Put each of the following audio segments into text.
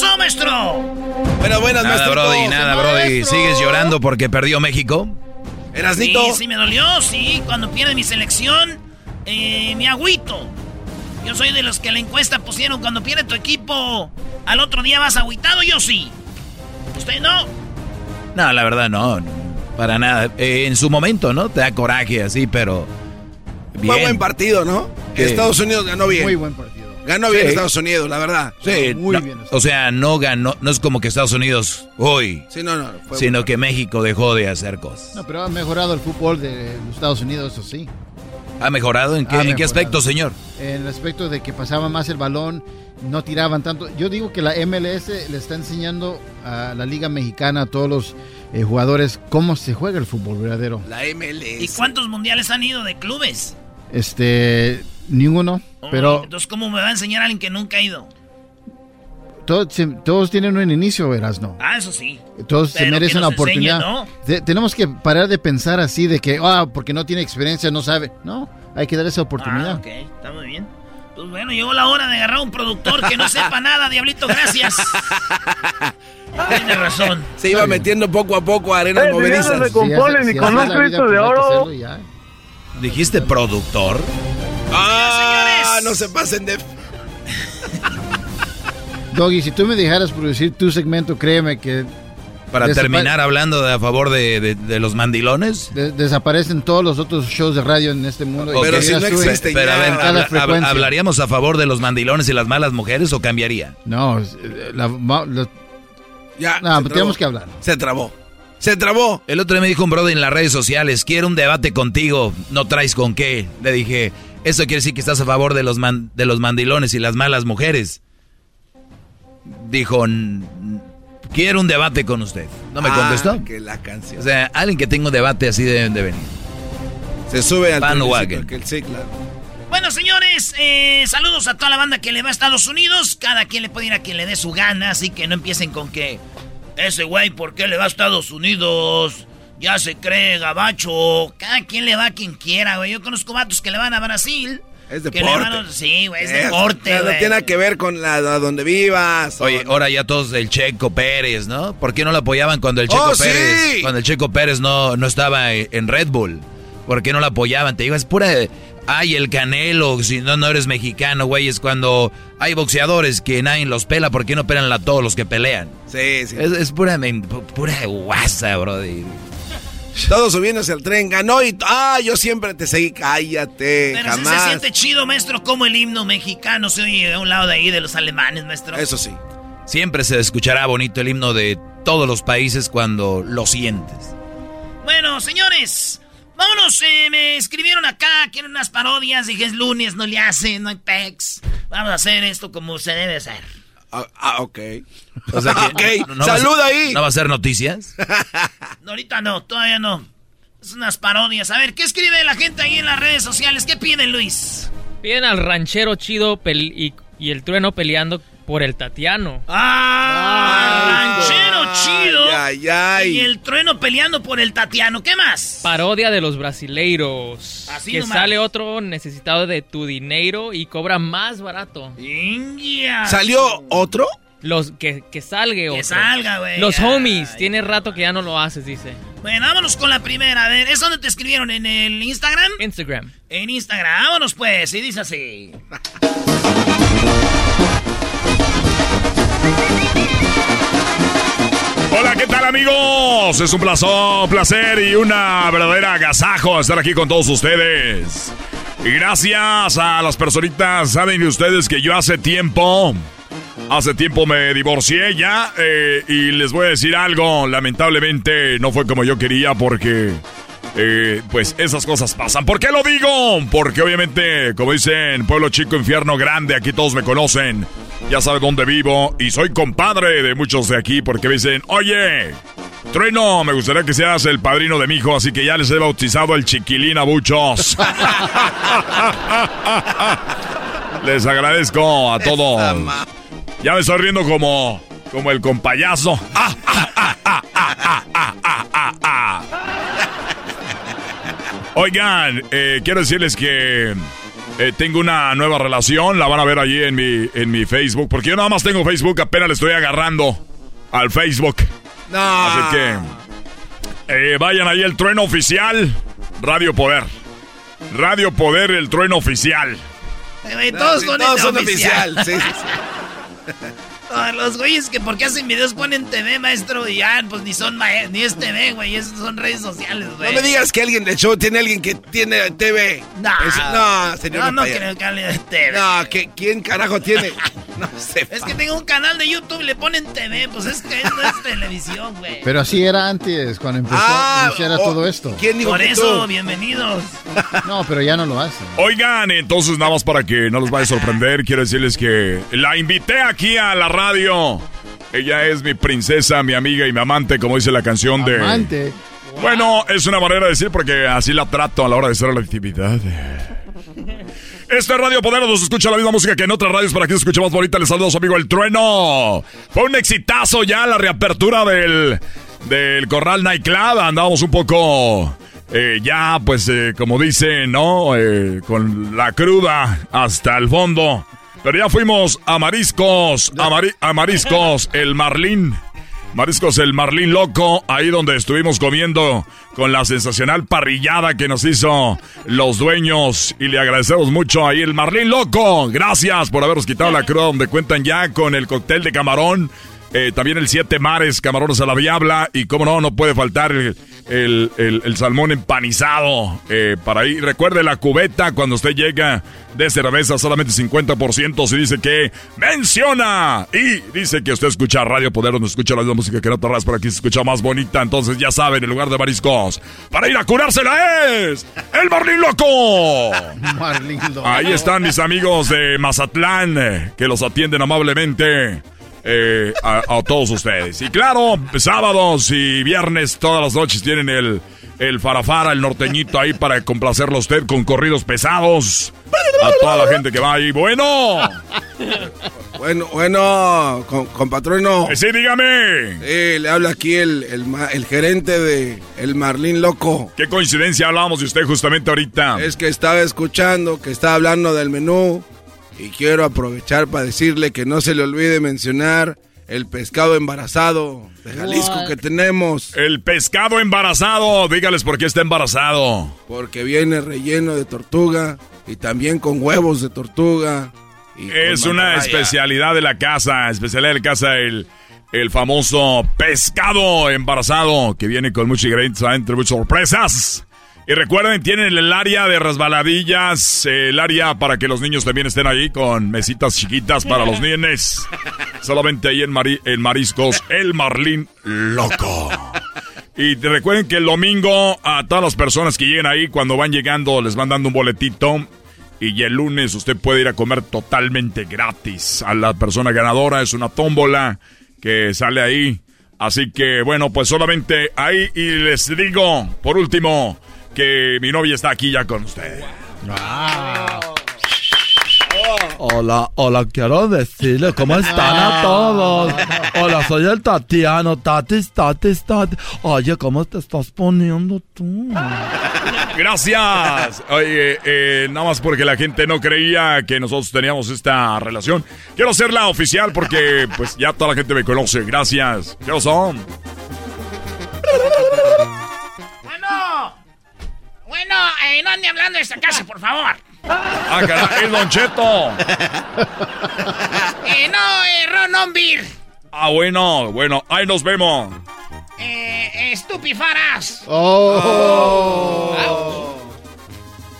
¿Qué eso, maestro? Bueno, buenas, Nada, maestro. Brody, nada, Brody. ¿Sigues llorando porque perdió México? Erasnito. Sí, sí me dolió, sí. Cuando pierde mi selección, eh, mi agüito. Yo soy de los que la encuesta pusieron cuando pierde tu equipo. Al otro día vas agüitado, yo sí. ¿Usted no? No, la verdad no. Para nada. Eh, en su momento, ¿no? Te da coraje así, pero... Bien. Fue buen partido, ¿no? Sí. Estados Unidos ganó bien. Muy buen partido. Ganó bien Sí. Estados Unidos, la verdad. Sí, Muy no, bien. O sea, no ganó, no es como que Estados Unidos hoy, Sí, no, no. fue sino bueno. que México dejó de hacer cosas. No, pero ha mejorado el fútbol de los Estados Unidos, eso sí. ¿Ha mejorado? ¿En qué, Ha en qué aspecto, señor? En el aspecto de que pasaban más el balón, no tiraban tanto. Yo digo que la MLS le está enseñando a la Liga Mexicana, a todos los eh, jugadores, cómo se juega el fútbol verdadero. La MLS. ¿Y cuántos mundiales han ido de clubes? Este, ninguno, Oh, pero Entonces, ¿cómo me va a enseñar alguien que nunca ha ido? todos, se- todos tienen un inicio, Erasno. Ah, eso sí. Todos se Pero merecen que una nos enseñe, oportunidad. ¿no? Te- tenemos que parar de pensar así, de que, ah, porque no tiene experiencia, no sabe. No, hay que dar esa oportunidad. Ah, ok, está muy bien. Pues bueno, llegó la hora de agarrar a un productor que no sepa nada, Diablito, gracias. Tiene razón. Se iba metiendo poco a poco a arenas Eh, si no movedizas. se componen Si ni así con un la de oro. y. ¿Dijiste productor? ¡Ah! señores. No se pasen de. Doggy, si tú me dejaras producir tu segmento, créeme que Para terminar hablando de a favor de, de- de los mandilones. de- desaparecen todos los otros shows de radio en este mundo. y Pero si no vieras tú en- existe Pero a ver, habla- hab-. ¿hablaríamos a favor de los mandilones y las malas mujeres o cambiaría? No, eh, la- la- Ya. no, tenemos trabó. que hablar. Se trabó. Se trabó. El otro día me dijo un brother en las redes sociales, quiero un debate contigo, no traes con qué. Le dije, eso quiere decir que estás a favor de los, man- de los mandilones y las malas mujeres. Dijo, "N- quiero un debate con usted. ¿No me Ah, contestó? Que la canción. O sea, alguien que tenga un debate así deben de venir. se sube al Sí, claro. Bueno, señores, eh, saludos a toda la banda que le va a Estados Unidos. Cada quien le puede ir a quien le dé su gana, así que no empiecen con que ese güey, ¿por qué le va a Estados Unidos? Ya se cree gabacho. Cada quien le va a quien quiera, güey. Yo conozco vatos que le van a Brasil. Es que le deporte. van a- Sí, güey, es deporte, No tiene nada que ver con la, donde vivas. Oye, o- ahora ya todos el Checo Pérez, ¿no? ¿Por qué no lo apoyaban cuando el Checo ¡Oh, Pérez, sí! cuando el Checo Pérez no, no estaba en Red Bull? ¿Por qué no lo apoyaban? Te digo, es pura ay, el Canelo, si no no eres mexicano, güey, es cuando hay boxeadores que nadie los pela, ¿por qué no pelan a todos los que pelean? Sí, sí. Es, es pura pura guasa, brody. Todos subiéndose al tren. Ganó y. Ah, yo siempre te seguí. Cállate. Pero sí se jamás. siente chido, maestro, como el himno mexicano se oye a un lado de ahí de los alemanes, maestro. Eso sí. Siempre se escuchará bonito el himno de todos los países cuando lo sientes. Bueno, señores, vámonos. Eh, me escribieron acá, quieren unas parodias. Dije, es lunes, no le hacen, no hay pecs. Vamos a hacer esto como se debe hacer. Ah, ah, ok. O sea que, Ok, no- no va a salud ser- ahí. ¿No va a ser noticias? No, ahorita no, todavía no. Es unas parodias. A ver, ¿qué escribe la gente ahí en las redes sociales? ¿Qué piden, Luis? Piden al ranchero chido y el trueno peleando por el Tatiano. ¡Ah! ranchero chido. Ay, ay. Y el trueno peleando por el Tatiano. ¿Qué más? Parodia de los brasileiros. Así que nomás. sale otro necesitado de tu dinero y cobra más barato. India. ¿Salió otro? Los que, que salga otro. salga, güey. Los Ay. homies. Tiene rato que ya no lo haces, dice. Bueno, vámonos con la primera. A ver, ¿es donde te escribieron? ¿En el Instagram? Instagram. En Instagram. Vámonos pues. Y dice así. Hola, ¿qué tal amigos? Es un placer, placer y una verdadera agasajo estar aquí con todos ustedes. Y gracias a las personitas, saben ustedes que yo hace tiempo, hace tiempo me divorcié ya eh, y les voy a decir algo, lamentablemente no fue como yo quería porque... eh, pues esas cosas pasan. ¿Por qué lo digo? Porque obviamente, como dicen, pueblo chico, infierno grande, aquí todos me conocen. Ya saben dónde vivo y soy compadre de muchos de aquí porque me dicen, oye, Trueno, me gustaría que seas el padrino de mi hijo, así que ya les he bautizado el chiquilín a muchos. les agradezco a todos. Ya me estoy riendo como, como el compayazo. Ah, ah, ah, Oigan, eh, quiero decirles que eh, tengo una nueva relación. La van a ver allí en mi, en mi Facebook. Porque yo nada más tengo Facebook, apenas le estoy agarrando al Facebook. No. Así que eh, vayan ahí el trueno oficial. Radio Poder. Radio Poder, el trueno oficial. Eh, todos Sí, son, todos son oficial. oficial. Sí, sí, Ah, los güeyes que porque hacen videos ponen TV, maestro, y ya, pues ni son ni es TV, güey, esos son redes sociales, güey. No me digas que alguien del show tiene alguien que tiene TV. No, no, señor. No, no Papaya. creo que hable de TV. No, ¿qué- ¿quién carajo tiene? No sé. Es que tengo un canal de YouTube y le ponen TV, pues es que no es televisión, güey. Pero así era antes, cuando empezó Ah, a iniciar oh, todo esto. ¿Quién dijo Por que eso, tú? bienvenidos. No, pero ya no lo hacen. Oigan, entonces nada más para que no los vaya a sorprender, quiero decirles que la invité aquí a la radio. Ella es mi princesa, mi amiga y mi amante, como dice la canción de... Amante. Bueno, es una manera de decir porque así la trato a la hora de hacer la actividad. Este Radio Poder nos escucha la misma música que en otras radios para que se escuche más bonita. Les saludo a su amigo El Trueno. Fue un exitazo ya la reapertura del, del Corral Nightclub. Andábamos un poco eh, ya, pues, eh, como dicen, ¿no? Eh, con la cruda hasta el fondo. Pero ya fuimos a Mariscos, a, Mari- a Mariscos, el Marlín. Mariscos el Marlín Loco, ahí donde estuvimos comiendo con la sensacional parrillada que nos hizo los dueños y le agradecemos mucho ahí el Marlín Loco. Gracias por habernos quitado la cruda donde cuentan ya con el cóctel de camarón, eh, también el siete mares, camarones a la diabla y como no, no puede faltar el, el- el- el salmón empanizado eh, para ahí. Recuerde la cubeta cuando usted llega de cerveza solamente 50% se dice que menciona y dice que usted escucha Radio Poder donde escucha la misma música que otras radios, pero aquí se escucha más bonita. Entonces ya saben, en lugar de mariscos, para ir a curársela es el Marlín Loco. Marlín Loco. Ahí están mis amigos de Mazatlán eh, que los atienden amablemente. Eh, a, a todos ustedes. Y claro, sábados y viernes, todas las noches tienen el, el farafara, el norteñito ahí para complacerlo a usted con corridos pesados. A toda la gente que va ahí. Bueno, Bueno, bueno, con, compatrono. eh, sí, dígame. Eh, le habla aquí el, el gerente de El Marlín Loco. Qué coincidencia hablábamos de usted justamente ahorita. Es que estaba escuchando que estaba hablando del menú y quiero aprovechar para decirle que no se le olvide mencionar el pescado embarazado de Jalisco What? que tenemos, El pescado embarazado. Dígales por qué está embarazado. porque viene relleno de tortuga y también con huevos de tortuga. y Es una especialidad de la casa, especialidad de la casa, el, el famoso pescado embarazado que viene con muchos ingredientes, entre muchas sorpresas. Y recuerden, tienen el área de resbaladillas, el área para que los niños también estén ahí con mesitas chiquitas para los nenes. Solamente ahí en, Mari- en Mariscos, el Marlín Loco. Y te recuerden que el domingo a todas las personas que lleguen ahí, cuando van llegando, les van dando un boletito. Y el lunes usted puede ir a comer totalmente gratis. A la persona ganadora es una tómbola que sale ahí. Así que bueno, pues solamente ahí. Y les digo, por último, que mi novia está aquí ya con ustedes. Hola, hola, quiero decirle cómo están a todos. Hola, soy el Tatiano, Tatis, Tatis, Tatis. Oye, ¿cómo te estás poniendo tú? Gracias. Oye, eh, nada más porque la gente no creía que nosotros teníamos esta relación. Quiero hacerla oficial porque pues ya toda la gente me conoce. Gracias. ¿Qué son? Bueno, eh, no ande hablando de esta casa, por favor. Ah, caray, Don Cheto. Eh, no, eh, Ron on beer. Ah, bueno, bueno, ahí nos vemos. Eh, estupifaras. Oh.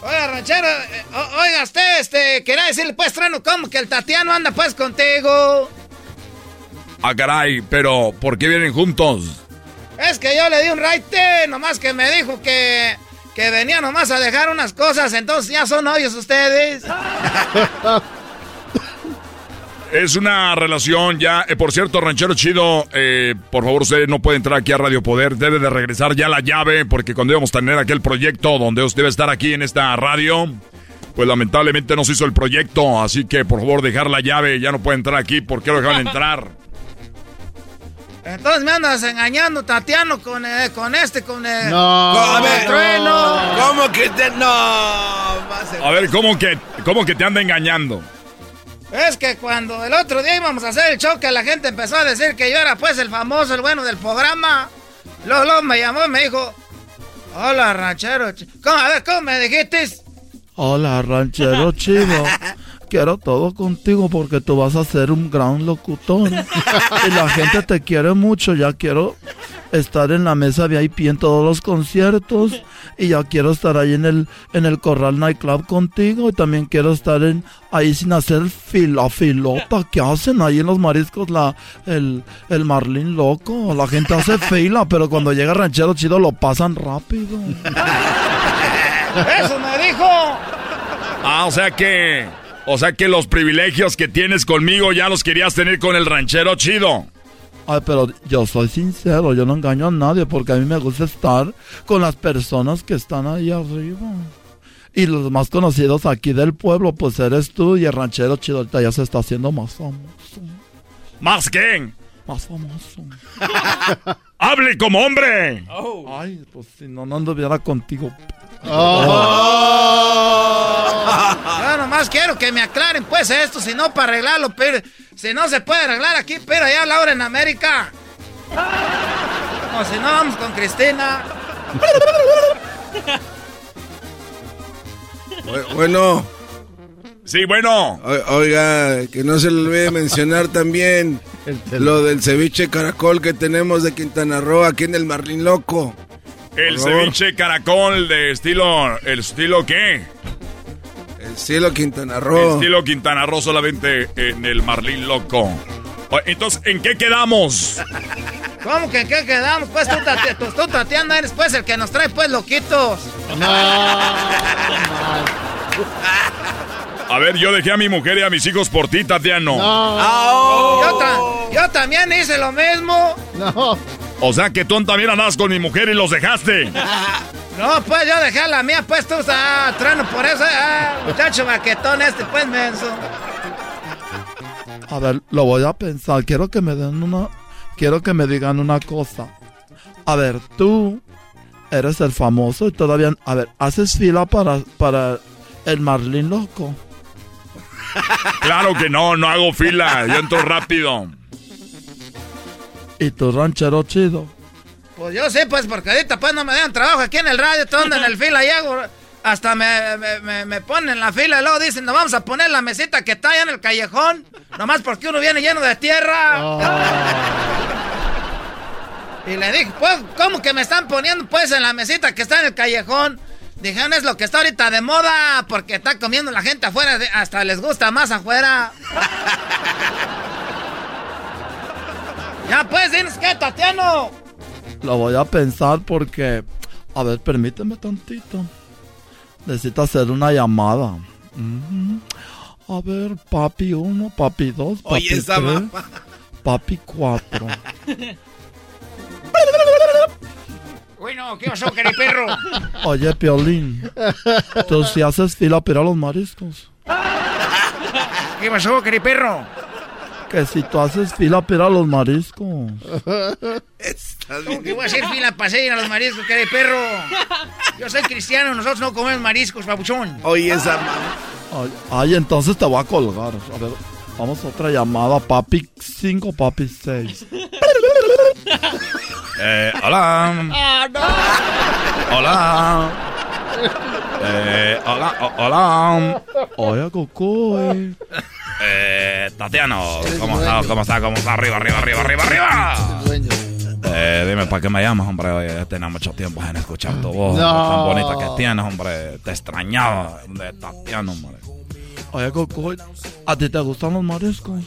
Oiga, ranchero, eh, o- oiga usted, este, quería decirle pues, Trueno, ¿cómo que el Tatiano anda pues contigo? Ah, caray, pero ¿por qué vienen juntos? Es que yo le di un raite, nomás que me dijo que, que venía nomás a dejar unas cosas, entonces ya son novios ustedes. Es una relación ya. eh, por cierto, Ranchero Chido, eh, por favor, usted no puede entrar aquí a Radio Poder. Debe de regresar ya la llave, porque cuando íbamos a tener aquel proyecto donde usted debe estar aquí en esta radio, pues lamentablemente no se hizo el proyecto. Así que, por favor, dejar la llave. Ya no puede entrar aquí. ¿Por qué lo dejaron entrar? Entonces me andas engañando, Tatiano, con, eh, con este, con el, No. con A el ver, trueno. ¿Cómo que te.? No. a A ver, ¿cómo que, cómo que te anda engañando? Es que cuando el otro día íbamos a hacer el show, que la gente empezó a decir que yo era pues el famoso, el bueno del programa. Luego me llamó y me dijo, hola ranchero. ch- ¿Cómo, a ver, ¿cómo me dijiste? Hola, ranchero chido. Quiero todo contigo porque tú vas a ser un gran locutor. Y la gente te quiere mucho. Ya quiero estar en la mesa VIP en todos los conciertos. Y ya quiero estar ahí en el, en el Corral Nightclub contigo. Y también quiero estar en, ahí sin hacer fila, filota. ¿Qué hacen ahí en los mariscos? La, el, el marlín loco. La gente hace fila, pero cuando llega ranchero chido lo pasan rápido. Eso me dijo. Ah, o sea que. O sea que los privilegios que tienes conmigo ya los querías tener con el ranchero chido. Ay, pero yo soy sincero, yo no engaño a nadie porque a mí me gusta estar con las personas que están ahí arriba. Y los más conocidos aquí del pueblo, pues eres tú y el ranchero chido ahorita ya se está haciendo más famoso. ¿Más quién? Más famoso. ¡Hable como hombre! Ay, pues si no, no anduviera contigo. Yo nomás quiero que me aclaren pues esto, si no para arreglarlo, pero si no se puede arreglar aquí, pero allá Laura en América. O si no, vamos con Cristina. Bueno, Sí, bueno. o- oiga, que no se le olvide mencionar también lo del ceviche caracol que tenemos de Quintana Roo aquí en el Marlín Loco. El Por favor. ceviche caracol de estilo. ¿El estilo qué? El cielo Quintana El Roo. estilo Quintana Roo solamente en el Marlín Loco. Entonces, ¿en qué quedamos? ¿Cómo que en qué quedamos? Pues tú, Tati- tú, tú, Tatiana, eres pues el que nos trae pues loquitos. A ver, yo dejé a mi mujer y a mis hijos por ti, Tatiano. Yo, ta- yo también hice lo mismo. No. O sea que tú también andabas con mi mujer y los dejaste. No, pues yo dejé a la mía, pues tú, ah, trueno por eso, ah, muchacho maquetón este, pues menso. A ver, lo voy a pensar. Quiero que me den una. Quiero que me digan una cosa. A ver, tú eres el famoso y todavía. A ver, haces fila para, para el Marlín loco. Claro que no, no hago fila. Yo entro rápido. Y tu ranchero chido. Pues yo sí, pues porque ahorita pues no me dan trabajo aquí en el radio, todo en el fila y hago, hasta me, me, me- me ponen en la fila y luego dicen, nos vamos a poner la mesita que está allá en el callejón, nomás porque uno viene lleno de tierra. Y le dije, pues, ¿cómo que me están poniendo pues en la mesita que está en el callejón? Dijeron, es lo que está ahorita de moda, porque está comiendo la gente afuera, hasta les gusta más afuera. ya pues, dinos qué, Tatiano. Lo voy a pensar porque... A ver, permíteme tantito. Necesito hacer una llamada. Ujú. A ver, papi 1, papi 2, papi Oye, esa 3, mamá. papi 4. Bueno, ¿qué pasó, perro? Oye, Piolín, tú si haces fila a los mariscos. ¿Qué pasó, perro? Que si tú haces fila para ir a los mariscos. ¿Cómo que voy a hacer fila para ir a los mariscos, perro? Yo soy cristiano, nosotros no comemos mariscos, papuchón. Oye, esa mamá. Ay, ay, entonces te voy a colgar. A ver, vamos a otra llamada. Papi 5, papi 6. Eh, hola. Hola. Eh, hola, hola. Oye, Cocoy. Eh, Tatiano, ¿cómo está? ¿Cómo está? ¿Cómo está? Arriba, arriba, arriba, arriba, arriba. Eh, dime, ¿para qué me llamas, hombre? Oye, tenía mucho tiempo en escuchar tu voz No. tan bonita que tienes, hombre. Te extrañaba de Tatiano, hombre. Oye, Cocoy, ¿a ti te gustan los mariscos?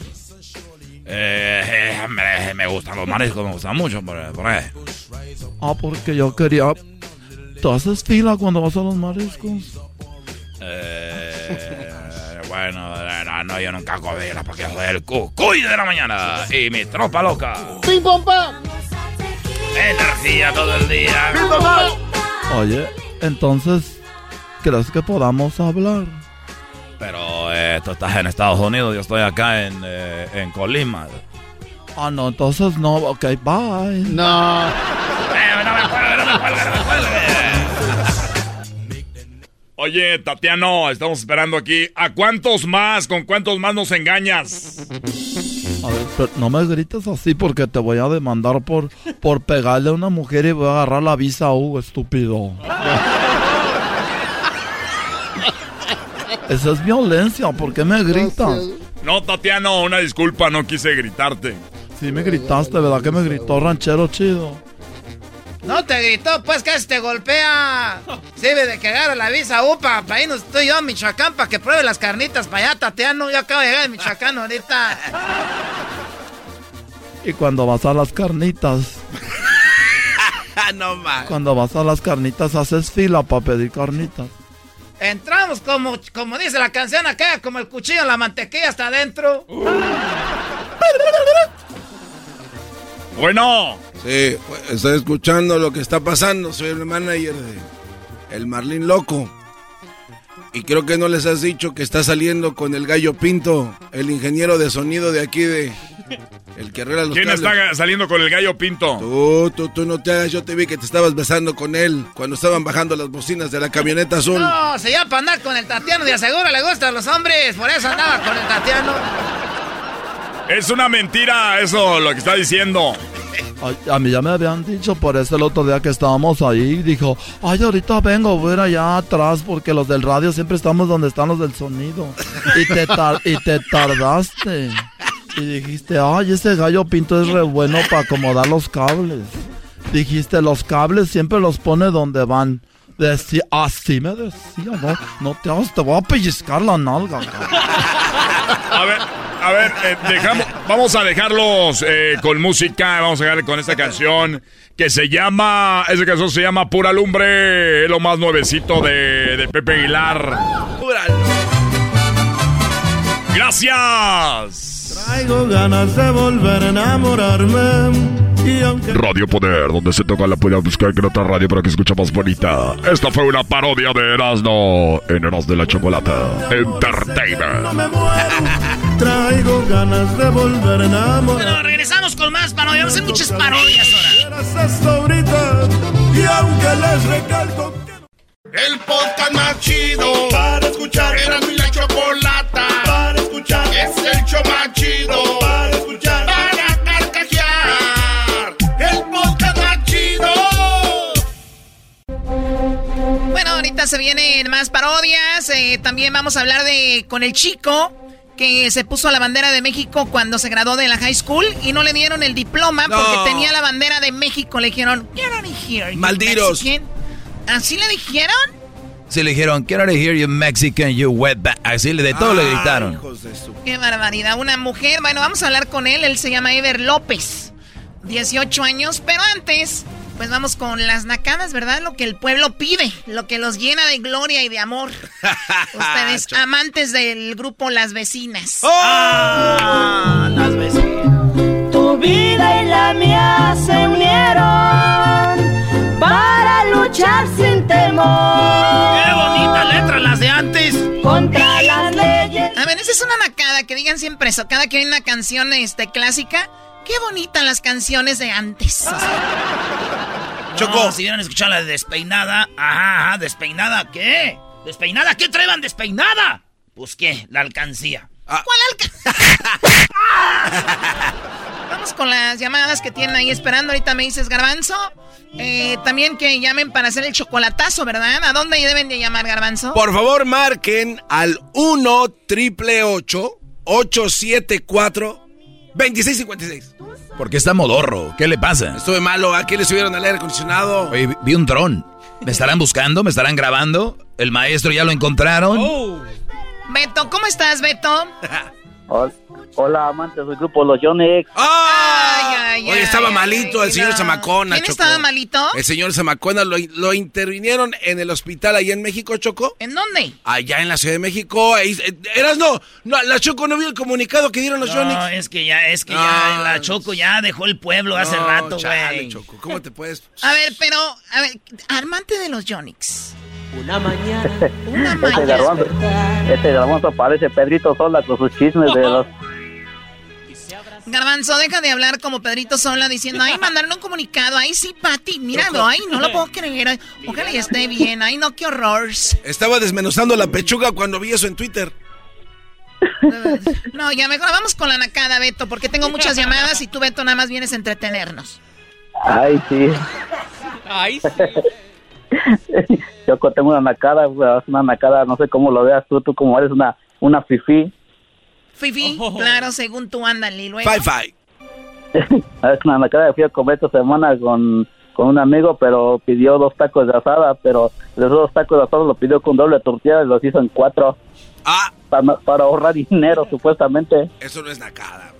Eh, eh, hombre, me gustan los mariscos, me gustan mucho, hombre. Ahí. Ah, porque yo quería... ¿Tú haces fila cuando vas a los mariscos? Eh, bueno, no, no, yo nunca hago vela porque soy el cucuy de la mañana y mi tropa loca. ¡Ping, pong, pam! Energía todo el día. ¡Ping, pong, pam! Oye, entonces, ¿crees que podamos hablar? Pero eh, tú estás en Estados Unidos, yo estoy acá en, eh, en Colima. Ah, no, entonces no. Ok, bye. No. Oye, Tatiano, estamos esperando aquí. ¿A cuántos más? ¿Con cuántos más nos engañas? A ver, pero no me grites así porque te voy a demandar por, por pegarle a una mujer y voy a agarrar la visa U, estúpido. Esa es violencia, ¿por qué me gritas? No, Tatiano, una disculpa, no quise gritarte. Sí me gritaste, ¿verdad que me gritó ranchero chido? No te gritó, pues casi te golpea. Debe de que agarre la visa UPA. Para ahí no estoy yo a Michoacán para que pruebe las carnitas para allá, Tatiano. Yo acabo de llegar de Michoacán ahorita. Y cuando vas a las carnitas, no más. cuando vas a las carnitas haces fila para pedir carnitas. Entramos como, como dice la canción acá, como el cuchillo en la mantequilla hasta adentro. Bueno. Sí, estoy escuchando lo que está pasando. Soy el manager de El Marlín Loco. Y creo que no les has dicho que está saliendo con el gallo Pinto, el ingeniero de sonido de aquí de... El que arregla los ¿Quién cables. está saliendo con el gallo pinto? Tú, tú, tú no te hagas. Yo te vi que te estabas besando con él cuando estaban bajando las bocinas de la camioneta azul. No, se llama para andar con el Tatiano. De aseguro le gustan los hombres. Por eso andaba con el Tatiano. Es una mentira eso, lo que está diciendo. Ay, a mí ya me habían dicho por eso el otro día que estábamos ahí. Dijo, ay, ahorita vengo, voy a ir allá atrás porque los del radio siempre estamos donde están los del sonido. Y te, tar- y te tardaste. Y dijiste, ay, ese gallo pinto es re bueno para acomodar los cables. Dijiste, los cables siempre los pone donde van. Decía, así me decía, no, no te hagas, te voy a pellizcar la nalga. cabrón". A ver, a ver, eh, dejamos, vamos a dejarlos eh, con música, vamos a dejarle con esta canción que se llama, esa canción se llama Pura Lumbre, es lo más nuevecito de, de Pepe Aguilar. Gracias. Traigo ganas de volver a enamorarme. Radio Poder, donde se toca la puede buscar en otra radio para que escuche más bonita. Esta fue una parodia de Erasmo en Eras de la Chocolata Entertainment. me muero, traigo ganas de volver a. Bueno, regresamos con más parodias. Vamos a hacer muchas parodias ahora. Y aunque les recalco El podcast más chido para escuchar. Era mi la chocolata ahorita se vienen más parodias. eh, también vamos a hablar de con el chico que se puso la bandera de México cuando se graduó de la high school y no le dieron el diploma No. porque tenía la bandera de México. Le dijeron, get out of here, you Malditos. Mexican". ¿Así le dijeron? Sí, le dijeron, get out of here, you Mexican, you wetback. Así de todo le gritaron. hijos de su- Qué barbaridad. Una mujer, bueno, vamos a hablar con él. Él se llama Ever López. 18 años, pero antes Pues vamos con las nacadas, ¿verdad? Lo que el pueblo pide, lo que los llena de gloria y de amor. Ustedes, amantes del grupo Las Vecinas. ¡Oh! las vecinas. Tu vida y la mía se unieron para luchar sin temor. ¡Qué bonita letra las de antes! Contra las leyes. A ver, esa es una nacada que digan siempre eso. Cada que hay una canción este, clásica, qué bonitas las canciones de antes. Choco. si hubieran escuchado la de despeinada. Ajá, ajá, despeinada, ¿qué? ¿Despeinada? ¿Qué traían despeinada? Pues qué, la alcancía. ¿Cuál alca? Vamos con las llamadas que tienen ahí esperando. Ahorita me dices, Garbanzo. Eh, también que llamen para hacer el chocolatazo, ¿verdad? ¿A dónde deben de llamar, Garbanzo? Por favor, marquen al 1 triple 874 2656. Porque está modorro. ¿Qué le pasa? Estuve malo. ¿A qué le subieron al aire acondicionado? Oye, vi- vi un dron. ¿Me estarán buscando? ¿Me estarán grabando? ¿El maestro ya lo encontraron? Oh. Beto, ¿cómo estás, Beto? Hola, hola, amantes del grupo Los Yonex. Ay, ay, Oye, estaba ay, malito ay, el señor no. Zamacona, ¿Quién Choco. estaba malito? El señor Zamacona lo, lo intervinieron en el hospital allá en México, Choco. ¿En dónde? Allá en la Ciudad de México. Ahí- eh, Eras no, no, la Choco no vio el comunicado que dieron los No, Yonix. es que ya, es que ya la Choco ya dejó el pueblo hace No, rato, güey. Choco, ¿cómo te puedes...? A ver, pero, a ver, armante de los Yonix. Una mañana. Una Este mañana. garbanzo, este garbanzo parece Pedrito Sola con sus chismes de los... Garbanzo, deja de hablar como Pedrito Sola diciendo, ay, mandaron un comunicado, ay, sí, Pati, míralo, ay, no lo puedo creer, ojalá y esté bien, ay, no, qué horror. Estaba desmenuzando la pechuga cuando vi eso en Twitter. No, ya mejor vamos con la nacada, Beto, porque tengo muchas llamadas y tú, Beto, nada más vienes a entretenernos. Ay, sí. Ay, Yo tengo una nacada, una nacada, no sé cómo lo veas tú, tú como eres una, una fifí. Fifi, Oh. claro, según tú, ándale, y luego. Bye, bye. Es una nacada que fui a comer esta semana con, con un amigo, pero pidió dos tacos de asada, pero de esos dos tacos de asada lo pidió con doble tortilla y los hizo en cuatro. Ah. Para, para ahorrar dinero, supuestamente. Eso no es nacada.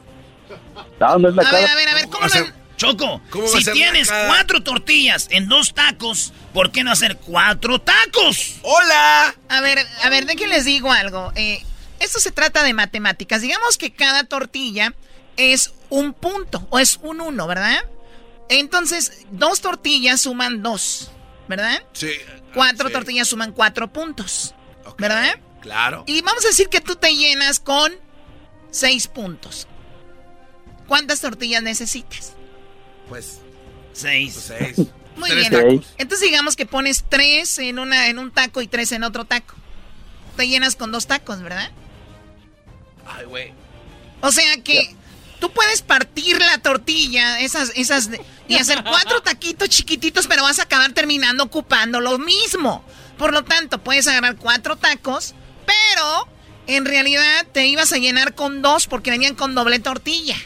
No, no es A nacada. ver, a ver, a ver, ¿cómo lo- Choco, ¿Cómo va a si tienes cuatro tortillas en dos tacos, ¿por qué no hacer cuatro tacos? ¡Hola! A ver, a ver, de que les digo algo. Eh, esto se trata de matemáticas. Digamos que cada tortilla es un punto o es un uno, ¿verdad? Entonces, dos tortillas suman dos, ¿verdad? Sí. Cuatro sí, tortillas suman cuatro puntos, ¿verdad? Claro. Y vamos a decir que tú te llenas con seis puntos. ¿Cuántas tortillas necesitas? Pues, Seis. seis. Muy Tres bien. tacos. Entonces digamos que pones tres en una en un taco y tres en otro taco. Te llenas con dos tacos, ¿verdad? Ay, güey. O sea que tú puedes partir la tortilla, esas, esas, y hacer cuatro taquitos chiquititos, pero vas a acabar terminando ocupando lo mismo. Por lo tanto, puedes agarrar cuatro tacos, pero en realidad te ibas a llenar con dos porque venían con doble tortilla.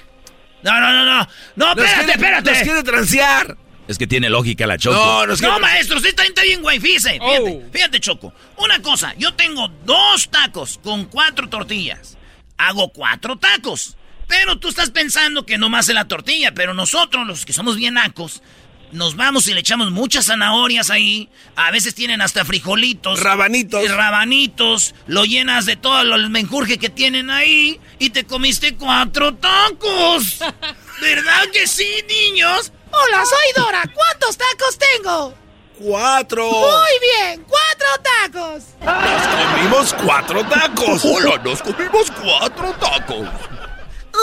No, no, no, no. No, Nos espérate, quiere- espérate. Nos quiere transear. Es que tiene lógica la Choco. No, nos quiere No, maestro, sí está, está bien, güey. Fíjese, fíjate, Oh. fíjate, Choco. Una cosa, yo tengo dos tacos con cuatro tortillas. Hago cuatro tacos. Pero tú estás pensando que nomás es la tortilla, pero nosotros, los que somos bien nacos, nos vamos y le echamos muchas zanahorias ahí. A veces tienen hasta frijolitos. Rabanitos. y rabanitos. Lo llenas de todo el menjurje que tienen ahí. Y te comiste cuatro tacos. ¿Verdad que sí, niños? Hola, soy Dora. ¿Cuántos tacos tengo? Cuatro. bien, cuatro tacos. Comimos cuatro tacos. Hola, nos comimos cuatro tacos.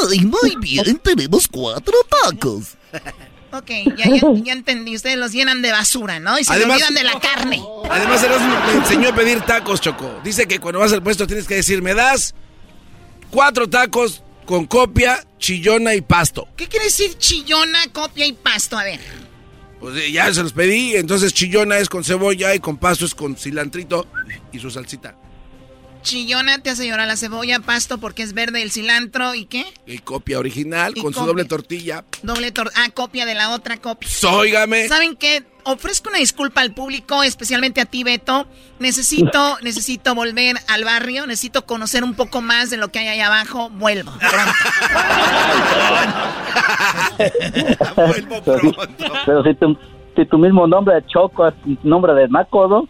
Ay, muy bien, tenemos cuatro tacos. Ok, ya, ya, ya entendí. Ustedes los llenan de basura, ¿no? Y se Además- olvidan de la carne. Además, Erasmo me enseñó a pedir tacos, Choco. Dice que cuando vas al puesto tienes que decir, me das cuatro tacos con copia, chillona y pasto. ¿Qué quiere decir chillona, copia y pasto? A ver. Pues eh, ya se los pedí, entonces chillona es con cebolla y con pasto es con cilantrito y su salsita. Chillona te hace llorar la cebolla, pasto porque es verde el cilantro y qué? Y copia original Y con su doble tortilla. Doble tor ah, copia de la otra copia. Sóigame. ¿Saben qué? Ofrezco una disculpa al público, especialmente a ti, Beto. Necesito, necesito volver al barrio, necesito conocer un poco más de lo que hay ahí abajo. Vuelvo. Vuelvo pronto. pero sí te, si tu mismo nombre de Choco es nombre de Naco,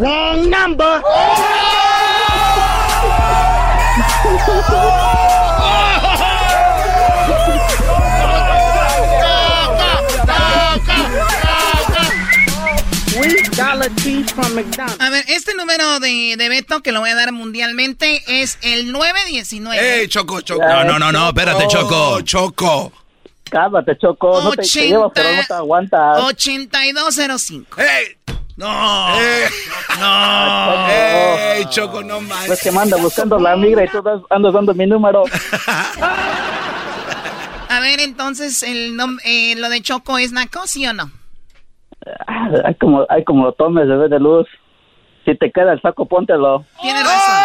wrong number. A ver, este número de, de Beto que lo voy a dar mundialmente es el 919. ¡Ey, Choco, Choco! No, no, no, no, espérate, Choco. Choco. Cálmate, Choco. No te, te llevo, pero no te aguantas. 8205. ¡Ey! ¡No! ¡No! ¡Ey, Choco, no más! Pues que me anda buscando la migra y tú das- andas dando mi número. A ver, entonces, el nom- eh, lo de Choco es Naco, ¿sí o no? Ah, Ay, como, ay, como lo tomes, bebé de luz. Si te queda el saco, póntelo. Tienes razón.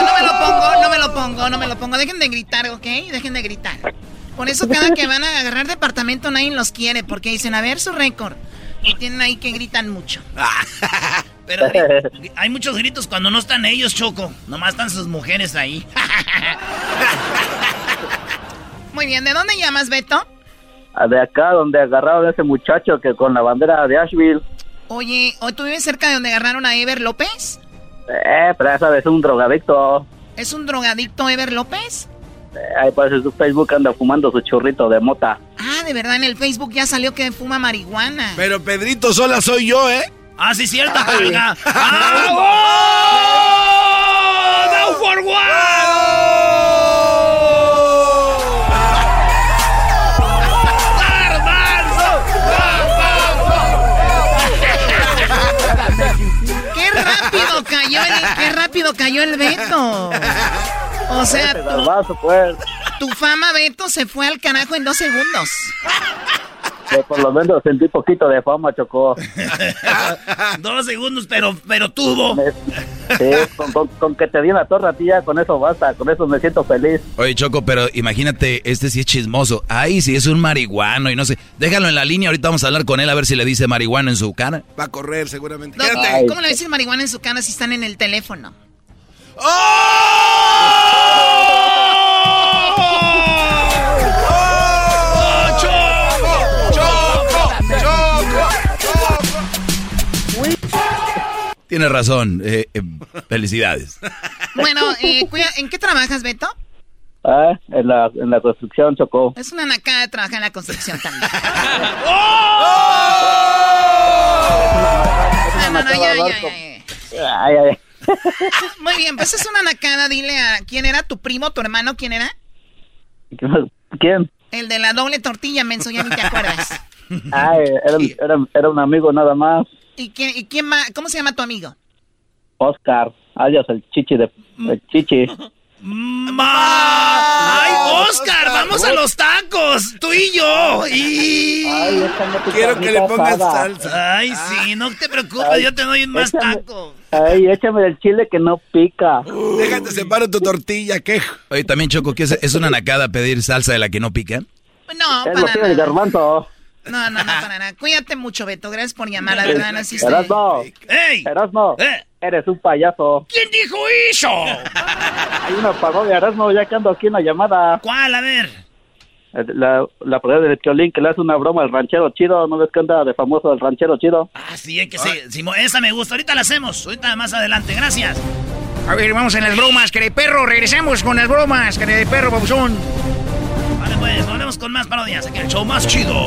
No me lo pongo, no me lo pongo, no me lo pongo. Dejen de gritar, ¿ok? Dejen de gritar. Por eso cada que van a agarrar departamento nadie los quiere, porque dicen, a ver su récord. Y tienen ahí que gritan mucho. Pero hay muchos gritos cuando no están ellos, Choco. Nomás están sus mujeres ahí. Muy bien, ¿de dónde llamas, Beto? Ah, De acá, donde agarraron a ese muchacho que con la bandera de Asheville. Oye, ¿hoy tú vives cerca de donde agarraron a Ever López? Eh, pero ya sabes, es un drogadicto. ¿Es un drogadicto Ever López? Ahí parece su Facebook anda fumando su churrito de mota. Ah, de verdad, en el Facebook ya salió que fuma marihuana. Pero Pedrito sola soy yo, ¿eh? Ah, sí, cierto, Polga. ¡Ah, ¡Down for ¡Qué rápido cayó el, qué rápido cayó el Beto! O sea, tu, pues. tu fama, Beto, se fue al carajo en dos segundos. Que por lo menos sentí poquito de fama, Chocó. Dos segundos, pero, pero tuvo. Sí, con, con- con que te di la torre a ti ya, con eso basta, con eso me siento feliz. Oye, Choco, pero imagínate, este sí es chismoso. Ay, sí es un marihuano y no sé. Déjalo en la línea, ahorita vamos a hablar con él a ver si le dice marihuano en su cara. Va a correr seguramente. No. ¿Cómo le dicen marihuana en su cara si están en el teléfono? Tienes razón, eh, eh, felicidades. Bueno, eh, cuida- ¿en qué trabajas, Beto? Ah, en la, en la construcción, Chocó. Es una nacada de trabajar en la construcción también. No, no, no, ya, ya, ya. Ay, ay. Muy bien, pues es una nacada. Dile a quién era tu primo, tu hermano, quién era. ¿Quién? El de la doble tortilla, menso, ya ni te acuerdas. Ay, era, era, era un amigo nada más. ¿Y quién, y quién más? ¿Cómo se llama tu amigo? Oscar, alias el chichi de... El chichi. ¡Ay, Oscar! ¡Vamos a los tacos! ¡Tú y yo! Y... Quiero que le pongas salsa. Ay, sí, no te preocupes, yo te doy más Échame- tacos. Ay, échame el chile que no pica. Déjate separo tu tortilla, ¿qué? Oye, también, Choco, ¿qué es, es una nacada pedir salsa de la que no pica? No, Es lo que el garbanzo. No, no, no, para nada. Cuídate mucho, Beto. Gracias por llamar, la verdad, no Erasmo. ¡Ey! Erasmo. Eres un payaso. ¿Quién dijo eso? Hay una parodia, Erasmo, ya que ando aquí en la llamada. ¿Cuál? A ver. La, la parodia del Piolín que le hace una broma al ranchero chido. ¿No ves que anda de famoso el ranchero chido? Ah, sí, hay que Simo- esa me gusta. Ahorita la hacemos. Ahorita más adelante. Gracias. A ver, vamos en las bromas, que de perro. Regresamos con las bromas, que de perro, babuzón. Vale, pues, volvemos con más parodias. Aquí el show más chido.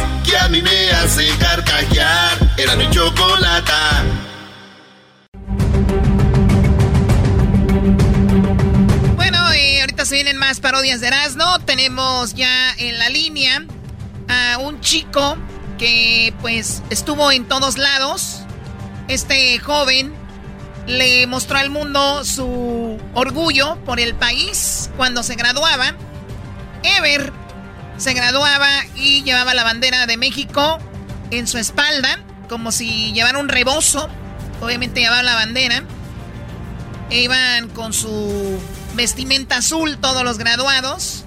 que a mí me hace carcajear. Era mi chocolata. Bueno, y ahorita se vienen más parodias de Erasmo. Tenemos ya en la línea a un chico que pues estuvo en todos lados. Este joven le mostró al mundo su orgullo por el país cuando se graduaba. Ever se graduaba y llevaba la bandera de México en su espalda, como si llevara un rebozo. Obviamente llevaba la bandera. E iban con su vestimenta azul todos los graduados.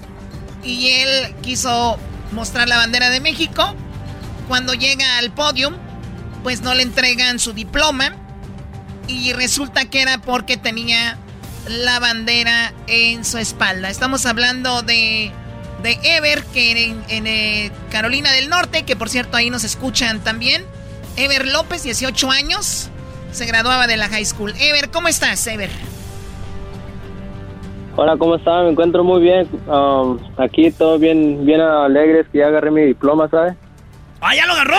Y él quiso mostrar la bandera de México. Cuando llega al podio, pues no le entregan su diploma. Y resulta que era porque tenía la bandera en su espalda. Estamos hablando de, de Ever, que en, en eh, Carolina del Norte, que por cierto ahí nos escuchan también. Ever López, 18 años, se graduaba de la high school. Ever, ¿cómo estás, Ever? Hola, ¿cómo están? Me encuentro muy bien. Um, aquí todo bien, bien alegres que ya agarré mi diploma, ¿sabes? ¡Ah, ya lo agarró!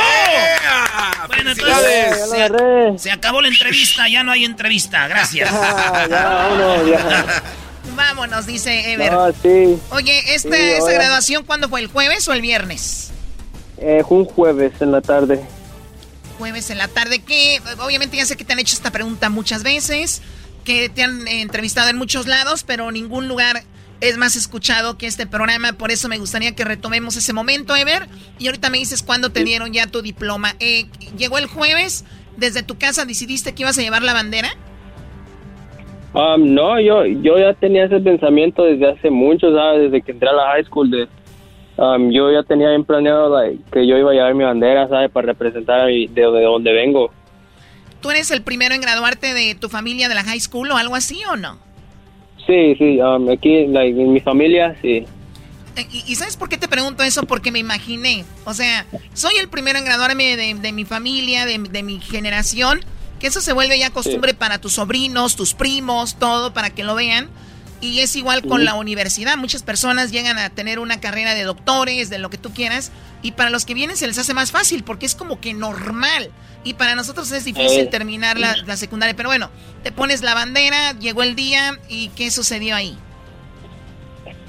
Bueno, entonces se, se acabó la entrevista, ya no hay entrevista, gracias. ya, vámonos, ya. Vámonos, dice Ever. No, sí. Oye, ¿esta, Sí, ¿esta oiga. graduación cuándo fue? ¿El jueves o el viernes? Eh, fue un jueves en la tarde. Jueves en la tarde, que obviamente ya sé que te han hecho esta pregunta muchas veces, que te han eh, entrevistado en muchos lados, pero ningún lugar es más escuchado que este programa, por eso me gustaría que retomemos ese momento, Ever. Y ahorita me dices cuándo te dieron ya tu diploma. Eh, llegó el jueves, desde tu casa decidiste que ibas a llevar la bandera. Um, no, yo, yo ya tenía ese pensamiento desde hace mucho, ¿sabes? Desde que entré a la high school. De, um, yo ya tenía bien planeado like, que yo iba a llevar mi bandera, ¿sabes? Para representar a mi- de, de donde vengo. ¿Tú eres el primero en graduarte de tu familia de la high school o algo así o no? Sí, sí, um, aquí like, en mi familia, sí. Eh, ¿Y, y sabes por qué te pregunto eso? Porque me imaginé. O sea, soy el primero en graduarme de, de mi familia, de, de mi generación. Que eso se vuelve ya costumbre para tus sobrinos, tus primos, todo, para que lo vean. Y es igual con la universidad. Muchas personas llegan a tener una carrera de doctores, de lo que tú quieras. Y para los que vienen se les hace más fácil porque es como que normal. Y para nosotros es difícil Eh. terminar la, la secundaria. Pero bueno, te pones la bandera, llegó el día y ¿qué sucedió ahí?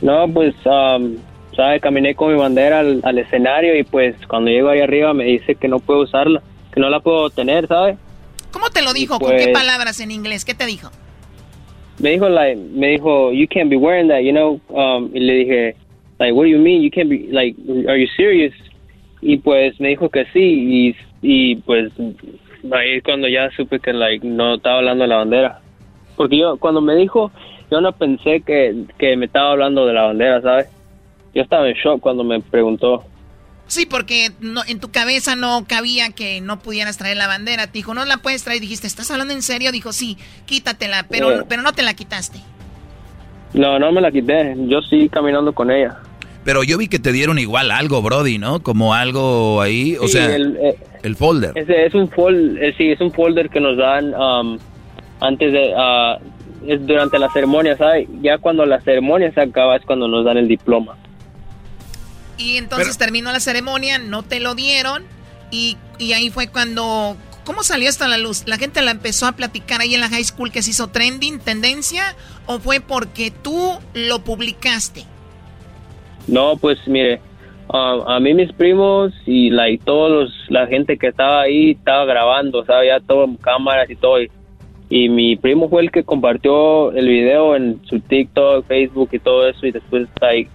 No, pues, um, ¿sabes? Caminé con mi bandera al, al escenario y pues cuando llego ahí arriba me dice que no puedo usarla, que no la puedo tener, ¿sabes? ¿Cómo te lo dijo? ¿Con pues- qué palabras en inglés? ¿Qué te dijo? me dijo like me dijo you can't be wearing that you know um y le dije like what do you mean you can't be like are you serious y pues me dijo que sí y, y pues ahí es cuando ya supe que like no estaba hablando de la bandera porque yo cuando me dijo yo no pensé que, que me estaba hablando de la bandera sabes yo estaba en shock cuando me preguntó Sí, porque no, en tu cabeza no cabía que no pudieras traer la bandera. Te dijo, no la puedes traer. Dijiste, ¿estás hablando en serio? Dijo, sí, quítatela, pero, pero no te la quitaste. No, no me la quité. Yo sí caminando con ella. Pero yo vi que te dieron igual algo, Brody, ¿no? Como algo ahí, o Sí, sea, el, eh, el folder. Ese es un fol, eh, sí, es un folder que nos dan um, antes de, ah, es durante la ceremonia, ¿sabes? Ya cuando la ceremonia se acaba es cuando nos dan el diploma. Y entonces terminó la ceremonia, no te lo dieron. Y, y ahí fue cuando. ¿Cómo salió esto a la luz? ¿La gente la empezó a platicar ahí en la high school que se hizo trending, tendencia? ¿O fue porque tú lo publicaste? No, pues mire, ah, a mí mis primos y like, todos los, la gente que estaba ahí estaba grabando, ¿sabes? Ya todo en cámaras y todo. Y, y mi primo fue el que compartió el video en su TikTok, Facebook y todo eso. Y después like,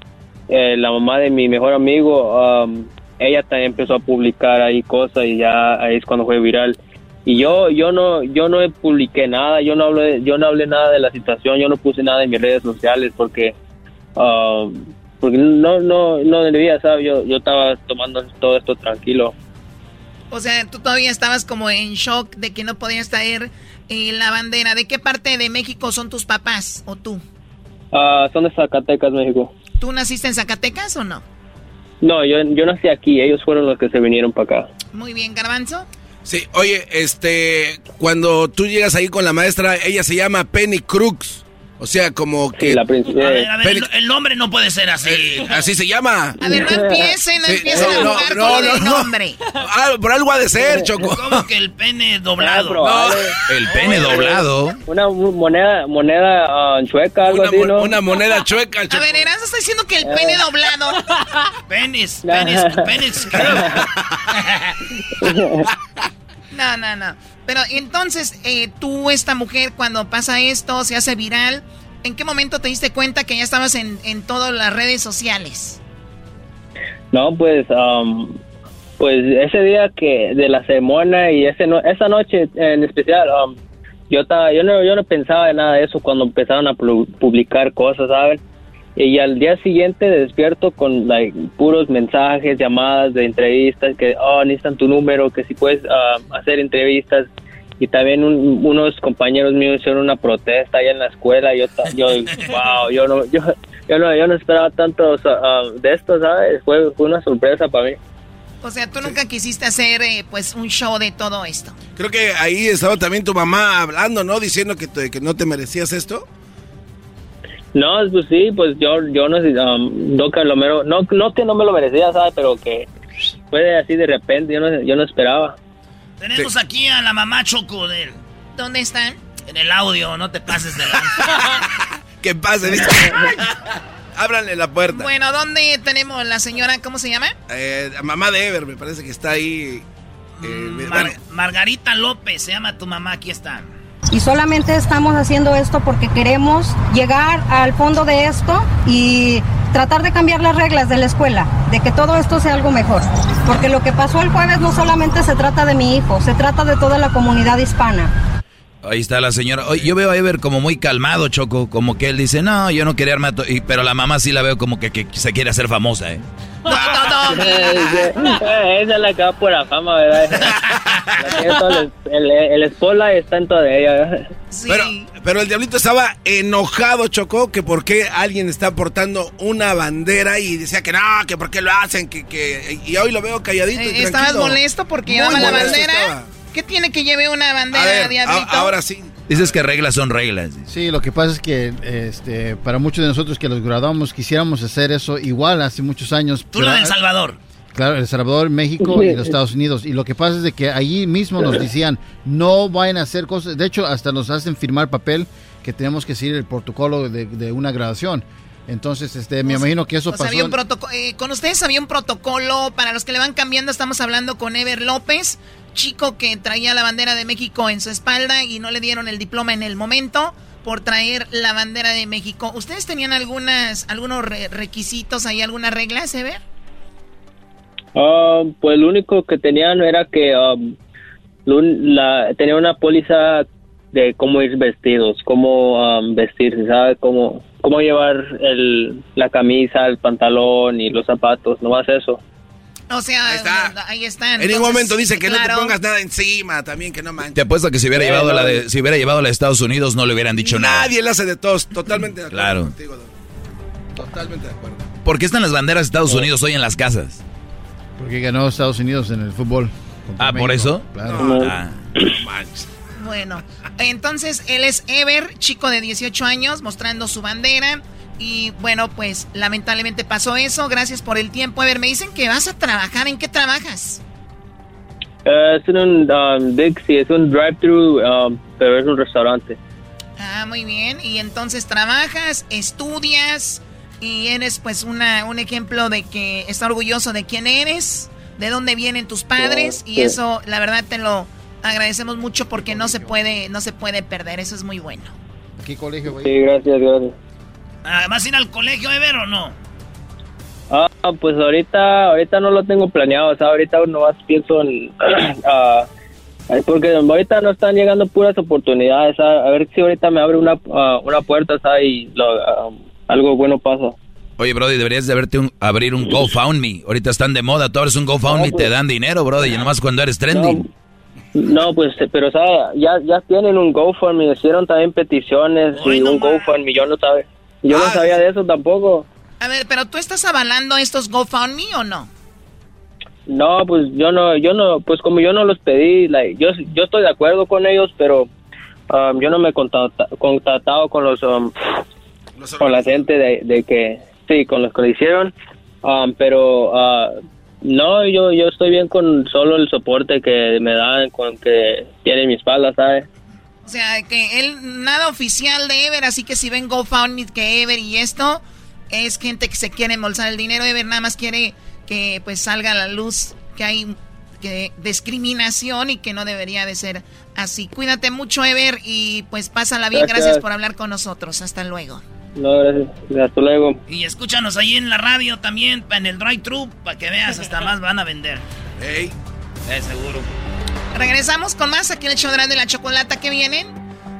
eh, la mamá de mi mejor amigo, um, ella también empezó a publicar ahí cosas y ya ahí es cuando fue viral. Y yo yo no yo no publiqué nada, yo no hablé yo no hablé nada de la situación, yo no puse nada en mis redes sociales porque um, porque no no no debía, ¿sabes? Yo yo estaba tomando todo esto tranquilo. O sea, tú todavía estabas como en shock de que no podías traer eh, la bandera. ¿De qué parte de México son tus papás o tú? Ah, son de Zacatecas, México. ¿Tú naciste en Zacatecas o no? No, yo yo nací aquí, ellos fueron los que se vinieron para acá. Muy bien, Garbanzo. Sí, oye, este, cuando tú llegas ahí con la maestra, ella se llama Penny Crux. O sea, como que... la A ver, a ver, el, el nombre no puede ser así. Así se llama. A ver, no empiecen, no Sí, empiecen no, a no, jugar no, con no, el no. nombre. Ah, por algo ha de ser, Choco. Como que el pene doblado. El pene doblado. Una moneda moneda ah, chueca, algo Una, así, ¿no? una moneda chueca, A Choco. ver, Eranzo está diciendo que el pene doblado. Penis, penis, penis. No, no, no. Pero entonces, eh, tú, esta mujer, cuando pasa esto, se hace viral, ¿en qué momento te diste cuenta que ya estabas en, en todas las redes sociales? No, pues, um, pues ese día que de la ceremonia y ese no, esa noche en especial, um, yo estaba, yo no, yo no pensaba en nada de eso cuando empezaron a pu- publicar cosas, ¿saben? Y al día siguiente despierto con like, puros mensajes, llamadas de entrevistas, que, oh, necesitan tu número, que si puedes ah, hacer entrevistas. Y también un- unos compañeros míos hicieron una protesta allá en la escuela. Yo, yo wow, yo no, yo, yo no, yo no esperaba tanto ah, de esto, ¿sabes? Fue, fue una sorpresa para mí. O sea, tú nunca quisiste hacer, eh, pues, un show de todo esto. Creo que ahí estaba también tu mamá hablando, ¿no? Diciendo que, te- que no te merecías esto. No, pues sí, pues yo, yo no sé, um, no, que lo mero- no, no que no me lo merecía, ¿sabes? Pero que fue así de repente, yo no, yo no esperaba. Tenemos aquí a la mamá Choco de él. ¿Dónde están? En el audio, no te pases de lanza. ¿Qué pasa? Dice, Ábranle la puerta. Bueno, ¿dónde tenemos la señora, cómo se llama? Eh, mamá de Ever, me parece que está ahí. eh, Mar- bueno, Margarita López, se llama tu mamá, aquí está. Y solamente estamos haciendo esto porque queremos llegar al fondo de esto y tratar de cambiar las reglas de la escuela, de que todo esto sea algo mejor. Porque lo que pasó el jueves no solamente se trata de mi hijo, se trata de toda la comunidad hispana. Ahí está la señora. Oye, yo veo a Ever como muy calmado, Choco. Como que él dice, no, yo no quería armar... to-", y- Pero la mamá sí la veo como que, que se quiere hacer famosa, ¿eh? Eh, Esa es la que va por la fama, ¿verdad? La todo el, el, el espola está en toda ella. ¿verdad? Pero, pero el diablito estaba enojado, Chocó, que por qué alguien está portando una bandera y decía que no, que por qué lo hacen, que, que y hoy lo veo calladito. y Eh, ¿Estabas tranquilo. molesto porque llevaba la bandera? estaba. ¿Qué tiene que lleve una bandera, A ver, Diablito? a- ahora sí. Dices que reglas son reglas. Sí, lo que pasa es que este, para muchos de nosotros que los graduamos quisiéramos hacer eso igual hace muchos años. Tú de El Salvador. Claro, El Salvador, México y los Estados Unidos. Y lo que pasa es de que allí mismo nos decían, no vayan a hacer cosas. De hecho, hasta nos hacen firmar papel que tenemos que seguir el protocolo de, de una graduación. Entonces, este, me imagino que eso O sea, pasó. había un protoco- eh, con ustedes había un protocolo, para los que le van cambiando, estamos hablando con Ever López, chico que traía la bandera de México en su espalda y no le dieron el diploma en el momento por traer la bandera de México. ¿Ustedes tenían algunas, algunos re- requisitos ahí, algunas reglas, Ever? Ah, pues lo único que tenían era que um, la, tenía una póliza de cómo ir vestidos, cómo um, vestirse, ¿sabes? Cómo, cómo llevar el, la camisa, el pantalón y los zapatos, nomás eso. O sea, ahí, está. ahí están. En ningún momento dice que no te pongas nada encima, también que no manches. Te apuesto que si hubiera, llevado la de, si hubiera llevado la de Estados Unidos no le hubieran dicho nada. Nadie le hace de todos, totalmente de acuerdo claro. contigo. Totalmente de acuerdo. ¿Por qué están las banderas de Estados Unidos hoy en las casas? Porque ganó Estados Unidos en el fútbol. Ah, ¿por eso? Claro. Ah. Bueno, entonces él es Ever, chico de 18 años, mostrando su bandera. Y bueno, pues lamentablemente pasó eso. Gracias por el tiempo. Ever, me dicen que vas a trabajar. ¿En qué trabajas? Eh, es un um, Dixie, es un drive-thru, um, pero es un restaurante. Ah, muy bien. Y entonces trabajas, estudias y eres pues una, un ejemplo de que está orgulloso de quién eres, de dónde vienen tus padres y eso la verdad te lo agradecemos mucho porque no se puede no se puede perder, eso es muy bueno. ¿Qué colegio, Sí, gracias, gracias. Ah, ¿Vas a ir al colegio, Ever, o no? Ah, pues ahorita, ahorita no lo tengo planeado, o sea, ahorita más pienso en... ah, porque ahorita no están llegando puras oportunidades, a, a ver si ahorita me abre una, ah, una puerta, ¿sabes? Y lo, ah, algo bueno pasa. Oye, Brody, deberías de verte un- abrir un GoFundMe. Ahorita están de moda, tú abres un GoFundMe y te dan dinero, Brody, y nomás cuando eres trending. No, pues, pero, ¿sabes? Ya, ya tienen un GoFundMe, hicieron también peticiones y un GoFundMe, yo no sabe, yo no sabía de eso tampoco. A ver, pero tú estás avalando estos GoFundMe o no? No, pues yo no, yo no, pues como yo no los pedí, like, yo, yo estoy de acuerdo con ellos, pero um, yo no me he contacta- contactado con los, um, con la gente de, de que, sí, con los que lo hicieron, um, pero ah, no, yo, yo estoy bien con solo el soporte que me dan, con que tienen mi espalda, ¿sabes? O sea, que él, nada oficial de Ever, así que si ven GoFundMe que Ever y esto, es gente que se quiere embolsar el dinero. Ever nada más quiere que pues salga a la luz que hay que discriminación y que no debería de ser así. Cuídate mucho, Ever, y pues pásala bien. Gracias. Gracias por hablar con nosotros. Hasta luego. No, gracias, hasta luego. Y escúchanos ahí en la radio también, en el drive-thru, para que veas, hasta más van a vender. Ey. Eh, seguro. Regresamos con más aquí en el show de la chocolata que vienen.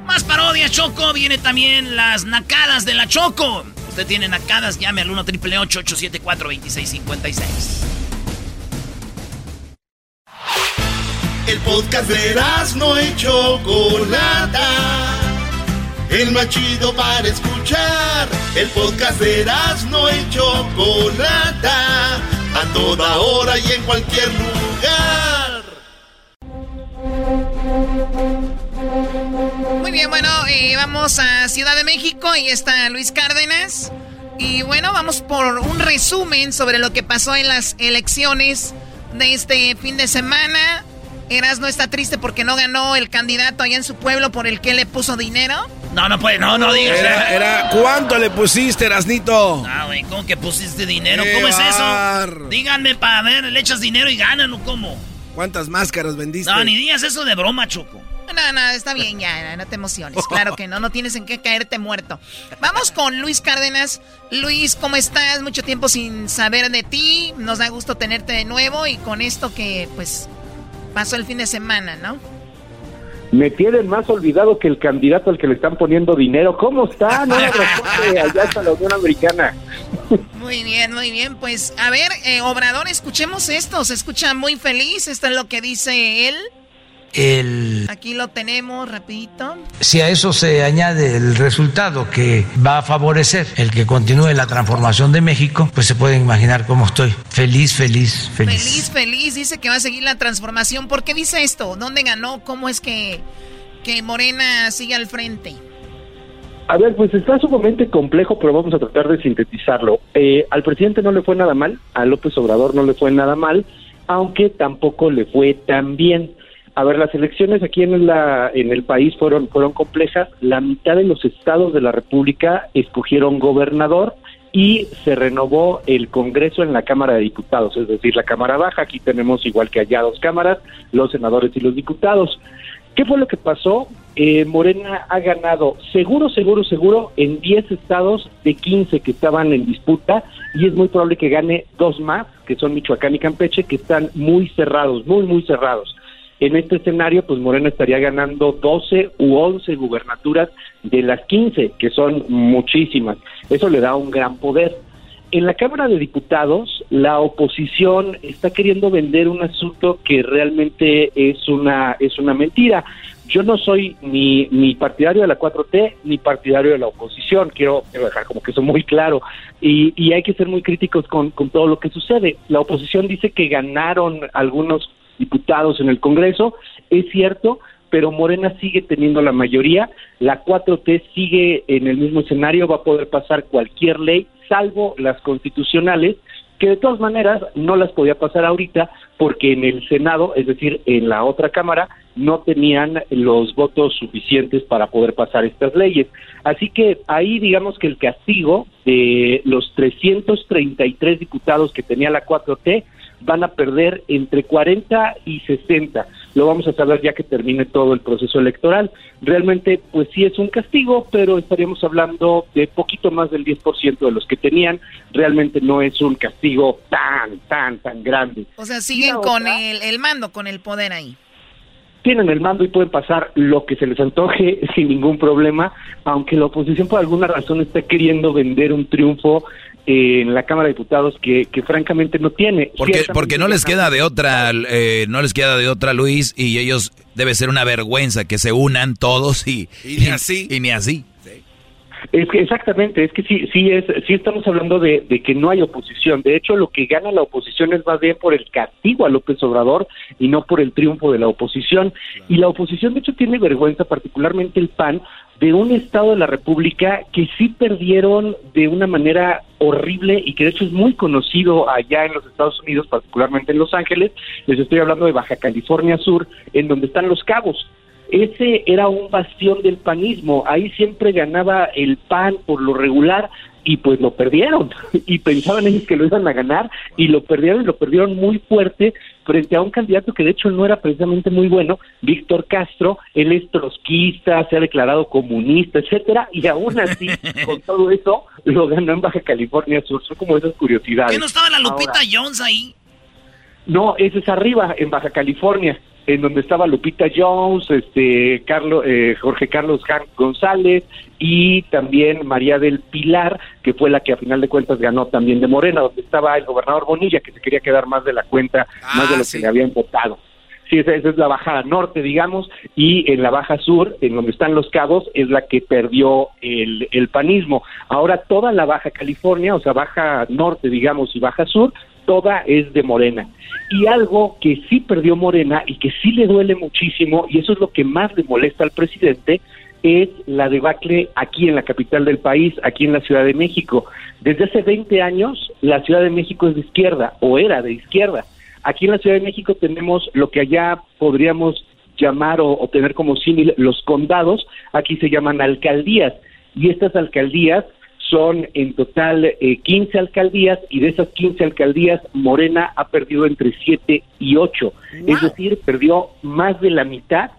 Más parodias, Choco. Viene también las nacadas de la Choco. Usted tiene nacadas, llame al 1 888 874 2656 El podcast de no y Chocolata. El más chido para escuchar. El podcast de no y Chocolata. A toda hora y en cualquier lugar. Muy bien, bueno, eh, vamos a Ciudad de México. Ahí está Luis Cárdenas. Y bueno, vamos por un resumen sobre lo que pasó en las elecciones de este fin de semana. Eras no está triste porque no ganó el candidato allá en su pueblo por el que le puso dinero. No, no puede, no, no digas. Era, era, ¿cuánto le pusiste, Erasnito? Ah, güey, ¿cómo que pusiste dinero? ¡Qué ¿Cómo es eso? Díganme para ver, le echas dinero y ganan o cómo. ¿Cuántas máscaras vendiste? No, ni digas eso de broma, Choco. No, no, está bien ya, no te emociones. Claro que no, no tienes en qué caerte muerto. Vamos con Luis Cárdenas. Luis, ¿cómo estás? Mucho tiempo sin saber de ti. Nos da gusto tenerte de nuevo y con esto que, pues, pasó el fin de semana, ¿no? Me tienen más olvidado que el candidato al que le están poniendo dinero. ¿Cómo está? No responde allá hasta la Unión Americana. Muy bien, muy bien. Pues, a ver, eh, Obrador, escuchemos esto. Se escucha muy feliz. Esto es lo que dice él. El, Aquí lo tenemos, rapidito. si a eso se añade el resultado que va a favorecer el que continúe la transformación de México, pues se pueden imaginar cómo estoy. Feliz, feliz, feliz. Feliz, feliz. Dice que va a seguir la transformación. ¿Por qué dice esto? ¿Dónde ganó? ¿Cómo es que, que Morena sigue al frente? A ver, pues está sumamente complejo, pero vamos a tratar de sintetizarlo. Eh, al presidente no le fue nada mal, a López Obrador no le fue nada mal, aunque tampoco le fue tan bien. A ver, las elecciones aquí en, la, en el país fueron, fueron complejas. La mitad de los estados de la República escogieron gobernador y se renovó el Congreso en la Cámara de Diputados, es decir, la Cámara Baja. Aquí tenemos, igual que allá, dos cámaras, los senadores y los diputados. ¿Qué fue lo que pasó? Eh, Morena ha ganado seguro, seguro, seguro en 10 estados de 15 que estaban en disputa y es muy probable que gane dos más, que son Michoacán y Campeche, que están muy cerrados, muy, muy cerrados. En este escenario, pues Morena estaría ganando 12 u 11 gubernaturas de las 15, que son muchísimas. Eso le da un gran poder. en la Cámara de Diputados, la oposición está queriendo vender un asunto que realmente es una, es una mentira. Yo no soy ni, ni partidario de la 4T ni partidario de la oposición, quiero, quiero dejar como que eso muy claro. Y, y hay que ser muy críticos con, con todo lo que sucede. La oposición dice que ganaron algunos diputados en el Congreso, es cierto, pero Morena sigue teniendo la mayoría, la 4T sigue en el mismo escenario, va a poder pasar cualquier ley, salvo las constitucionales, que de todas maneras no las podía pasar ahorita porque en el Senado, es decir, en la otra Cámara, no tenían los votos suficientes para poder pasar estas leyes. Así que ahí digamos que el castigo de los 333 diputados que tenía la 4T van a perder entre 40 y 60. Lo vamos a saber ya que termine todo el proceso electoral. Realmente, pues sí es un castigo, pero estaríamos hablando de poquito más del 10% de los que tenían. Realmente no es un castigo tan, tan, tan grande. O sea, siguen con el, el mando, con el poder ahí tienen el mando y pueden pasar lo que se les antoje sin ningún problema, aunque la oposición por alguna razón está queriendo vender un triunfo en la Cámara de Diputados que, que francamente no tiene. Porque, porque no les queda de otra, eh, no les queda de otra, Luis, y ellos debe ser una vergüenza que se unan todos y, y ni así. Y, ni así. Es que exactamente, es que sí, sí es, sí estamos hablando de, de, que no hay oposición. De hecho, lo que gana la oposición es más bien por el castigo a López Obrador y no por el triunfo de la oposición. Y la oposición, de hecho, tiene vergüenza, particularmente el PAN, de un Estado de la República que sí perdieron de una manera horrible y que de hecho es muy conocido allá en los Estados Unidos, particularmente en Los Ángeles. Les estoy hablando de Baja California Sur, en donde están los cabos. Ese era un bastión del panismo, ahí siempre ganaba el PAN por lo regular, y pues lo perdieron. Y pensaban ellos que lo iban a ganar y lo perdieron y lo perdieron muy fuerte frente a un candidato que de hecho no era precisamente muy bueno, Víctor Castro, él es trotskista, se ha declarado comunista, etcétera, y aún así, con todo eso, lo ganó en Baja California Sur, son como esas curiosidades. ¿Qué no estaba la Lupita Jones ahí? No, ese es arriba, en Baja California en donde estaba Lupita Jones, este Carlos, eh, Jorge Carlos González y también María del Pilar, que fue la que a final de cuentas ganó también de Morena, donde estaba el gobernador Bonilla, que se quería quedar más de la cuenta, más de lo que le habían votado. Sí, esa, es la baja norte, digamos, y en la baja sur, en donde están los cabos, es la que perdió el, el panismo. Ahora toda la baja California, o sea, baja norte, digamos, y baja sur, toda es de Morena. Y algo que sí perdió Morena y que sí le duele muchísimo, y eso es lo que más le molesta al presidente, es la debacle aquí en la capital del país, aquí en la Ciudad de México. Desde hace 20 años, la Ciudad de México es de izquierda, o era de izquierda. Aquí en la Ciudad de México tenemos lo que allá podríamos llamar o, tener como símil los condados, aquí se llaman alcaldías, y estas alcaldías son en total eh, 15 alcaldías y de esas 15 alcaldías Morena ha perdido entre 7 y 8, es decir, perdió más de la mitad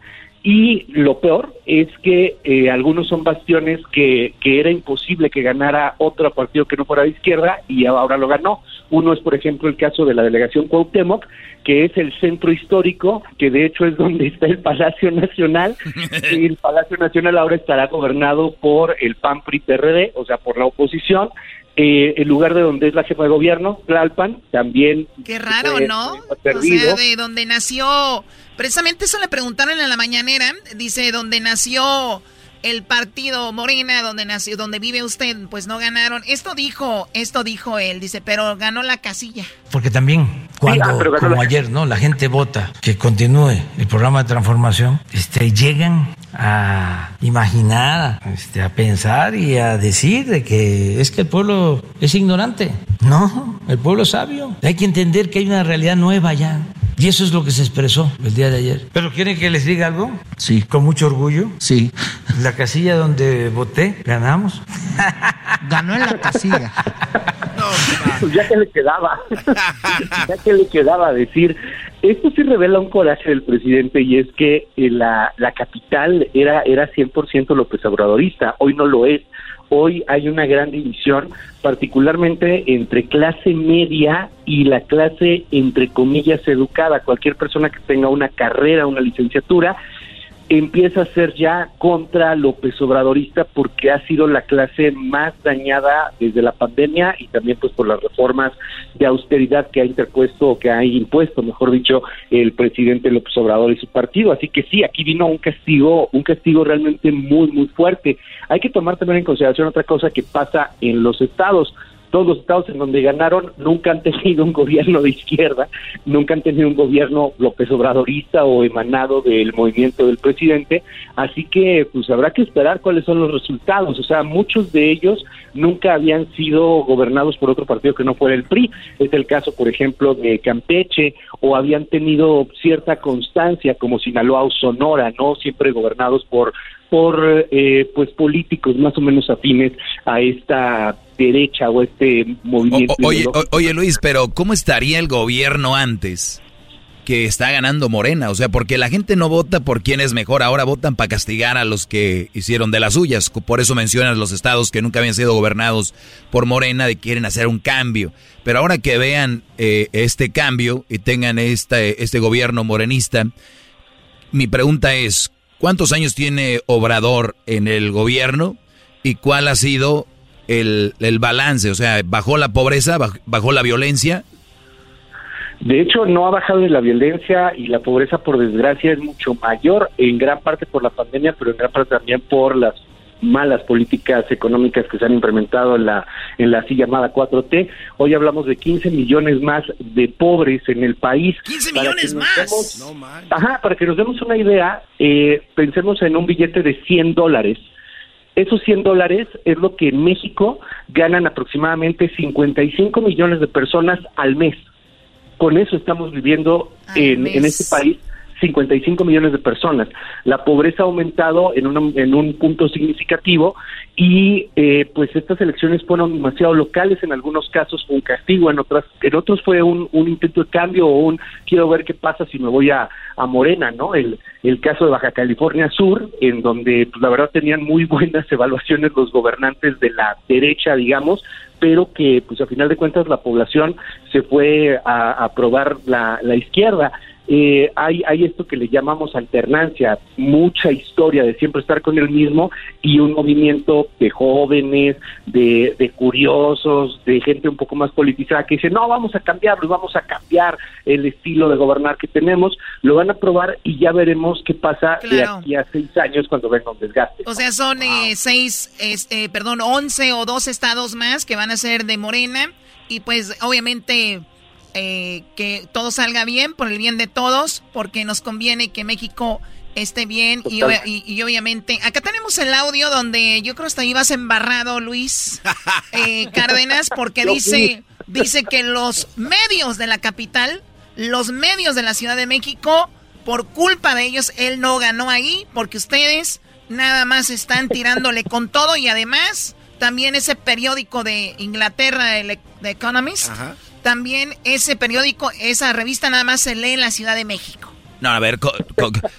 y lo peor es que eh, algunos son bastiones que, que era imposible que ganara otro partido que no fuera de izquierda y ahora lo ganó. Uno es, por ejemplo, el caso de la delegación Cuauhtémoc, que es el centro histórico, que de hecho es donde está el Palacio Nacional. y el Palacio Nacional ahora estará gobernado por el PAN PRI PRD, o sea, por la oposición. Eh, el lugar de donde es la jefa de gobierno, Tlalpan, también. Qué raro, ¿no? O sea, de donde nació. Precisamente eso le preguntaron en la mañanera. Dice, donde nació el partido Morena, donde nació, donde vive usted, pues no ganaron. Esto dijo, esto dijo él, dice, pero ganó la casilla. Porque también cuando, como ayer, ¿no? La gente vota que continúe el programa de transformación, este, llegan a imaginar, este, a pensar y a decir de que es que el pueblo es ignorante. No, el pueblo es sabio. Hay que entender que hay una realidad nueva ya. Y eso es lo que se expresó el día de ayer. ¿Pero quieren que les diga algo? Sí. ¿Con mucho orgullo? Sí. La casilla donde voté, ganamos. Ganó en la casilla. pues ya que le quedaba, ya que le quedaba decir, esto sí revela un coraje del presidente y es que eh, la, la capital era, era 100% López Obradorista, hoy no lo es. Hoy hay una gran división, particularmente entre clase media y la clase, entre comillas, educada. Cualquier persona que tenga una carrera, una licenciatura, empieza a ser ya contra López Obradorista porque ha sido la clase más dañada desde la pandemia y también pues por las reformas de austeridad que ha interpuesto o que ha impuesto, mejor dicho, el presidente López Obrador y su partido. Así que sí, aquí vino un castigo, un castigo realmente muy muy fuerte. Hay que tomar también en consideración otra cosa que pasa en los estados todos los estados en donde ganaron nunca han tenido un gobierno de izquierda, nunca han tenido un gobierno López Obradorista o emanado del movimiento del presidente, así que pues habrá que esperar cuáles son los resultados, o sea, muchos de ellos nunca habían sido gobernados por otro partido que no fuera el PRI, es el caso por ejemplo de Campeche o habían tenido cierta constancia como Sinaloa o Sonora, no siempre gobernados por por eh, pues políticos más o menos afines a esta derecha o este movimiento. oye, oye Luis, pero ¿cómo estaría el gobierno antes? que está ganando Morena, o sea, porque la gente no vota por quién es mejor, ahora votan para castigar a los que hicieron de las suyas, por eso mencionan los estados que nunca habían sido gobernados por Morena, de quieren hacer un cambio, pero ahora que vean eh, este cambio y tengan este, este gobierno morenista, mi pregunta es, ¿cuántos años tiene Obrador en el gobierno y cuál ha sido el, el balance? O sea, ¿bajó la pobreza, bajó la violencia? De hecho, no ha bajado la violencia y la pobreza, por desgracia, es mucho mayor, en gran parte por la pandemia, pero en gran parte también por las malas políticas económicas que se han implementado en la en la así llamada 4T. Hoy hablamos de 15 millones más de pobres en el país. 15 millones más. ajá, para que nos demos una idea, eh, pensemos en un billete de 100 dólares esos 100 dólares es lo que en México ganan aproximadamente 55 millones de personas al mes. Con eso estamos viviendo en, en este país 55 millones de personas. La pobreza ha aumentado en un, en un punto significativo y eh, pues estas elecciones fueron demasiado locales, en algunos casos fue un castigo, en otras en otros fue un, intento de cambio o un quiero ver qué pasa si me voy a, a Morena, ¿no? El, el caso de Baja California Sur, en donde pues, la verdad tenían muy buenas evaluaciones los gobernantes de la derecha, digamos, pero que pues a final de cuentas la población se fue a aprobar la, la izquierda eh, hay, hay esto que le llamamos alternancia, mucha historia de siempre estar con el mismo y un movimiento de jóvenes, de, de curiosos, de gente un poco más politizada que dice, no, vamos a cambiarlo, vamos a cambiar el estilo de gobernar que tenemos, lo van a probar y ya veremos qué pasa de aquí a seis años cuando venga un desgaste. O sea, son eh, seis, eh, perdón, once o dos estados más que van a ser de Morena y pues obviamente eh, que todo salga bien por el bien de todos, porque nos conviene que México esté bien y, obviamente acá tenemos el audio donde yo creo que hasta ibas embarrado Luis eh, Cárdenas porque dice dice que los medios de la capital los medios de la Ciudad de México por culpa de ellos él no ganó ahí porque ustedes nada más están tirándole con todo y además también ese periódico de Inglaterra el The Economist también ese periódico, esa revista nada más se lee en la Ciudad de México. No, a ver,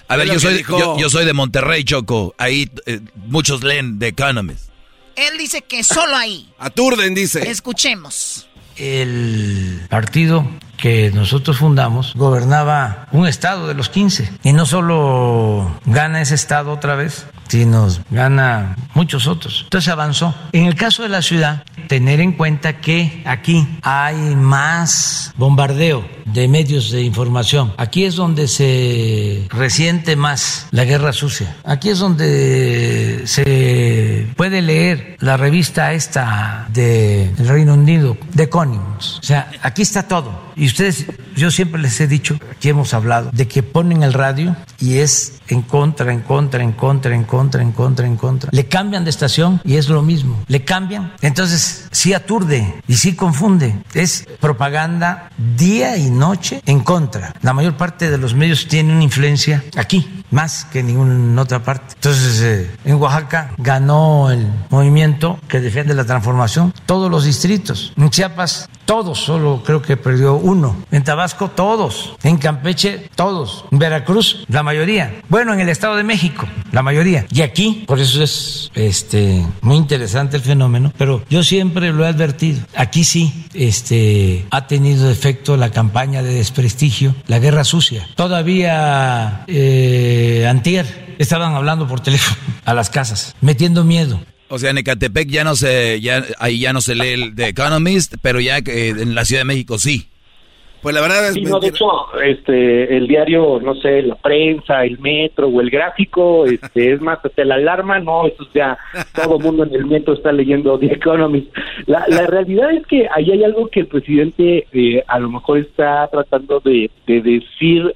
a ver, yo soy, yo, soy de Monterrey, Choco. Ahí eh, muchos leen The Economist. Él dice que solo ahí. Aturden, dice. Escuchemos. El partido que nosotros fundamos gobernaba un estado de los 15 y no solo gana ese estado otra vez, sino gana muchos otros. Entonces avanzó. En el caso de la ciudad, tener en cuenta que aquí hay más bombardeo de medios de información. Aquí es donde se resiente más la guerra sucia. Aquí es donde se puede leer la revista esta del Reino Unido, de Economist. O sea, aquí está todo. Ustedes, yo siempre les he dicho, aquí hemos hablado, de que ponen el radio y es en contra, en contra, en contra, en contra, en contra, en contra. Le cambian de estación y es lo mismo. Le cambian. Entonces, sí aturde y sí confunde. Es propaganda día y noche en contra. La mayor parte de los medios tienen influencia aquí, más que en ninguna otra parte. Entonces, eh, en Oaxaca ganó el movimiento que defiende la transformación, todos los distritos. En Chiapas, todos, solo creo que perdió uno. En Tabasco, todos. En Campeche, todos. En Veracruz, la mayoría. Bueno, en el Estado de México, la mayoría. Y aquí, por eso es este, muy interesante el fenómeno, pero yo siempre lo he advertido. Aquí sí este, ha tenido efecto la campaña de desprestigio, la guerra sucia. Todavía eh, antier estaban hablando por teléfono a las casas, metiendo miedo. O sea, en Ecatepec ya no se, ya, ahí ya no se lee el The Economist, pero ya eh, en la Ciudad de México sí. Pues la verdad es Sí, no, de hecho, este, el diario, no sé, la prensa, el metro o el gráfico, este, es más, hasta la alarma, no, eso ya, todo el mundo en el metro está leyendo The Economist. La, la realidad es que ahí hay algo que el presidente eh, a lo mejor está tratando de, de decir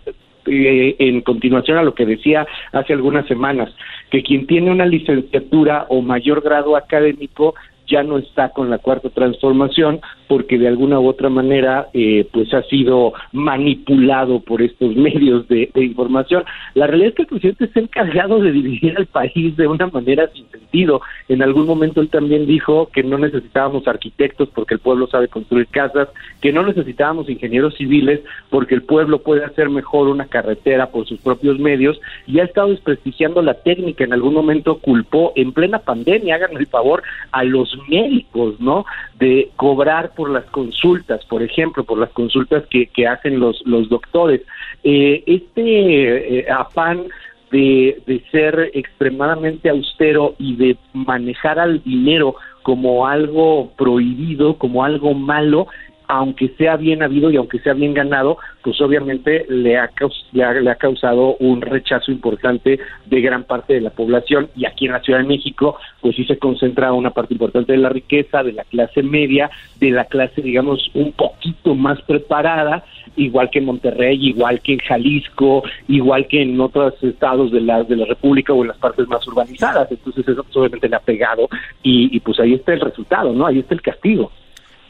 eh, en continuación a lo que decía hace algunas semanas, que quien tiene una licenciatura o mayor grado académico ya no está con la cuarta transformación porque de alguna u otra manera eh, pues ha sido manipulado por estos medios de, información. La realidad es que el presidente está encargado de dividir al país de una manera sin sentido. En algún momento él también dijo que no necesitábamos arquitectos porque el pueblo sabe construir casas, que no necesitábamos ingenieros civiles porque el pueblo puede hacer mejor una carretera por sus propios medios y ha estado desprestigiando la técnica. En algún momento culpó en plena pandemia, háganme el favor, a los médicos, ¿no? De cobrar por las consultas, por ejemplo, por las consultas que, que hacen los, los doctores. Eh, este eh, afán de, de ser extremadamente austero y de manejar al dinero como algo prohibido, como algo malo, aunque sea bien habido y aunque sea bien ganado, pues obviamente le ha, le ha, le ha causado un rechazo importante de gran parte de la población y aquí en la Ciudad de México pues sí se concentra una parte importante de la riqueza, de la clase media, de la clase digamos un poquito más preparada, igual que en Monterrey, igual que en Jalisco, igual que en otros estados de la, de la República o en las partes más urbanizadas, entonces eso obviamente le ha pegado y, y pues ahí está el resultado, ¿no? Ahí está el castigo.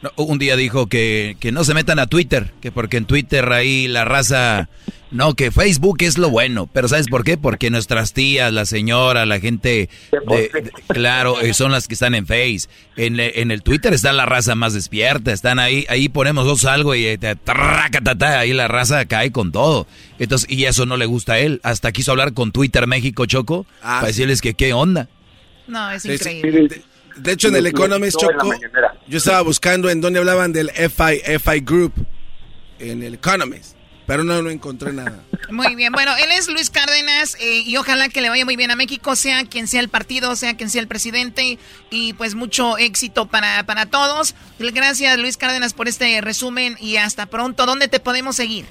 No, un día dijo que, que no se metan a Twitter, que porque en Twitter ahí la raza... No, que Facebook es lo bueno, pero ¿sabes por qué? Porque nuestras tías, la señora, la gente, de- de- claro, eh, son las que están en Face. En, en el Twitter está la raza más despierta, están ahí, ahí ponemos dos algo y eh, ahí la raza cae con todo. Entonces, y eso no le gusta a él. Hasta quiso hablar con Twitter México, Choco, para decirles que qué onda. No, es Sí, sí. increíble. De, hecho, en el Economist, Choco, yo estaba buscando en donde hablaban del FI, FI Group, en el Economist, pero no, no encontré nada. Muy bien, bueno, él es Luis Cárdenas eh, y ojalá que le vaya muy bien a México, sea quien sea el partido, sea quien sea el presidente y pues mucho éxito para, para todos. Gracias Luis Cárdenas por este resumen y hasta pronto. ¿Dónde te podemos seguir?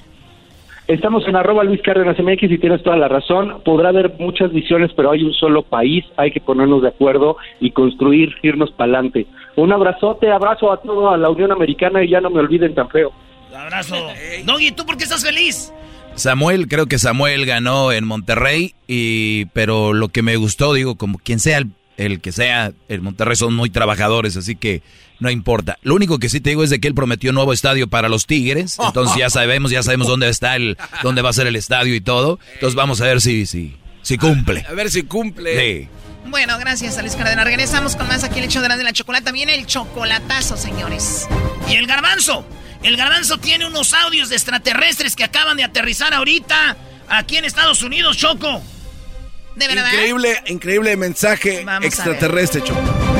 Estamos en arroba Luis Cárdenas MX y tienes toda la razón. Podrá haber muchas visiones, pero hay un solo país. Hay que ponernos de acuerdo y construir, irnos para adelante. Un abrazote, abrazo a toda la Unión Americana y ya no me olviden tan feo. Abrazo. Doggy, ¿tú por qué estás feliz? Samuel, creo que Samuel ganó en Monterrey, y, pero lo que me gustó, digo, como quien sea el, el que sea, el Monterrey son muy trabajadores, así que no importa. Lo único que sí te digo es de que él prometió un nuevo estadio para los Tigres, entonces ya sabemos, ya sabemos dónde está el, dónde va a ser el estadio y todo. Entonces vamos a ver si, si, si cumple. A ver si cumple. Sí. Bueno, gracias a Luis Cárdenas. Regresamos con más aquí el hecho de la de la chocolata. Viene el chocolatazo, señores. Y el garbanzo. El garbanzo tiene unos audios de extraterrestres que acaban de aterrizar ahorita aquí en Estados Unidos, Choco. ¿De verdad? Increíble, increíble mensaje Vamos a extraterrestre, Choco.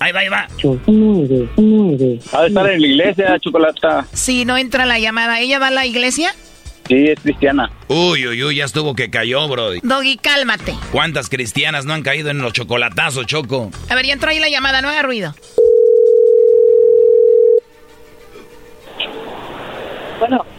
Ahí va, ahí va. Ha de estar en la iglesia, Chocolata. Sí, no entra la llamada. ¿Ella va a la iglesia? Sí, es cristiana. Uy, uy, uy, ya estuvo que cayó, Brody. Doggy, cálmate. ¿Cuántas cristianas no han caído en los chocolatazos, Choco? A ver, ya entró ahí la llamada, no haga ruido. Bueno.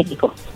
México.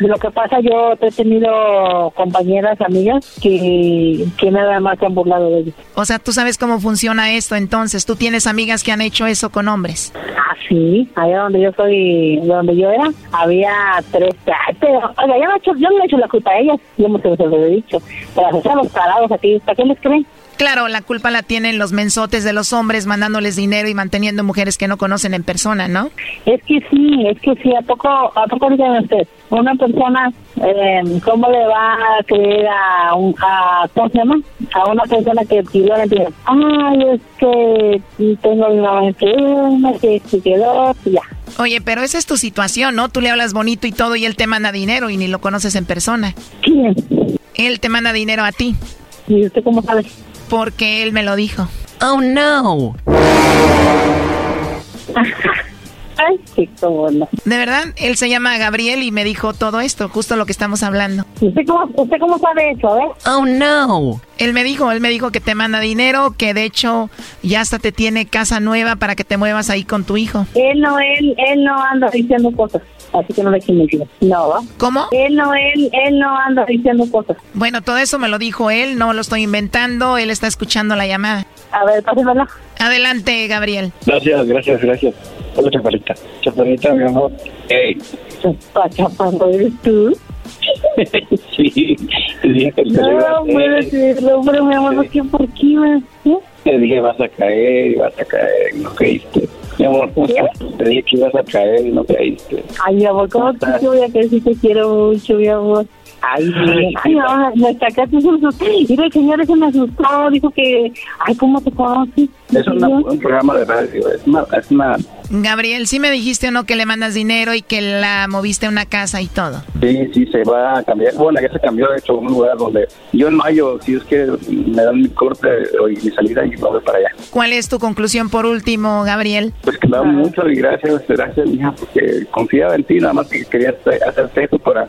Lo que pasa, yo he tenido compañeras, amigas, que, que nada más se han burlado de ellos. O sea, tú sabes cómo funciona esto, entonces. ¿Tú tienes amigas que han hecho eso con hombres? Ah, sí. Allá donde yo soy, donde yo era, había tres. Pero, oiga, yo no, he hecho, yo no he hecho la culpa a ellas, yo me se lo he dicho. Pero a los parados aquí, ¿para qué les creen? Claro, la culpa la tienen los mensotes de los hombres mandándoles dinero y manteniendo mujeres que no conocen en persona, ¿no? Es que sí, es que sí, ¿a poco, a poco usted? Una persona, eh, ¿cómo le va a creer a, un, a, ¿cómo se llama? A una persona que pidió dinero. Ay, es que tengo mamá enferma, que se quedó, ya. Oye, pero esa es tu situación, ¿no? Tú le hablas bonito y todo y él te manda dinero y ni lo conoces en persona. ¿Quién? Él te manda dinero a ti. ¿Y usted cómo sabe? Porque él me lo dijo. Oh, no. Ay, qué no. De verdad, él se llama Gabriel y me dijo todo esto, justo lo que estamos hablando. ¿Usted cómo, usted cómo sabe eso, eh? Oh, no. Él me dijo, él me dijo que te manda dinero, que de hecho ya hasta te tiene casa nueva para que te muevas ahí con tu hijo. Él no, él, él no anda diciendo cosas así que no le mentiras. No, ¿Cómo? Él no, él, él no anda diciendo cosas. Bueno, todo eso me lo dijo él, no lo estoy inventando, él está escuchando la llamada. A ver, pásemela. Adelante, Gabriel. Gracias, gracias, gracias. Hola, chaparrita. Chaparrita, mi amor. Hey. Chaparro, ¿eres tú? sí, te dije que No, puedo decirlo, pero mi amor, ¿por qué? ¿Por qué? Te dije, vas a caer, vas a caer, no caíste. Mi amor, Te dije que ibas a caer y no caíste. Ay, mi amor, ¿cómo te voy a que si te quiero mucho, mi amor? Ay, ay, no, nuestra casa se asustó. Y el señor se me asustó, dijo que, ay, ¿cómo te conoces? Es un programa de radio, es una, es una... Gabriel, ¿sí me dijiste o no que le mandas dinero y que la moviste a una casa y todo? Sí, sí, se va a cambiar. Bueno, ya se cambió, de hecho, un lugar donde yo en mayo, si es que me dan mi corte y mi salida, y me voy para allá. ¿Cuál es tu conclusión por último, Gabriel? Pues que me da mucho y gracias, gracias, hija, porque confiaba en ti, nada más que quería hacerte eso para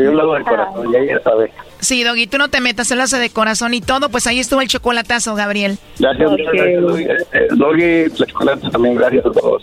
yo lo hago de corazón, ya ella sabe. Sí, Doggy, tú no te metas, él hace de corazón y todo, pues ahí estuvo el chocolatazo, Gabriel. Gracias, gracias, Doggy. Eh, Doggy, el chocolate también, gracias a todos.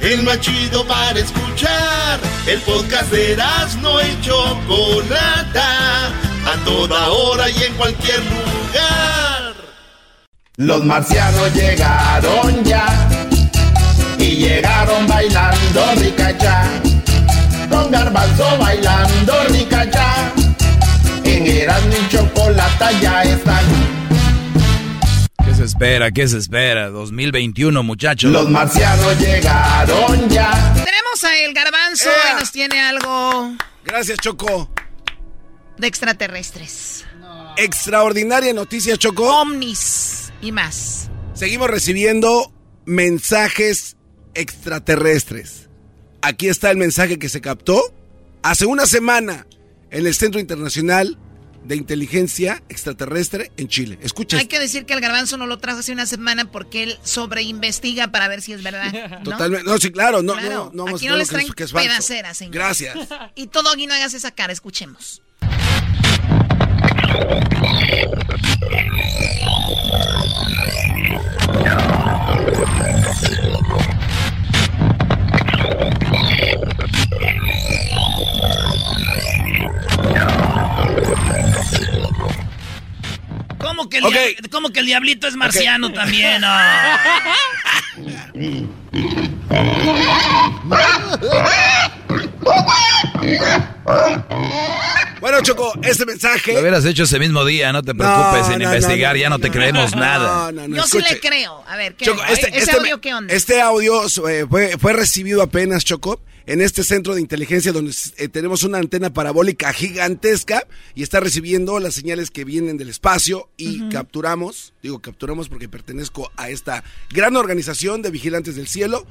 el más chido para escuchar. El podcast de no y Chocolata, a toda hora y en cualquier lugar. Los marcianos llegaron ya, y llegaron bailando ricacha. Con garbanzo bailando ricacha. En Erasmo y Chocolata ya están se espera? ¿Qué se espera? 2021, muchachos. Los marcianos llegaron ya. Tenemos a El Garbanzo y nos tiene algo. Gracias, Choco. De extraterrestres. Extraordinaria noticia, Choco. Omnis y más. Seguimos recibiendo mensajes extraterrestres. Aquí está el mensaje que se captó hace una semana en el Centro Internacional de inteligencia extraterrestre en Chile. Escucha. Hay que decir que el garbanzo no lo trajo hace una semana porque él sobreinvestiga para ver si es verdad. Totalmente. No, sí, claro. No, no, no, Aquí no les traen que es pedaceras, señor. Gracias. Y todo aquí no hagas esa cara. Escuchemos. ¿Cómo que, el que el diablito es marciano también? Bueno, Choco, este mensaje. Lo hubieras hecho ese mismo día, no te preocupes, No, sin no, investigar, no, ya no te creemos nada. No, no, Yo sí escuche. le creo. A ver, ¿qué Choco, onda? este, ¿Ese este- audio qué onda? este audio eh, fue, fue recibido apenas, Choco, en este centro de inteligencia donde eh, tenemos una antena parabólica gigantesca y está recibiendo las señales que vienen del espacio y capturamos, digo capturamos porque pertenezco a esta gran organización de vigilantes del cielo,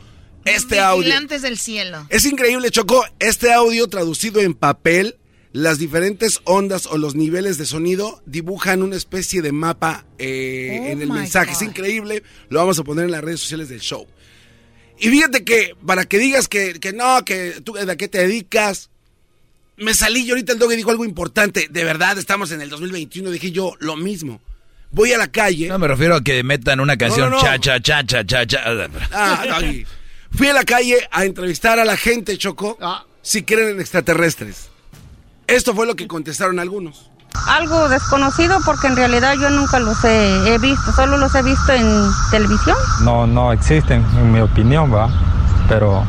este audio. Vigilantes del cielo. Es increíble, Choco, este audio traducido en papel, las diferentes ondas o los niveles de sonido dibujan una especie de mapa eh, Oh en el mensaje. Es increíble, lo vamos a poner en las redes sociales del show. Y fíjate que para que digas que, que no, que tú de a qué te dedicas, me salí y ahorita el dog dijo algo importante. De verdad, estamos en el 2021, dije yo lo mismo. Voy a la calle. No me refiero a que metan una canción No, no, no. cha cha cha cha cha cha. Ah. Fui a la calle a entrevistar a la gente, Choco, si creen en extraterrestres. Esto fue lo que contestaron algunos. Algo desconocido porque en realidad yo nunca los he, he visto, solo los he visto en televisión. No, no existen, en mi opinión, va. Pero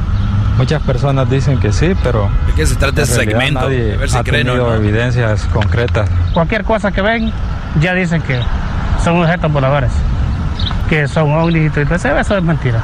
muchas personas dicen que sí, pero. ¿De qué se trata ese segmento? Nadie A ver si ha creen o no. evidencias concretas. Cualquier cosa que ven, ya dicen que son objetos voladores, que son ovnis y todo eso. Eso es mentira.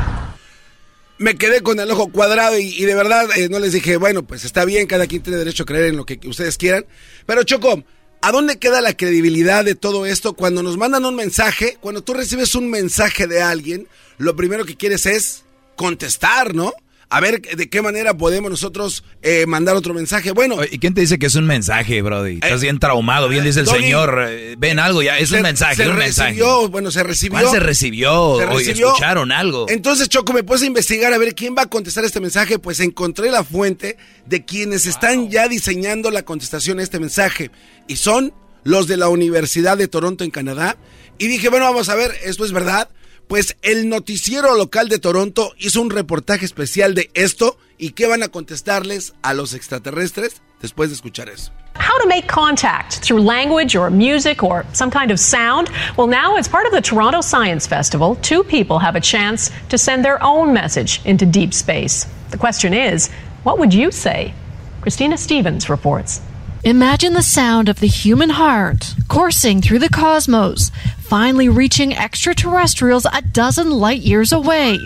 Me quedé con el ojo cuadrado y, y de verdad eh, no les dije, bueno, pues está bien, cada quien tiene derecho a creer en lo que ustedes quieran. Pero Choco, ¿a dónde queda la credibilidad de todo esto cuando nos mandan un mensaje? Cuando tú recibes un mensaje de alguien, lo primero que quieres es contestar, ¿no? A ver de qué manera podemos nosotros eh, mandar otro mensaje. Bueno, ¿Y quién te dice que es un mensaje, Brody? Estás bien traumado, bien dice el señor. eh, ven algo ya, es se- un mensaje, se un mensaje. bueno, se recibió. ¿Cuál se recibió? Se recibió. escucharon algo. Entonces, Choco, me puse a investigar a ver quién va a contestar este mensaje. Pues encontré la fuente de quienes están ya diseñando la contestación a este mensaje. Y son los de la Universidad de Toronto en Canadá. Y dije, bueno, vamos a ver, ¿esto es verdad? Pues el noticiero local de Toronto hizo un reportaje especial de esto y qué van a contestarles a los extraterrestres después de escuchar eso. How to make contact through language or music or some kind of sound? Well, now, as part of the Toronto Science Festival, two people have a chance to send their own message into deep space. The question is, what would you say? Christina Stevens reports. Imagine the sound of the human heart coursing through the cosmos, finally reaching extraterrestrials a dozen light years away.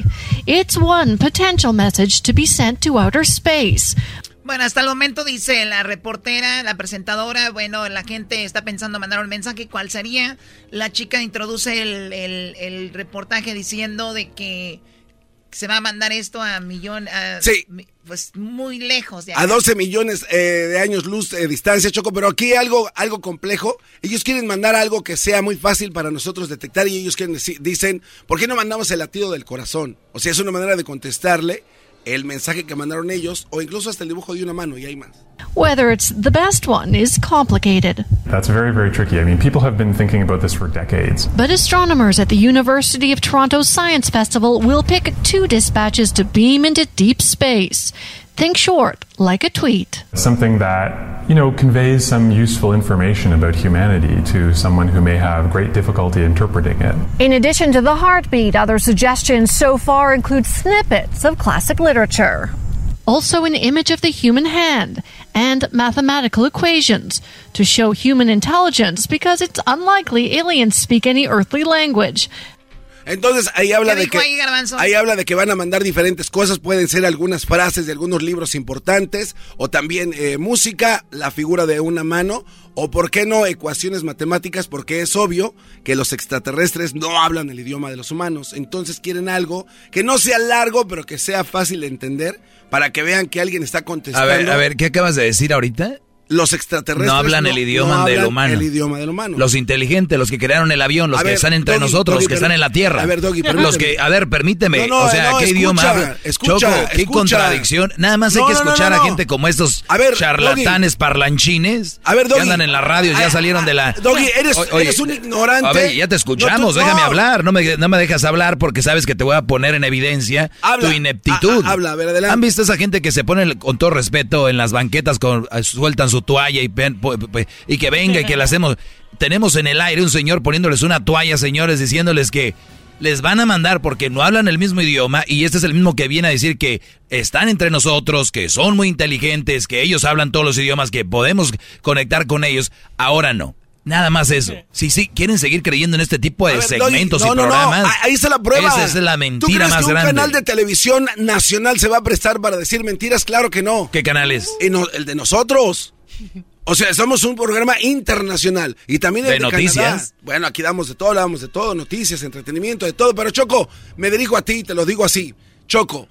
It's one potential message to be sent to outer space. Bueno, hasta el momento dice la reportera, la presentadora, bueno, la gente está pensando mandar un mensaje, ¿cuál sería? La chica introduce el, el- el reportaje diciendo de que se va a mandar esto a millón, a- Sí. mi- pues muy lejos de A 12 millones eh, de años luz de distancia, Choco, pero aquí algo, algo complejo. Ellos quieren mandar algo que sea muy fácil para nosotros detectar y ellos quieren decir- dicen, ¿por qué no mandamos el latido del corazón? O sea, es una manera de contestarle el mensaje que mandaron ellos o incluso hasta el dibujo de una mano y hay más. Whether it's the best one is complicated. That's very, very tricky. I mean, people have been thinking about this for decades. But astronomers at the University of Toronto's Science Festival will pick two dispatches to beam into deep space. Think short, like a tweet. Something that, you know, conveys some useful information about humanity to someone who may have great difficulty interpreting it. In addition to the heartbeat, other suggestions so far include snippets of classic literature. Also, an image of the human hand and mathematical equations to show human intelligence because it's unlikely aliens speak any earthly language. Entonces ahí habla ¿Qué de dijo que ahí, Garbanzo? ahí habla de que van a mandar diferentes cosas, pueden ser algunas frases de algunos libros importantes o también eh, música, la figura de una mano o por qué no ecuaciones matemáticas porque es obvio que los extraterrestres no hablan el idioma de los humanos, entonces quieren algo que no sea largo pero que sea fácil de entender para que vean que alguien está A contestando. ver, a ver, ¿qué acabas de decir ahorita? Los extraterrestres No hablan el idioma del hablan humano. El idioma del humano. Los inteligentes, los que crearon el avión, los A que ver, están entre Doggy, nosotros, Doggy, los que están en la tierra. A ver, Doggy, los permíteme. que, a ver, permíteme. No, no, o sea, ¿qué escucha, idioma escucha, Choco, qué contradicción. Nada más hay que escuchar a gente como estos A ver, charlatanes parlanchines A ver, que andan en las radios, ya salieron de la. Doggy, eres, O- oye, eres un ignorante. A ver, ya te escuchamos, tú- déjame hablar. No me, no me dejas hablar porque sabes que te voy a poner en evidencia Habla, tu ineptitud. habla, a ver, adelante. ¿Han visto esa gente que se pone, con todo respeto, en las banquetas, con, eh, sueltan su toalla y, pen- y que venga y que la hacemos? Tenemos en el aire un señor poniéndoles una toalla, señores, diciéndoles que les van a mandar porque no hablan el mismo idioma y este es el mismo que viene a decir que están entre nosotros, que son muy inteligentes, que ellos hablan todos los idiomas, que podemos conectar con ellos. Ahora no. Nada más eso. Si sí, quieren seguir creyendo en este tipo de segmentos y programas. ahí está la prueba. Esa es la mentira ¿Tú más que grande. Un canal de televisión nacional se va a prestar para decir mentiras? Claro que no. ¿Qué canales? el de nosotros. O sea, somos un programa internacional y también el ¿De noticias? Canadá. Bueno, aquí damos de todo, hablamos de todo, noticias, entretenimiento, de todo. Pero Choco, me dirijo a ti, te lo digo así. Choco,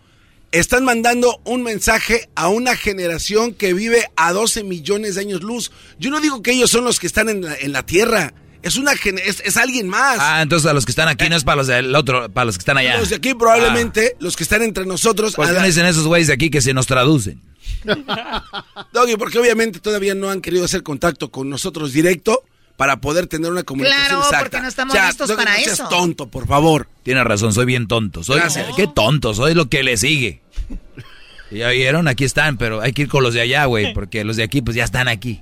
están mandando un mensaje a una generación que vive a 12 millones de años luz. Yo no digo que ellos son los que están en la, en la Tierra. Es una gen- es, es alguien más. Ah, entonces a los que están aquí no es para los del otro, para los que están allá. Los de aquí probablemente, los que están entre nosotros. ¿Por qué no dicen esos güeyes de aquí que se nos traducen? Doggy, porque obviamente todavía no han querido hacer contacto con nosotros directo para poder tener una comunicación Claro, exacta. porque no estamos Ya, listos Doggy, para no seas eso. tonto, por favor. Tiene razón, soy bien tonto. Soy, Gracias. ¿Qué tonto? Soy lo que le sigue. Ya vieron, aquí están, pero hay que ir con los de allá, güey, porque los de aquí pues ya están aquí.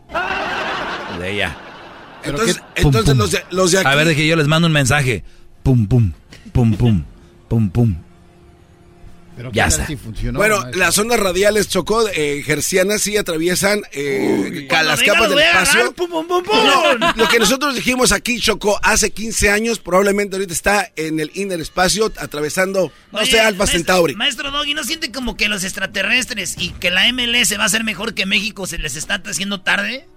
Los de allá. Entonces, Pum, entonces pum. los, de, los de aquí. A ver, de que yo les mando un mensaje. Pum, pum, pum, pum, pum, pum. Ya está. bueno, las zonas radiales chocó, eh, gercianas sí atraviesan eh, las capas del espacio. agarrar, pum, pum, pum, pum. No, lo que nosotros dijimos aquí, Chocó, hace 15 años, probablemente ahorita está en el inner espacio, atravesando, no Oye, sé, Alfa maestro- Centauri. Maestro Doggy, ¿no siente como que los extraterrestres y que la MLS va a ser mejor que México se les está haciendo tarde?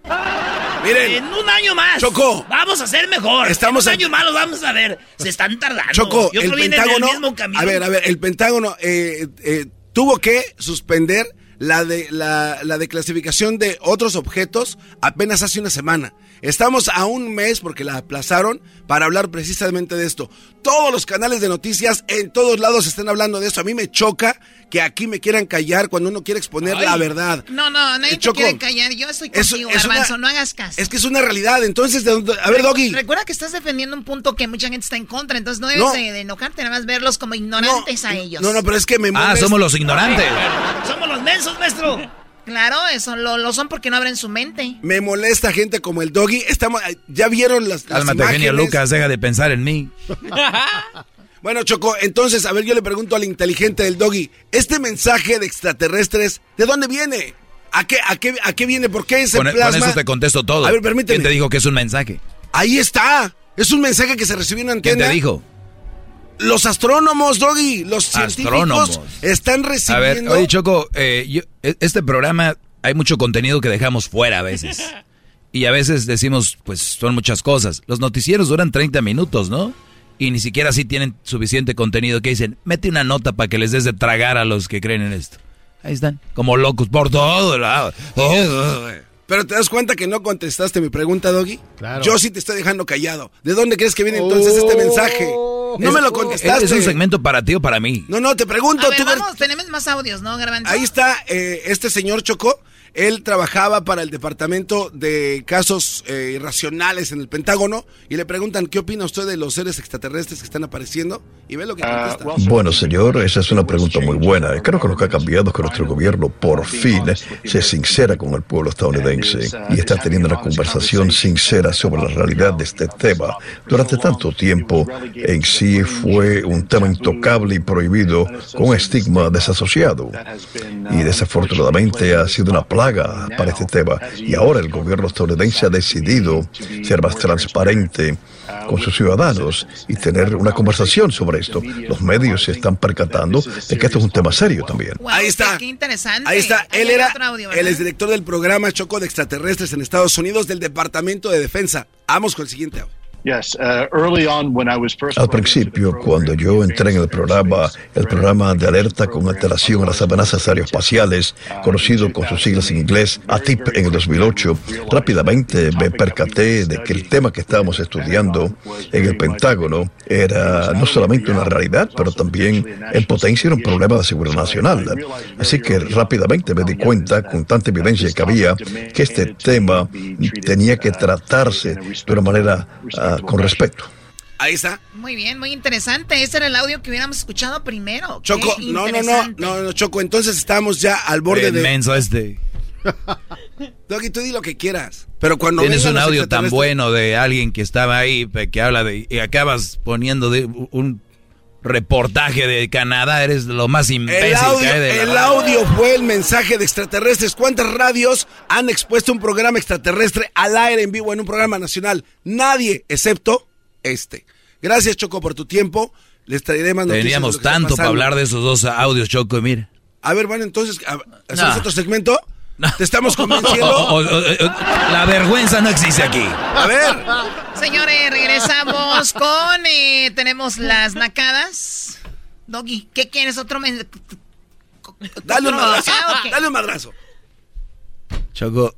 Miren. En un año más. Choco. Vamos a ser mejor. Estamos en un año más los vamos a ver. Se están tardando. Choco, y otro el viene en el Pentágono. mismo camino. A ver, a ver, el Pentágono eh, eh, tuvo que suspender la de la, la declasificación de otros objetos apenas hace una semana. Estamos a un mes porque la aplazaron para hablar precisamente de esto. Todos los canales de noticias en todos lados están hablando de eso. A mí me choca que aquí me quieran callar cuando uno quiere exponer Ay. la verdad. No, no, nadie te quiere callar. Yo estoy es- contigo, es Garbanzo, no hagas caso. Es que es una realidad. Entonces, ¿de dónde- a ver, Doggy. Recuerda que estás defendiendo un punto que mucha gente está en contra, entonces no debes No. de, de enojarte, nada más verlos como ignorantes a ellos. No, no, pero es que me Ah, somos los ignorantes. Somos los mensos, maestro. Claro, eso lo, lo son porque no abren su mente. Me molesta gente como el Doggy. Estamos, ya vieron las, las Cálmate, genio imágenes? Lucas, deja de pensar en mí. Bueno, Choco, entonces, a ver, yo le pregunto al inteligente del Doggy, este mensaje de extraterrestres, ¿de dónde viene? ¿A qué, a qué, a qué viene? ¿Por qué ese Con, con plasma? eso te contesto todo. A ver, permíteme. ¿Quién te dijo que es un mensaje? Ahí está. Es un mensaje que se recibió en una ¿Quién antena. te dijo? Los astrónomos, Doggy, los científicos Astrónomos. están A ver, recibiendo... oye Choco, eh, yo- e- este programa hay mucho contenido que dejamos fuera a veces. Y a veces decimos, pues son muchas cosas. Los noticieros duran 30 minutos, ¿no? Y ni siquiera así tienen suficiente contenido que dicen, mete una nota para que les des de tragar a los que creen en esto. Ahí están, como locos por todo lado. Pero te das cuenta que no contestaste mi pregunta, Doggy. Claro. Yo sí te estoy dejando callado. ¿De dónde crees que viene entonces este mensaje? No Es- me lo contestaste. ¿Es un segmento para ti o para mí? No, no, te pregunto. A ver, tú ver- vamos, tenemos más audios, ¿no, Garbanzo? Ahí está eh, este señor Choco. Él trabajaba para el departamento de casos eh, irracionales en el Pentágono y le preguntan qué opina usted de los seres extraterrestres que están apareciendo y ve lo que contesta. Bueno, señor, esa es una pregunta muy buena. Creo que lo que ha cambiado es que nuestro gobierno por fin se sincera con el pueblo estadounidense y está teniendo una conversación sincera sobre la realidad de este tema. Durante tanto tiempo, en sí fue un tema intocable y prohibido con estigma desasociado. Y desafortunadamente ha sido una plaga para este tema. Y ahora el gobierno estadounidense ha decidido ser más transparente con sus ciudadanos y tener una conversación sobre esto. Los medios se están percatando de que esto es un tema serio también. Ahí está. Qué interesante. Ahí está. Ahí Él era audio, el exdirector del programa Choco de Extraterrestres en Estados Unidos del Departamento de Defensa. Vamos con el siguiente audio. Al principio, cuando yo entré en el programa, el programa de alerta con antelación a las amenazas aeroespaciales, conocido con sus siglas en inglés ATIP en el 2008, rápidamente me percaté de que el tema que estábamos estudiando en el Pentágono era no solamente una realidad, pero también en potencia era un problema de seguridad nacional. Así que rápidamente me di cuenta, con tanta evidencia que había, que este tema tenía que tratarse de una manera ah, con respeto. Ahí está. Muy bien, muy interesante. Ese era el audio que hubiéramos escuchado primero. Qué Choco, no, no, no, no, no, Choco. Entonces estamos ya al borde El de. menso este. Doggy, tú di lo que quieras. Pero cuando Tienes un audio tan bueno de alguien que estaba ahí, que habla de... Y acabas poniendo de un reportaje de Canadá, eres lo más imbécil El audio, que hay de el audio fue el mensaje de extraterrestres. ¿Cuántas radios han expuesto un programa extraterrestre al aire en vivo en un programa nacional? Nadie, excepto este. Gracias, Choco, por tu tiempo. Les traeré más noticias. Teníamos tanto para hablar de esos dos audios, Choco, y mira. A ver, bueno, entonces, ¿hacemos No. otro segmento? ¿Te estamos convenciendo? O- o- o- la vergüenza no existe aquí. A ver. Señores, regresamos con. eh, tenemos las nacadas. Doggy, ¿qué quieres? Otro. men- Dale un madrazo. Ah, ok. Dale un madrazo. Choco,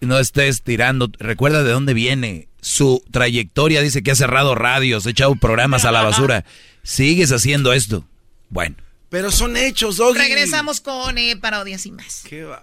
no estés tirando. Recuerda de dónde viene. Su trayectoria dice que ha cerrado radios, ha echado programas a la basura. Sigues haciendo esto. Bueno. Pero son hechos, Doggy. Regresamos con eh, parodias y más. ¿Qué va?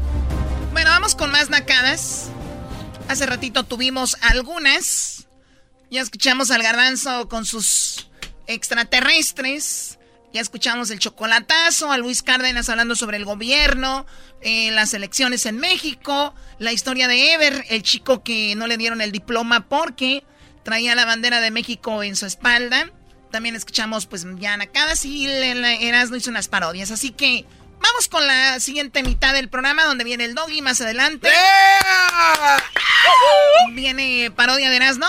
Bueno, vamos con más nacadas. Hace ratito tuvimos algunas. Ya escuchamos al garbanzo con sus extraterrestres. Ya escuchamos el chocolatazo, a Luis Cárdenas hablando sobre el gobierno, eh, las elecciones en México, la historia de Ever, el chico que no le dieron el diploma porque traía la bandera de México en su espalda. También escuchamos pues ya nacadas y Erasmo hizo unas parodias. Así que vamos con la siguiente mitad del programa donde viene el doggy más adelante. Viene parodia de Erasmo.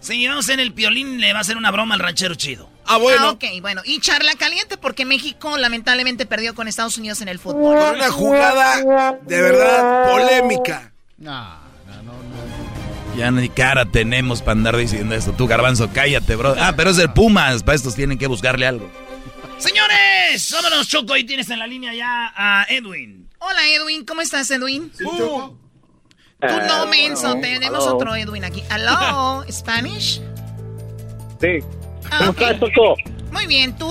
Sí, vamos en el piolín, le va a hacer una broma al ranchero chido. Ah, Ah, ok, bueno. Y charla caliente porque México lamentablemente perdió con Estados Unidos en el fútbol. Una jugada de verdad polémica. Ya ni cara tenemos para andar diciendo esto. Tú, garbanzo, cállate, bro. Ah, pero es el Pumas. Para estos tienen que buscarle algo. Señores, vámonos, Choco. Y tienes en la línea ya a Edwin. Hola Edwin, ¿cómo estás Edwin? Tú Ah, no, menso, bueno, tenemos hello. otro Edwin aquí. Hello, Spanish. Sí. Ah, ¿Cómo ok. estás, Choco? Muy bien, ¿tú?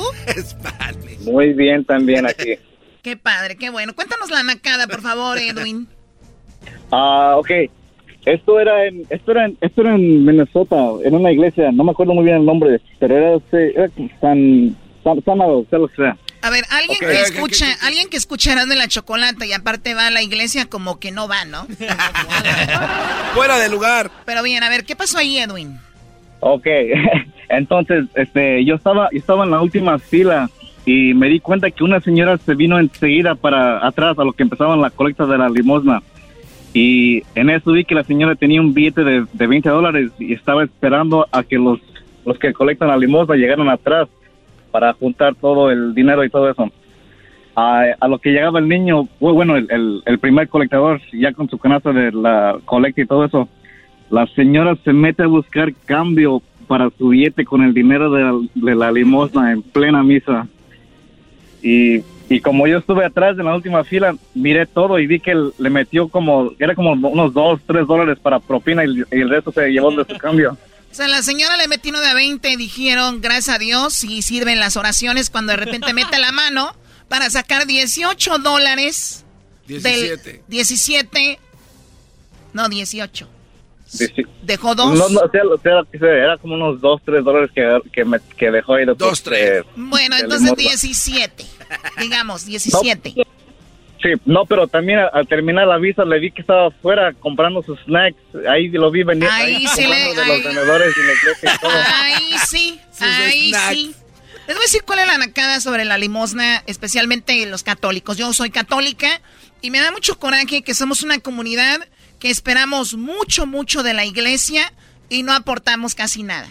Muy bien también aquí. Qué padre, qué bueno. Cuéntanos la nacada, por favor, Edwin. Ah, ok. Esto era en, esto era en, esto era en Minnesota, en una iglesia, no me acuerdo muy bien el nombre, pero era, era San, Amaro, sea lo que sea. A ver, alguien Ok. que ¿Qué, qué, escucha, alguien que escucha Erasmo y la chocolata y aparte va a la iglesia como que no va, ¿no? Fuera de lugar. Pero bien, a ver, ¿qué pasó ahí, Edwin? Ok, entonces, este, yo estaba, yo estaba en la última fila y me di cuenta que una señora se vino enseguida para atrás a lo que empezaban la colecta de la limosna. Y en eso vi que la señora tenía un billete de, de 20 dólares y estaba esperando a que los, los que colectan la limosna llegaran atrás para juntar todo el dinero y todo eso. A, a lo que llegaba el niño, bu- bueno, el, el, el primer colectador, ya con su canasta de la colecta y todo eso, la señora se mete a buscar cambio para su billete con el dinero de la, de la limosna en plena misa. Y, y como yo estuve atrás en la última fila, miré todo y vi que le metió como, era como unos dos, tres dólares para propina y, y el resto se llevó de su cambio. O sea, la señora le metió uno de a 20 y dijeron, gracias a Dios, y sirven las oraciones cuando de repente mete la mano para sacar 18 dólares. del- 17. 17. No, 18. Dici- Dejó dos. No, no, o sea, o era como unos dos, tres dólares que, que, me- que dejó ahí. Dos, tres. Bueno, de entonces limosna. 17. Digamos, 17. Sí, no, pero también al, terminar la visa le vi que estaba afuera comprando sus snacks. Ahí lo vi venir. Ahí sí le- comprando de ahí- los vendedores y la iglesia y todo. Ahí sí, ahí sí. Les voy a decir cuál es la nacada sobre la limosna, especialmente los católicos. Yo soy católica y me da mucho coraje que somos una comunidad que esperamos mucho, mucho de la iglesia y no aportamos casi nada.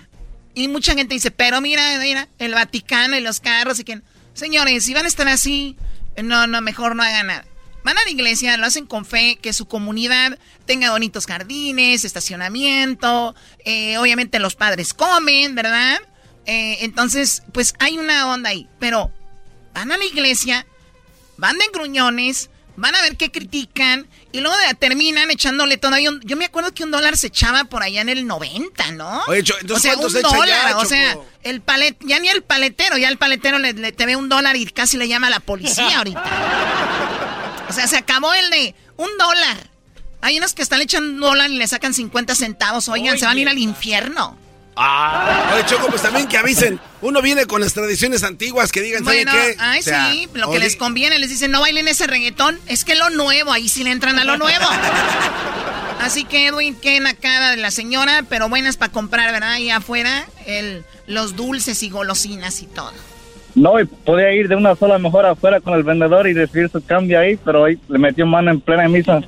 Y mucha gente dice, pero mira, mira, el Vaticano y los carros y que... Señores, si van a estar así, no, no, mejor no hagan nada. Van a la iglesia, lo hacen con fe, que su comunidad tenga bonitos jardines, estacionamiento, eh, obviamente los padres comen, ¿verdad? Eh, entonces, pues hay una onda ahí, pero van a la iglesia van de gruñones, van a ver qué critican y luego terminan echándole todavía un... Yo me acuerdo que un dólar se echaba por allá en el 90, ¿no? Oye, entonces, o sea, ¿cuánto un se dólar, ya, o sea, el palet, ya ni el paletero, ya el paletero le, le- te ve un dólar y casi le llama a la policía ahorita. O sea, se acabó el de un dólar. Hay unos que están le echan un dólar y le sacan 50 centavos. Oigan, se van a ir al infierno. Ah. Oye, Choco, pues también que avisen. Uno viene con las tradiciones antiguas que digan, ¿saben Bueno, qué? ay, O sea, sí, lo que oye, les conviene, les dicen, no bailen ese reggaetón, es que lo nuevo, ahí sí le entran a lo nuevo. Así que, Edwin, qué nacada de la señora, pero buenas para comprar, ¿verdad? Ahí afuera, el, los dulces y golosinas y todo. No, y podía ir de una sola mejor afuera con el vendedor y recibir su cambio ahí, pero ahí le metió mano en plena misa.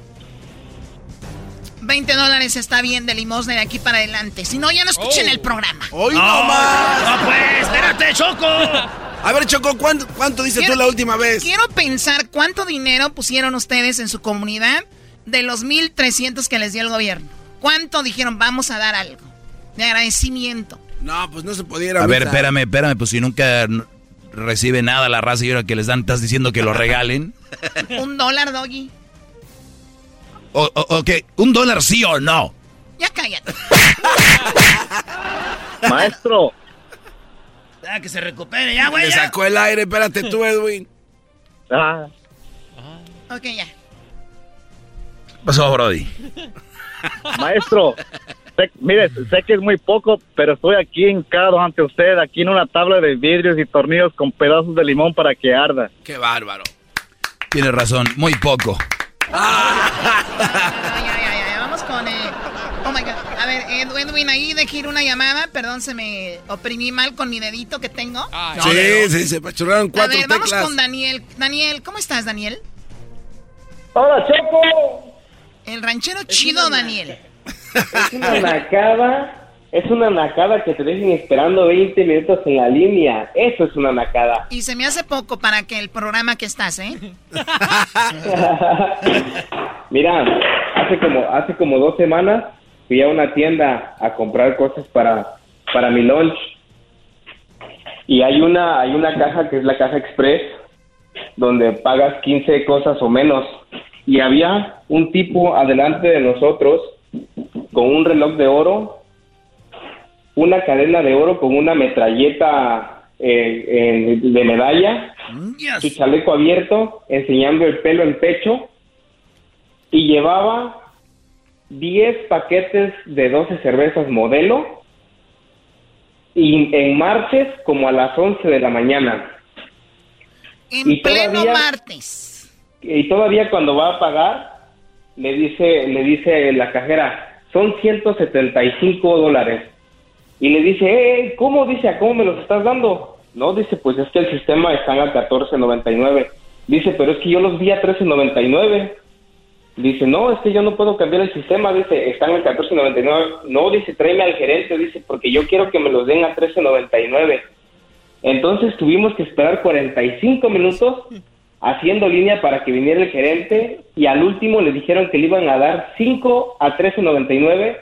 20 dólares está bien de limosna de aquí para adelante. Si no, ya no escuchen el programa. ¡Hoy no más! No, pues, espérate, Choco. A ver, Choco, ¿cuánto, cuánto dices Quiero- tú la última vez? Quiero pensar cuánto dinero pusieron ustedes en su comunidad de los 1.300 que les dio el gobierno. ¿Cuánto dijeron vamos a dar algo? De agradecimiento. No, pues no se pudiera. A ver, espérame, espérame, pues si nunca recibe nada la raza y ahora que les dan, estás diciendo que lo regalen. Un dólar, Doggy. O, o- ok, ¿un dólar sí o no? Ya cállate. Maestro. Ya, que se recupere, ya, güey. Le sacó el aire, espérate tú, Edwin. Ah, Ok, ya. Pasó, Brody. maestro. sé- mire, sé que es muy poco, pero estoy aquí hincado ante usted, aquí en una tabla de vidrios y tornillos con pedazos de limón para que arda. Qué bárbaro. Tienes razón, muy poco. Ay, ay, ay, Vamos con. eh, Oh my god. A ver, Ed- Edwin, ahí dejé ir una llamada. Perdón, se me oprimí mal con mi dedito que tengo. sí, sí, se pachurraron A cuatro ver, vamos teclas. con Daniel. Daniel, ¿cómo estás, Daniel? Hola, Choco. El ranchero chido, Daniel. Es una nacada. Es una nacada que te dejen esperando 20 minutos en la línea. Eso es una nacada. Y se me hace poco para que el programa que estás, ¿eh? Mira, hace como hace como dos semanas fui a una tienda a comprar cosas para para mi lunch y hay una hay una caja que es la caja express donde pagas 15 cosas o menos y había un tipo adelante de nosotros con un reloj de oro, una cadena de oro con una metralleta eh, eh, de medalla, su chaleco abierto, enseñando el pelo en pecho y llevaba 10 paquetes de 12 cervezas modelo y en marches como a las 11 de la mañana. En Y pleno todavía- martes. Y todavía cuando va a pagar, le dice, le dice la cajera, son 175 dólares. Y le dice, eh, ¿cómo? Dice, ¿a cómo me los estás dando? No, dice, pues es que el sistema están a 14.99. Dice, pero es que yo los vi a 13.99. Dice, no, es que yo no puedo cambiar el sistema. Dice, están a 14.99. No, dice, tráeme al gerente. Dice, porque yo quiero que me los den a 13.99. Entonces tuvimos que esperar 45 minutos haciendo línea para que viniera el gerente y al último le dijeron que le iban a dar 5 a 13.99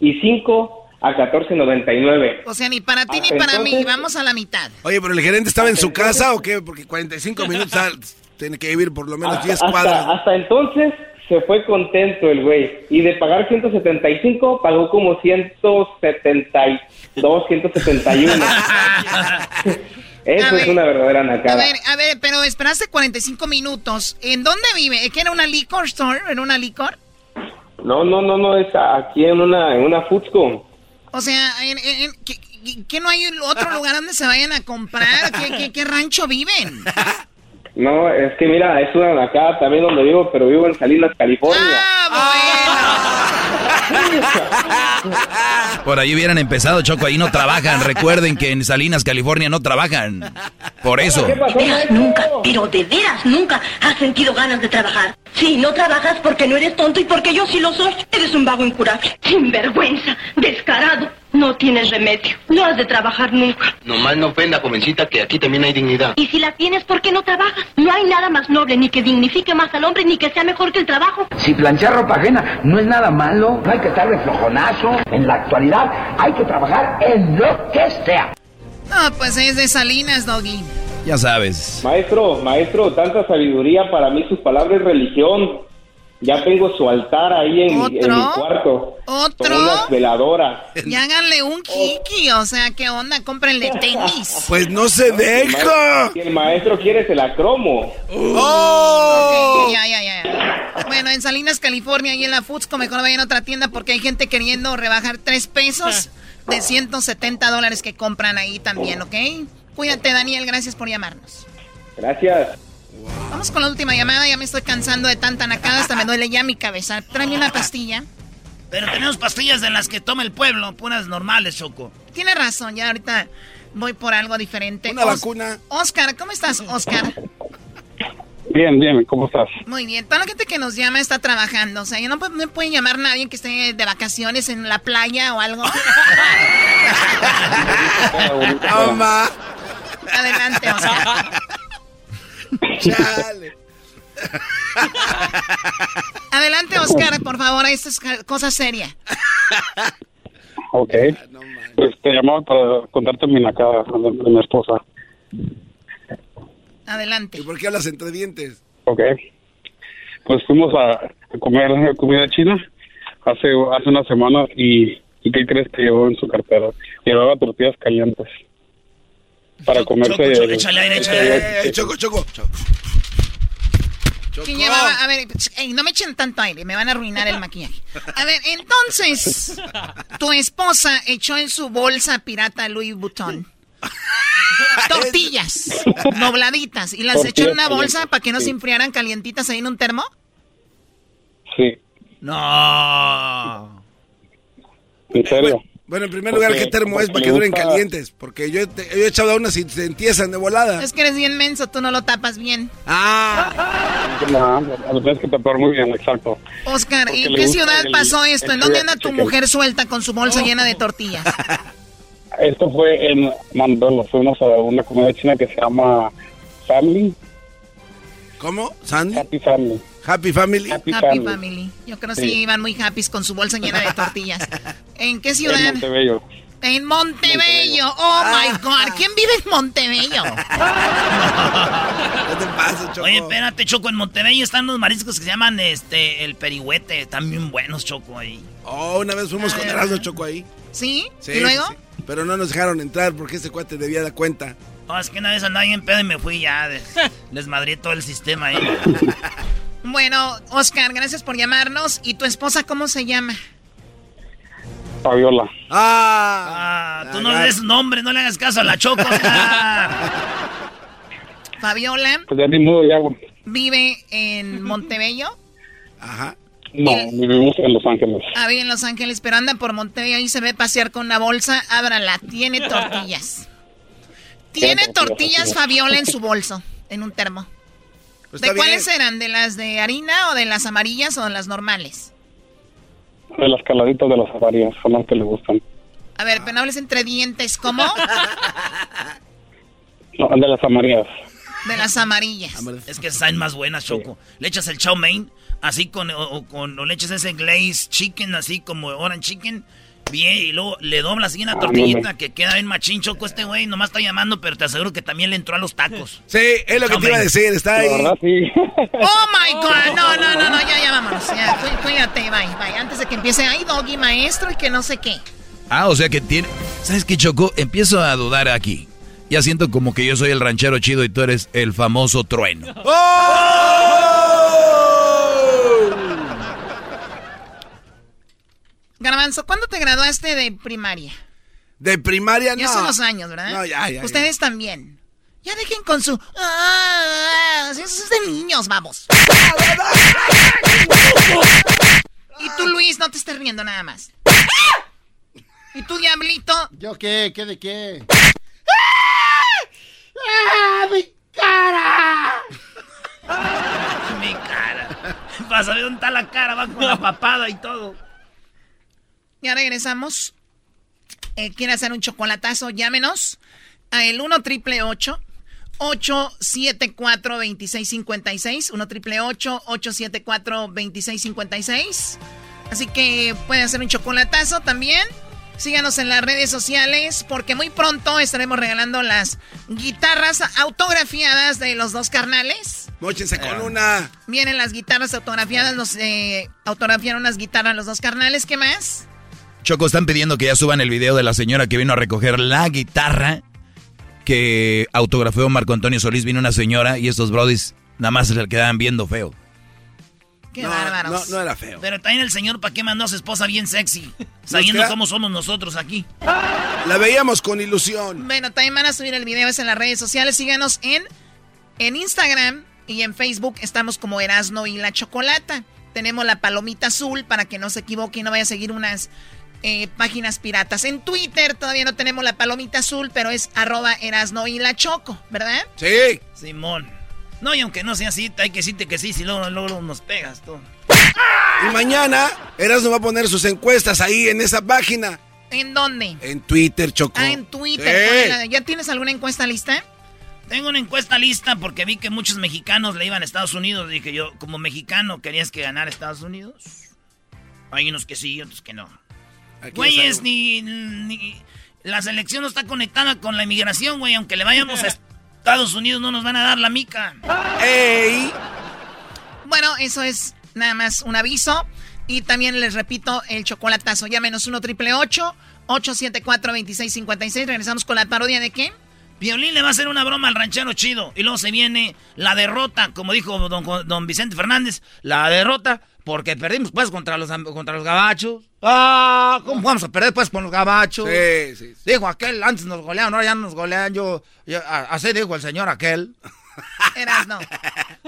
y 5 a 14.99. O sea, ni para ti ni Hasta para mí. entonces- Vamos a la mitad. Oye, pero el gerente estaba en su casa o qué? Porque 45 minutos ah, tiene que vivir por lo menos Hasta, 10 hasta- cuadras. hasta entonces se fue contento el güey y de pagar 175 pagó como 172, 171. Eso A es ver, una verdadera A nacada. ver, a ver, pero esperaste 45 minutos. ¿En dónde vive? ¿Es que era una liquor store? ¿En una liquor? No, no, no, no, es aquí en una, en una Foodsco. O sea, en, en- ¿qué, no hay otro lugar donde se vayan a comprar? ¿Qué, qué, qué rancho viven? No, es que mira, es una nacada también donde vivo, pero vivo en Salinas, California. Por ahí hubieran empezado, Choco, ahí no trabajan. Recuerden que en Salinas, California, no trabajan. Por eso. De veras nunca, pero de veras nunca has sentido ganas de trabajar. Sí, no trabajas porque no eres tonto y porque yo sí lo soy. Eres un vago incurable. Sinvergüenza, descarado. No tienes remedio. No has de trabajar nunca. Nomás no ofenda, jovencita, que aquí también hay dignidad. Y si la tienes, ¿por qué no trabajas? No hay nada más noble, ni que dignifique más al hombre, ni que sea mejor que el trabajo. Si planchar ropa ajena no es nada malo, no hay que estar de flojonazo. En la actualidad hay que trabajar en lo que sea. No, pues es de Salinas, Doggy. Ya sabes. Maestro, maestro, tanta sabiduría para mí, sus palabras es religión. Ya tengo su altar ahí en, en mi cuarto. ¿Otro? Con unas veladoras. Y háganle un kiki, o sea, ¿qué onda? Cómprenle tenis. Pues no se deja. Si el maestro quiere, se la cromo. ¡Oh! Ya, ya, ya. Bueno, en Salinas, California, y en la Foodsco, mejor vayan a otra tienda porque hay gente queriendo rebajar tres pesos de 170 dólares que compran ahí también, ¿ok? Cuídate, Daniel, gracias por llamarnos. Gracias. Vamos con la última llamada, ya me estoy cansando de tanta nacada, hasta me duele ya mi cabeza. Tráeme una pastilla. Pero tenemos pastillas de las que toma el pueblo, puras normales, Choco. Tiene razón, ya ahorita voy por algo diferente. Una Os- vacuna. Oscar, ¿cómo estás, Oscar? Bien, bien, ¿cómo estás? Muy bien, toda la gente que nos llama está trabajando, o sea, ya no, no pueden llamar nadie que esté de vacaciones en la playa o algo. Toma. Adelante, Oscar. Chale. Adelante, Oscar, por favor, esto es cosa seria. Ok. Pues te llamaba para contarte mi nacada de, de mi esposa. Adelante. ¿Y por qué hablas entre dientes? Ok. Pues fuimos a a comer comida china hace, hace una semana y, ¿y qué crees que llevó en su cartera? Llevaba tortillas calientes. Para comerse... Choco, choco, échale aire, échale aire. Eh, choco, choco. ¿Quién llevaba? A ver, ey, no me echen tanto aire, me van a arruinar el maquillaje. A ver, entonces, tu esposa echó en su bolsa pirata Louis Vuitton tortillas dobladitas y las echó en una bolsa para que no se enfriaran calientitas ahí en un termo. Sí, No. en serio. Bueno, en primer lugar, Porque- ¿qué termo es para que duren calientes? Porque yo, he- yo he echado a unas y se entiezan de volada. Es que eres bien menso, tú no lo tapas bien. Ah. No, lo tienes que tapar muy bien, exacto. Oscar, Porque ¿en qué ciudad el- pasó esto? ¿En dónde anda tu mujer suelta con su bolsa llena de tortillas? Esto fue en Mandelo. Fuimos a una comida china que se llama Family. ¿Cómo? ¿Sandy? Happy Family. Happy Family. Happy, Happy Family. Family. Yo creo que Sí. sí iban muy happy con su bolsa llena de tortillas. ¿En qué En ciudad? Montebello. En Montebello. Oh my God. ¿Quién vive en Montebello? ¿Qué te pasa, Choco? Oye, espérate, Choco, en Montevideo están unos mariscos que se llaman este el perihuete. Están bien buenos, Choco, ahí. Oh, una vez fuimos con Erasmo Choco ahí. ¿Sí? Sí, ¿Y luego? sí. Pero no nos dejaron entrar porque ese cuate debía dar cuenta. No, es que una vez andaba bien pedo y me fui ya. les madré todo el sistema ahí. Bueno, Oscar, gracias por llamarnos. ¿Y tu esposa cómo se llama? Fabiola. Ah. Ah, tú no le des nombre, no le hagas caso a la Choco. Fabiola Pues ya ni modo, ya. vive en Montebello. Ajá. No, vivimos en Los Ángeles. Ah, vive en Los Ángeles, pero anda por Montebello y se ve pasear con una bolsa. Ábrala, tiene tortillas. Tiene tortillas Fabiola en su bolso, en un termo. Pues ¿De cuáles bien. eran? ¿De las de harina o de las amarillas o de las normales? De las caladitas de las avarías, son las que le gustan. A ver, pero no hables entre dientes, ¿cómo? No, de las amarillas. De las amarillas. Es que saben más buenas, Choco. Le echas el chow mein, así con, o, o con, o le echas ese glaze chicken, así como orange chicken, bien, y luego le doblas así una tortillita que queda bien machín, Choco, este güey nomás está llamando, pero te aseguro que también le entró a los tacos. Sí, es lo que te iba a decir, está ahí. verdad, sí. Oh my God, no, no, no, no, ya, ya vámonos. Ya, cuí- cuídate, bye, bye. Antes de que empiece, ay, doggy maestro y que no sé qué. Ah, o sea que tiene... ¿Sabes qué, Choco? Empiezo a dudar aquí. Ya siento como que yo soy el ranchero chido y tú eres el famoso trueno. Garbanzo, ¿cuándo te graduaste de primaria? De primaria, no. Ya hace unos años, ¿verdad? No, ya, ya, Ustedes también. Ya dejen con su... Ah, eso es de niños, vamos. y tú, Luis, no te estés riendo nada más. ¿Y tú, Diablito? ¿Yo qué? ¿Qué de qué? ¡Ah, mi cara! Mi cara. Para saber dónde está la cara, va con la papada y todo. Ya regresamos. Eh, ¿Quiere hacer un chocolatazo? Llámenos a el 1 triple 874 2656 1 triple 874 2656 Así que puede hacer un chocolatazo también. Síganos en las redes sociales porque muy pronto estaremos regalando las guitarras autografiadas de los dos carnales. Móchense con una. Vienen las guitarras autografiadas, nos eh, autografiaron las guitarras los dos carnales. ¿Qué más? Choco, están pidiendo que ya suban el video de la señora que vino a recoger la guitarra que autografió Marco Antonio Solís. Vino una señora y estos brodis nada más se le quedaban viendo feo. Qué bárbaros. No, no era feo. Pero también el señor, ¿para qué mandó a su esposa bien sexy? Sabiendo cómo somos nosotros aquí. La veíamos con ilusión. Bueno, también van a subir el video en las redes sociales. Síganos en, en Instagram y en Facebook. Estamos como Erasno y la Chocolata. Tenemos la palomita azul para que no se equivoque y no vaya a seguir unas eh, páginas piratas. En Twitter todavía no tenemos la palomita azul, pero es arroba Erasno y la Choco, ¿verdad? Sí. Simón. No, y aunque no sea así, hay que decirte que sí, si luego, luego nos pegas tú. Y mañana Erasmo va a poner sus encuestas ahí en esa página. ¿En dónde? En Twitter, Choco. Ah, en Twitter. ¿Ya tienes alguna encuesta lista? Tengo una encuesta lista porque vi que muchos mexicanos le iban a Estados Unidos. Dije yo, como mexicano, ¿querías que ganara Estados Unidos? Hay unos que sí, otros que no. Güeyes, ni, ni, La selección no está conectada con la inmigración, güey. Aunque le vayamos a Estados Unidos, no nos van a dar la mica. ¡Ey! Bueno, eso es nada más un aviso. Y también les repito el chocolatazo. Ya menos 1 triple 874 2656. Regresamos con la parodia de qué? Violín le va a hacer una broma al ranchero chido. Y luego se viene la derrota, como dijo don, don Vicente Fernández. La derrota porque perdimos pues contra los, contra los gabachos. Ah, ¿cómo vamos a perder pues con los gabachos? Sí, sí. Dijo aquel, antes nos goleaban, ahora ya nos golean. Yo, así dijo el señor aquel. Eras no.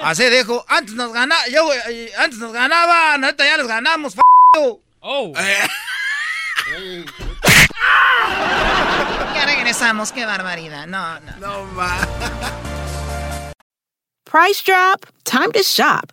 Así dijo, antes nos ganaba, yo, antes nos ganaban, ahorita ya les ganamos, f Oh. ya regresamos, qué barbaridad. No, no. No va. Price drop, time to shop.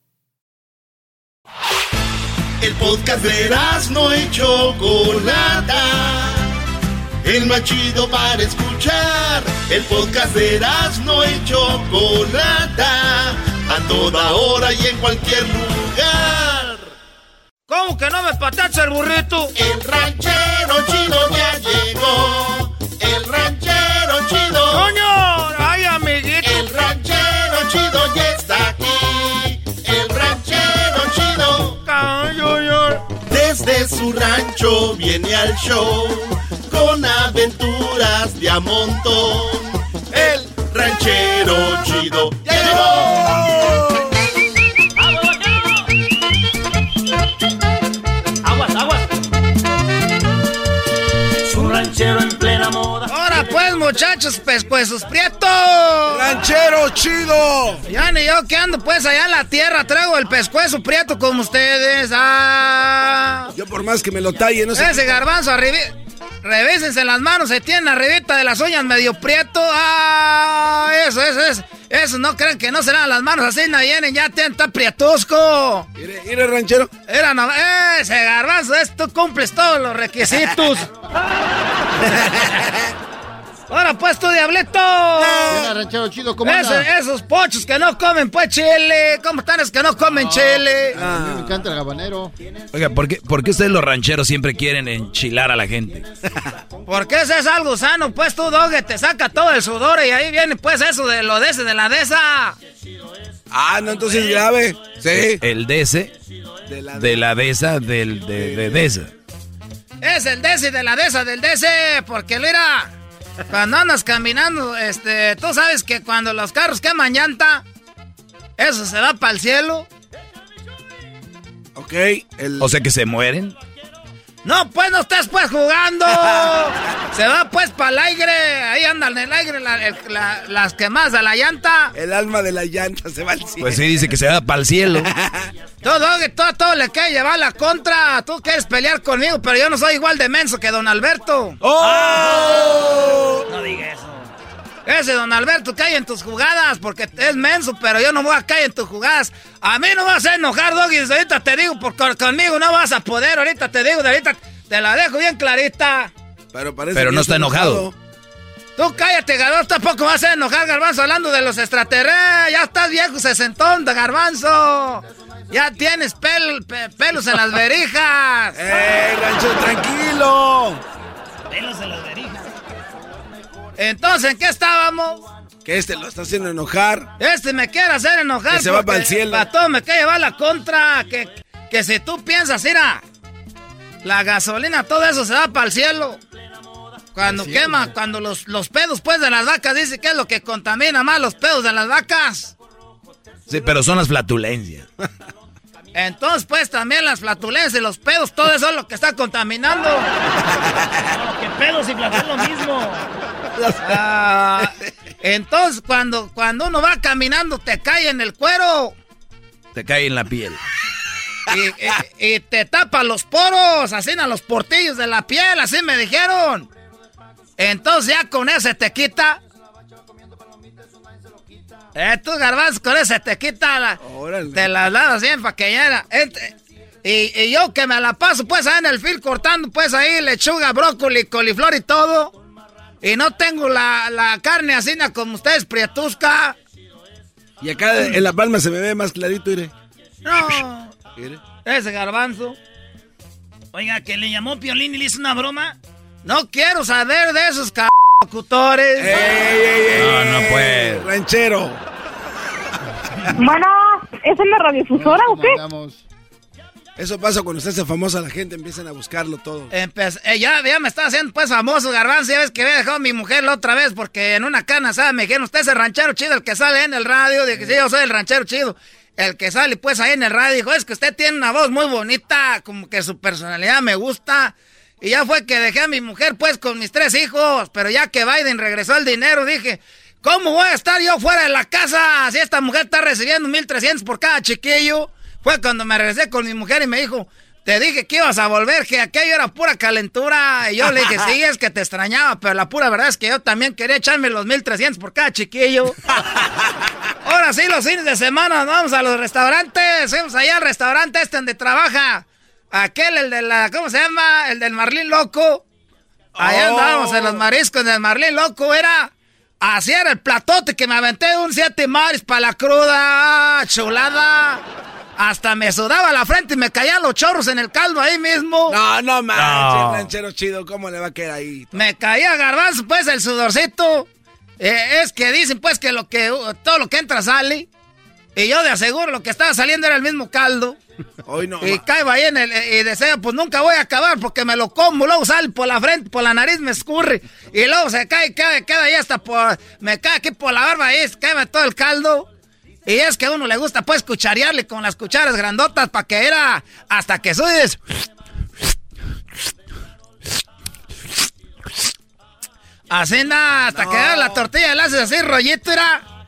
El podcast de no y Chocolata. El más chido para escuchar. El podcast de no y Chocolata. A toda hora y en cualquier lugar. ¿Cómo que no me patacha el burrito? El ranchero chido ya llegó. El ranchero chido. ¡Coño! ¡Ay! Desde su rancho viene al show con aventuras de a montón. El ranchero chido llegó. Muchachos, pescuezos prietos. ¡Ranchero chido! Ya ni yo que ando pues allá en la tierra, traigo el pescuezo prieto como ustedes. Ah. Yo por más que me lo talle, no sé. Ese garbanzo arriba. Revísense las manos, se tienen arribita de las uñas medio prieto. Ah, eso, eso, eso. Eso, no crean que no serán las manos así, no vienen, ya tienen, está prietusco. Mire, mire, ranchero. Era no, ese garbanzo, es, tú cumples todos los requisitos. Ahora pues tu diablito. Mira, ranchero chido, ¿cómo anda? esos pochos que no comen pues chile. ¿Cómo están los que no comen chile? A mí me encanta el habanero. Oiga, ¿por qué, ¿por qué ustedes los rancheros siempre quieren enchilar a la gente? Porque eso es algo sano, pues tú, doge, te saca todo el sudor y ahí viene pues eso de lo de ese, de la de esa. Ah, no, entonces grave. Sí. El de ese, de la de esa, del de, de, esa. Es el de ese, de la de esa, del de ese, porque mira... Cuando andas caminando, este, tú sabes que cuando los carros queman llanta, eso se va para el cielo. Ok. O sea que se mueren. No, pues no estés pues jugando. se va pues para el aire. Ahí andan en el aire las quemadas de la llanta. El alma de la llanta se va al cielo. Pues sí, dice que se va para el cielo. todo, todo, todo le quiere llevar la contra. Tú quieres pelear conmigo, pero yo no soy igual de menso que don Alberto. ¡Oh! No. Ese don Alberto cae en tus jugadas porque es menso, pero yo no voy a caer en tus jugadas. A mí no vas a enojar, Doggy. Ahorita te digo, porque conmigo no vas a poder. Ahorita te digo, de ahorita te la dejo bien clarita. Pero parece Pero que no está enojado. Tú cállate, Garbanzo, tampoco vas a enojar, Garbanzo, hablando de los extraterrestres. Ya estás viejo, sesentón, de Garbanzo. Ya tienes pel- pe- pelos en las verijas. ¡Eh, rancho, tranquilo! Pelos en las verijas. Entonces, ¿en qué estábamos? Que este lo está haciendo enojar. Este me quiere hacer enojar. Que se va porque pa'l cielo. Para todo me quiere llevar la contra. Que, que si tú piensas, mira, la gasolina, todo eso se va para el cielo. Cuando cielo. quema, cuando los, los pedos pues de las vacas, dice que es lo que contamina más los pedos de las vacas. Sí, pero son las flatulencias. Entonces, pues también las flatulencias y los pedos, todo eso es lo que está contaminando. que pedos y flatulencias lo mismo. Ah, entonces, cuando, cuando uno va caminando, te cae en el cuero Te cae en la piel. y, y- y te tapa los poros, así en los portillos de la piel, así me dijeron. Entonces, ya con ese te quita. Eh, tú, garbanzo, con ese te quita la, te las lados bien para que ya y, y yo que me la paso, pues, ahí en el fil cortando, pues, ahí lechuga, brócoli, coliflor y todo. Y no tengo la, la carne así como ustedes, prietusca. Y acá en la palma se me ve más clarito, mire. No, ese garbanzo. Oiga, que le llamó Piolín y le hizo una broma. No quiero saber de esos c locutores. No, no puede. Ranchero. Bueno, ¿es en la radiofusora o qué? Eso pasa cuando usted se famosa, la gente empiezan a buscarlo todo. Eh, ya, ya me está haciendo pues famoso garbanzo. Ya ves que había dejado a mi mujer la otra vez porque en una cana, ¿sabes? Me dijeron, usted es el ranchero chido, el que sale en el radio. Dije, sí, yo soy el ranchero chido. El que sale pues ahí en el radio. Dijo, es que usted tiene una voz muy bonita, como que su personalidad me gusta. Y ya fue que dejé a mi mujer pues con mis tres hijos. Pero ya que Biden regresó el dinero, dije, ¿cómo voy a estar yo fuera de la casa si esta mujer está recibiendo 1.300 por cada chiquillo? Fue cuando me regresé con mi mujer y me dijo, te dije que ibas a volver, que aquello era pura calentura. Y yo le dije, sí, es que te extrañaba, pero la pura verdad es que yo también quería echarme los 1.300 por cada chiquillo. Ahora sí, los fines de semana vamos a los restaurantes. Fuimos allá al restaurante este donde trabaja aquel, el de la, ¿cómo se llama? El del Marlín Loco. Allá Oh. andábamos en los mariscos del Marlín Loco, era... Así era el platote que me aventé un siete mares para la cruda, chulada. Hasta me sudaba la frente y me caían los chorros en el caldo ahí mismo. No, no manches, No. ranchero chido, ¿cómo le va a quedar ahí? Me caía garbanzo, pues, el sudorcito. Eh, es que dicen, pues, que lo que uh, todo lo que entra sale. Y yo de aseguro lo que estaba saliendo era el mismo caldo. Hoy no. Y caigo ahí en el. Y deseo, pues nunca voy a acabar porque me lo como. Luego sale por la frente, por la nariz me escurre. Y luego se cae, cae, queda ahí hasta por. Me cae aquí por la barba y cae todo el caldo. Y es que a uno le gusta, pues, cucharearle con las cucharas grandotas para que era. Hasta que subes. Así nada, hasta que era la tortilla le haces así rollito, era.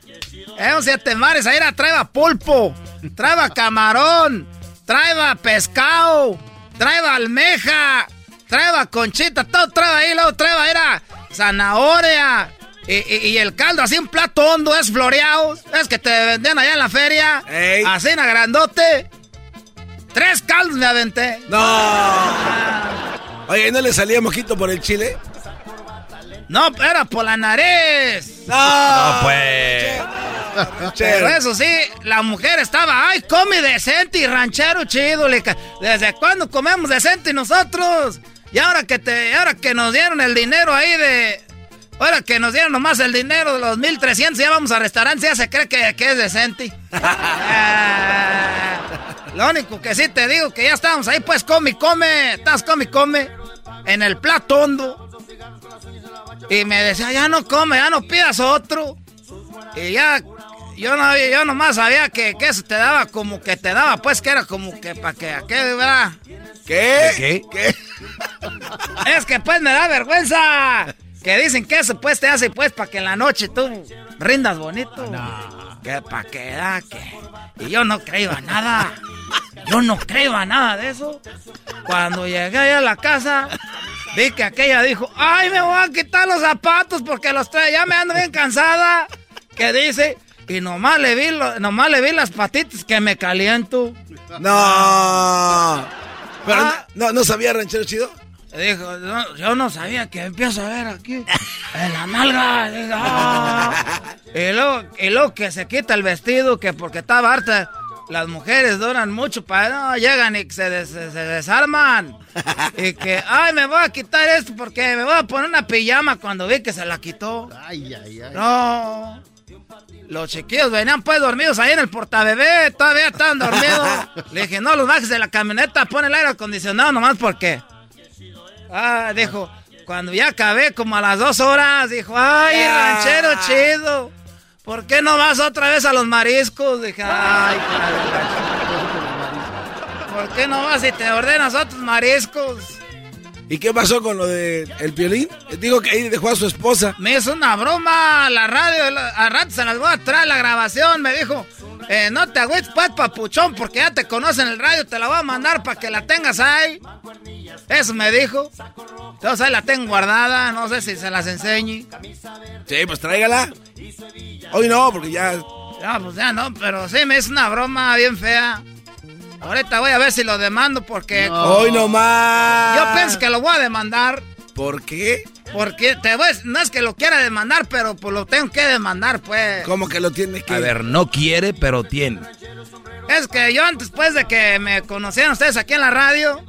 Eh, un siete mares, ahí era, traeba pulpo, traeba camarón, traeba pescado, traeba almeja, traeba conchita, todo traeba ahí, luego traeba, era zanahoria. Y, y- y el caldo, así un plato hondo, es floreado. Es que te vendían allá en la feria. Así en grandote. Tres caldos me aventé. No. Oye, ¿no le salía mojito por el chile? No, era por la nariz. No, pues. Pero eso sí, la mujer estaba, ay, come decente y ranchero chido. ¿Desde cuándo comemos decente nosotros? Y ahora que te, ahora que nos dieron el dinero ahí de. Ahora que nos dieron nomás el dinero de los 1300, ya vamos a restaurantes, ya se cree que, que es decente. Ah, lo único que sí te digo que ya estábamos ahí, pues come y come, estás come y come, en el plato hondo. Y me decía, ya no come, ya no pidas otro. Y ya, yo no yo nomás sabía que, que eso te daba como que te daba, pues que era como que para que, ¿qué, verdad? ¿Qué? ¿Qué? Es que pues me da vergüenza. Que dicen que eso pues te hace pues para que en la noche tú rindas bonito. Que para que da que. Y yo no creo a nada. Yo no creo a nada de eso. Cuando llegué allá a la casa, vi que aquella dijo, ay, me voy a quitar los zapatos porque los trae, ya me ando bien cansada. Que dice, y nomás le vi, nomás le vi las patitas que me caliento. No. Pero ah. no, no, sabía ranchero chido. Dijo, yo no sabía que empiezo a ver aquí en la malga. Ah". y, luego, y luego que se quita el vestido, que porque estaba harta las mujeres duran mucho para no llegan y se, desarman. y que, ay, me voy a quitar esto porque me voy a poner una pijama cuando vi que se la quitó. Ay, ay, ay. No. Los chiquillos venían pues dormidos ahí en el portabebé, todavía estaban dormidos. Le dije, no, los bajes de la camioneta, pon el aire acondicionado nomás porque. Ah, dijo, cuando ya acabé como a las dos horas, dijo, ay, ranchero chido. ¿Por qué no vas otra vez a los mariscos? Dije, ay, ¿Por qué no vas y te ordenas otros mariscos? ¿Y qué pasó con lo de el piolín? Digo que ahí dejó a su esposa. Me hizo una broma la radio, a rato se las voy a traer la grabación, me dijo. Eh, no te agüites pues, papuchón, porque ya te conocen el radio, te la voy a mandar para que la tengas ahí. Eso me dijo. Entonces ahí la tengo guardada, no sé si se las enseñe. Sí, pues tráigala. Hoy no, porque ya. Ya, pues ya no, pero sí me es una broma bien fea. Ahorita voy a ver si lo demando porque. Hoy no más. Yo pienso que lo voy a demandar. ¿Por qué? Porque te voy, no es que lo quiera demandar, pero pues lo tengo que demandar, pues. ¿Cómo que lo tiene que? A ver, no quiere, pero tiene. Es que yo antes, pues, de que me conocieran ustedes aquí en la radio,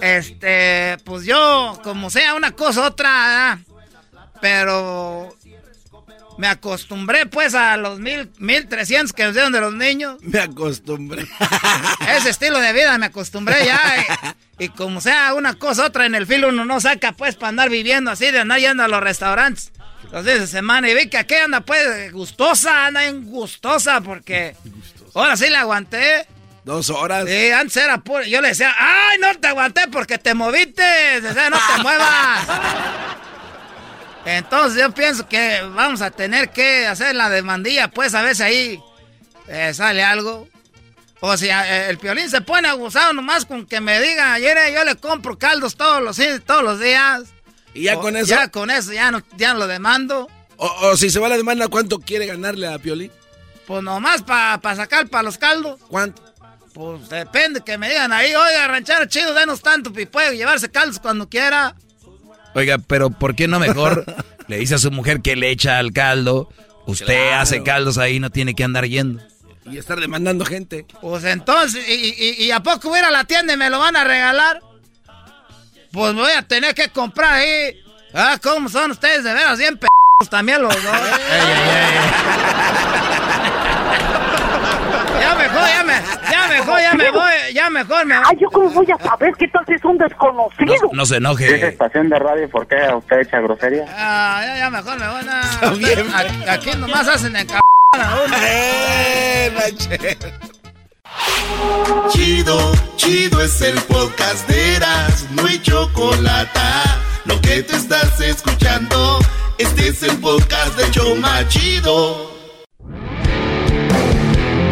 este, pues yo, como sea una cosa otra, pero me acostumbré pues a los mil, mil trescientos que nos dieron de los niños. Me acostumbré. Ese estilo de vida me acostumbré ya. Y, como sea una cosa otra en el filo uno no saca pues para andar viviendo así, de andar yendo a los restaurantes los días de semana. Y vi que aquí anda pues gustosa, anda en gustosa porque ahora sí la aguanté. Dos horas. Sí, antes era puro. Yo le decía, ay, no te aguanté porque te moviste. O sea, no te muevas. Entonces yo pienso que vamos a tener que hacer la demandilla, pues a ver si ahí eh, sale algo. O sea, eh, el piolín se pone abusado nomás con que me diga, ayer eh, yo le compro caldos todos los, todos los días. Y ya con eso. Ya con eso, ya no, ya lo demando. O, si se va la demanda, ¿cuánto quiere ganarle a Piolín? Pues nomás para sacar para los caldos. ¿Cuánto? Pues depende, que me digan ahí, oiga, ranchero chido, denos tanto, y puede llevarse caldos cuando quiera. Oiga, pero ¿por qué no mejor le dice a su mujer que le echa al caldo? Usted hace caldos ahí, no tiene que andar yendo. Y estar demandando gente. Pues entonces, ¿y, a poco voy a la tienda y me lo van a regalar? Pues voy a tener que comprar ahí. Ah, ¿cómo son ustedes de veras bien p también los dos? Ya mejor, ya me, ya mejor, ya me voy, ya mejor me voy. Ay, yo cómo voy a saber que tal es un desconocido. No, se enoje. ¿Es estación de radio? ¿Por qué usted echa grosería? Ah, ya, ya mejor me voy. a, aquí nomás hacen en c... Eh, chido, chido es el podcast de Eras, no hay chocolate. Lo que te estás escuchando, este es el podcast de Choma Chido.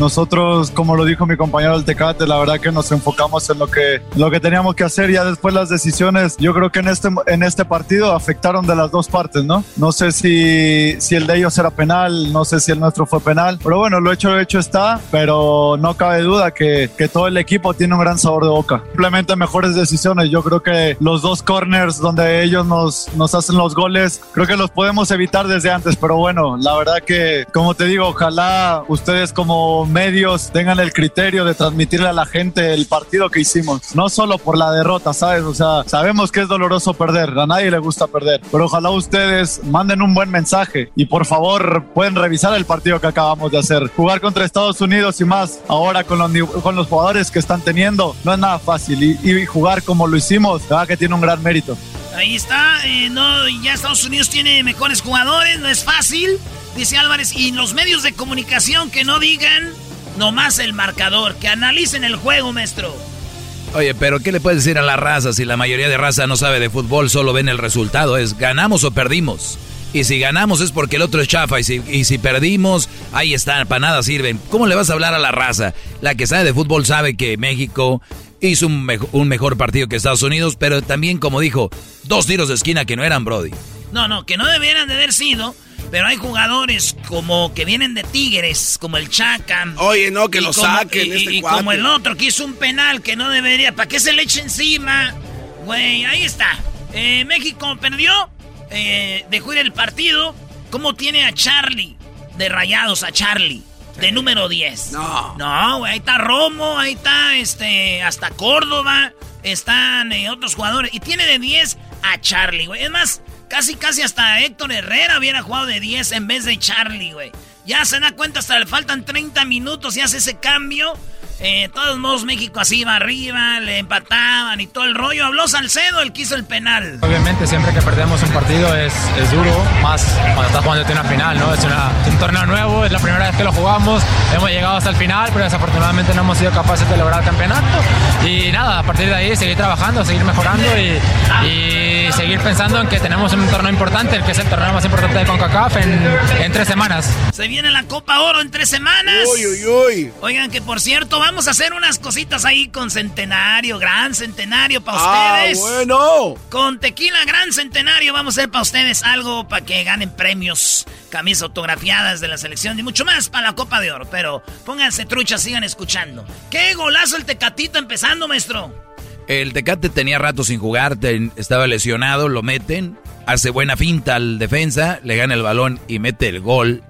Nosotros, como lo dijo mi compañero del Tecate, la verdad que nos enfocamos en lo que, lo que teníamos que hacer. Ya después las decisiones, yo creo que en este, en este partido afectaron de las dos partes, ¿no? No sé si, si el de ellos era penal, no sé si el nuestro fue penal, pero bueno, lo hecho, hecho está, pero no cabe duda que, que todo el equipo tiene un gran sabor de boca. Simplemente mejores decisiones. Yo creo que los dos corners donde ellos nos, nos hacen los goles, creo que los podemos evitar desde antes, pero bueno, la verdad que, como te digo, ojalá ustedes como medios tengan el criterio de transmitirle a la gente el partido que hicimos. No solo por la derrota, ¿sabes? O sea, sabemos que es doloroso perder, a nadie le gusta perder, pero ojalá ustedes manden un buen mensaje y por favor pueden revisar el partido que acabamos de hacer. Jugar contra Estados Unidos y más ahora con los, con los jugadores que están teniendo no es nada fácil y, jugar como lo hicimos, verdad que tiene un gran mérito. Ahí está, eh, no, ya Estados Unidos tiene mejores jugadores, no es fácil. Dice Álvarez, y los medios de comunicación que no digan nomás el marcador, que analicen el juego, maestro. Oye, pero ¿qué le puedes decir a la raza si la mayoría de raza no sabe de fútbol, solo ven el resultado? Es ganamos o perdimos. Y si ganamos es porque el otro es chafa. Y si, y si perdimos, ahí está, para nada sirven. ¿Cómo le vas a hablar a la raza? La que sabe de fútbol sabe que México hizo un, un mejor partido que Estados Unidos, pero también, como dijo, dos tiros de esquina que no eran Brody. No, no, que no debieran de haber sido. Pero hay jugadores como que vienen de Tigres, como el Chaca. Oye, no, que lo saquen. Y, este y como el otro que hizo un penal que no debería. ¿Para qué se le eche encima? Güey, ahí está. Eh, México perdió. Eh, dejó ir el partido. ¿Cómo tiene a Charlie? De rayados a Charlie. De número 10. No. No, güey. Ahí está Romo. Ahí está este. Hasta Córdoba. Están eh, otros jugadores. Y tiene de 10 a Charlie, güey. Es más. Casi, casi hasta Héctor Herrera hubiera jugado de 10 en vez de Charlie, güey. Ya se da cuenta, hasta le faltan 30 minutos y hace ese cambio. Eh, de todos modos, México así iba arriba, le empataban y todo el rollo. Habló Salcedo, el que hizo el penal. Obviamente, siempre que perdemos un partido es, es duro, más cuando estás jugando una final, ¿no? Es, una, es un torneo nuevo, es la primera vez que lo jugamos. Hemos llegado hasta el final, pero desafortunadamente no hemos sido capaces de lograr el campeonato. Y nada, a partir de ahí seguir trabajando, seguir mejorando y, y seguir pensando en que tenemos un torneo importante, el que es el torneo más importante de CONCACAF en, en tres semanas. Se viene la Copa Oro en tres semanas. Uy, uy, uy. Oigan, que por cierto, vamos a hacer unas cositas ahí con Centenario, Gran Centenario para Ah, ustedes. bueno. Con Tequila Gran Centenario vamos a hacer para ustedes algo para que ganen premios, camisas autografiadas de la selección y mucho más para la Copa de Oro. Pero pónganse truchas, sigan escuchando. ¡Qué golazo el Tecatito empezando, maestro! El Tecate tenía rato sin jugar, ten- estaba lesionado, lo meten, hace buena finta al defensa, le gana el balón y mete el gol.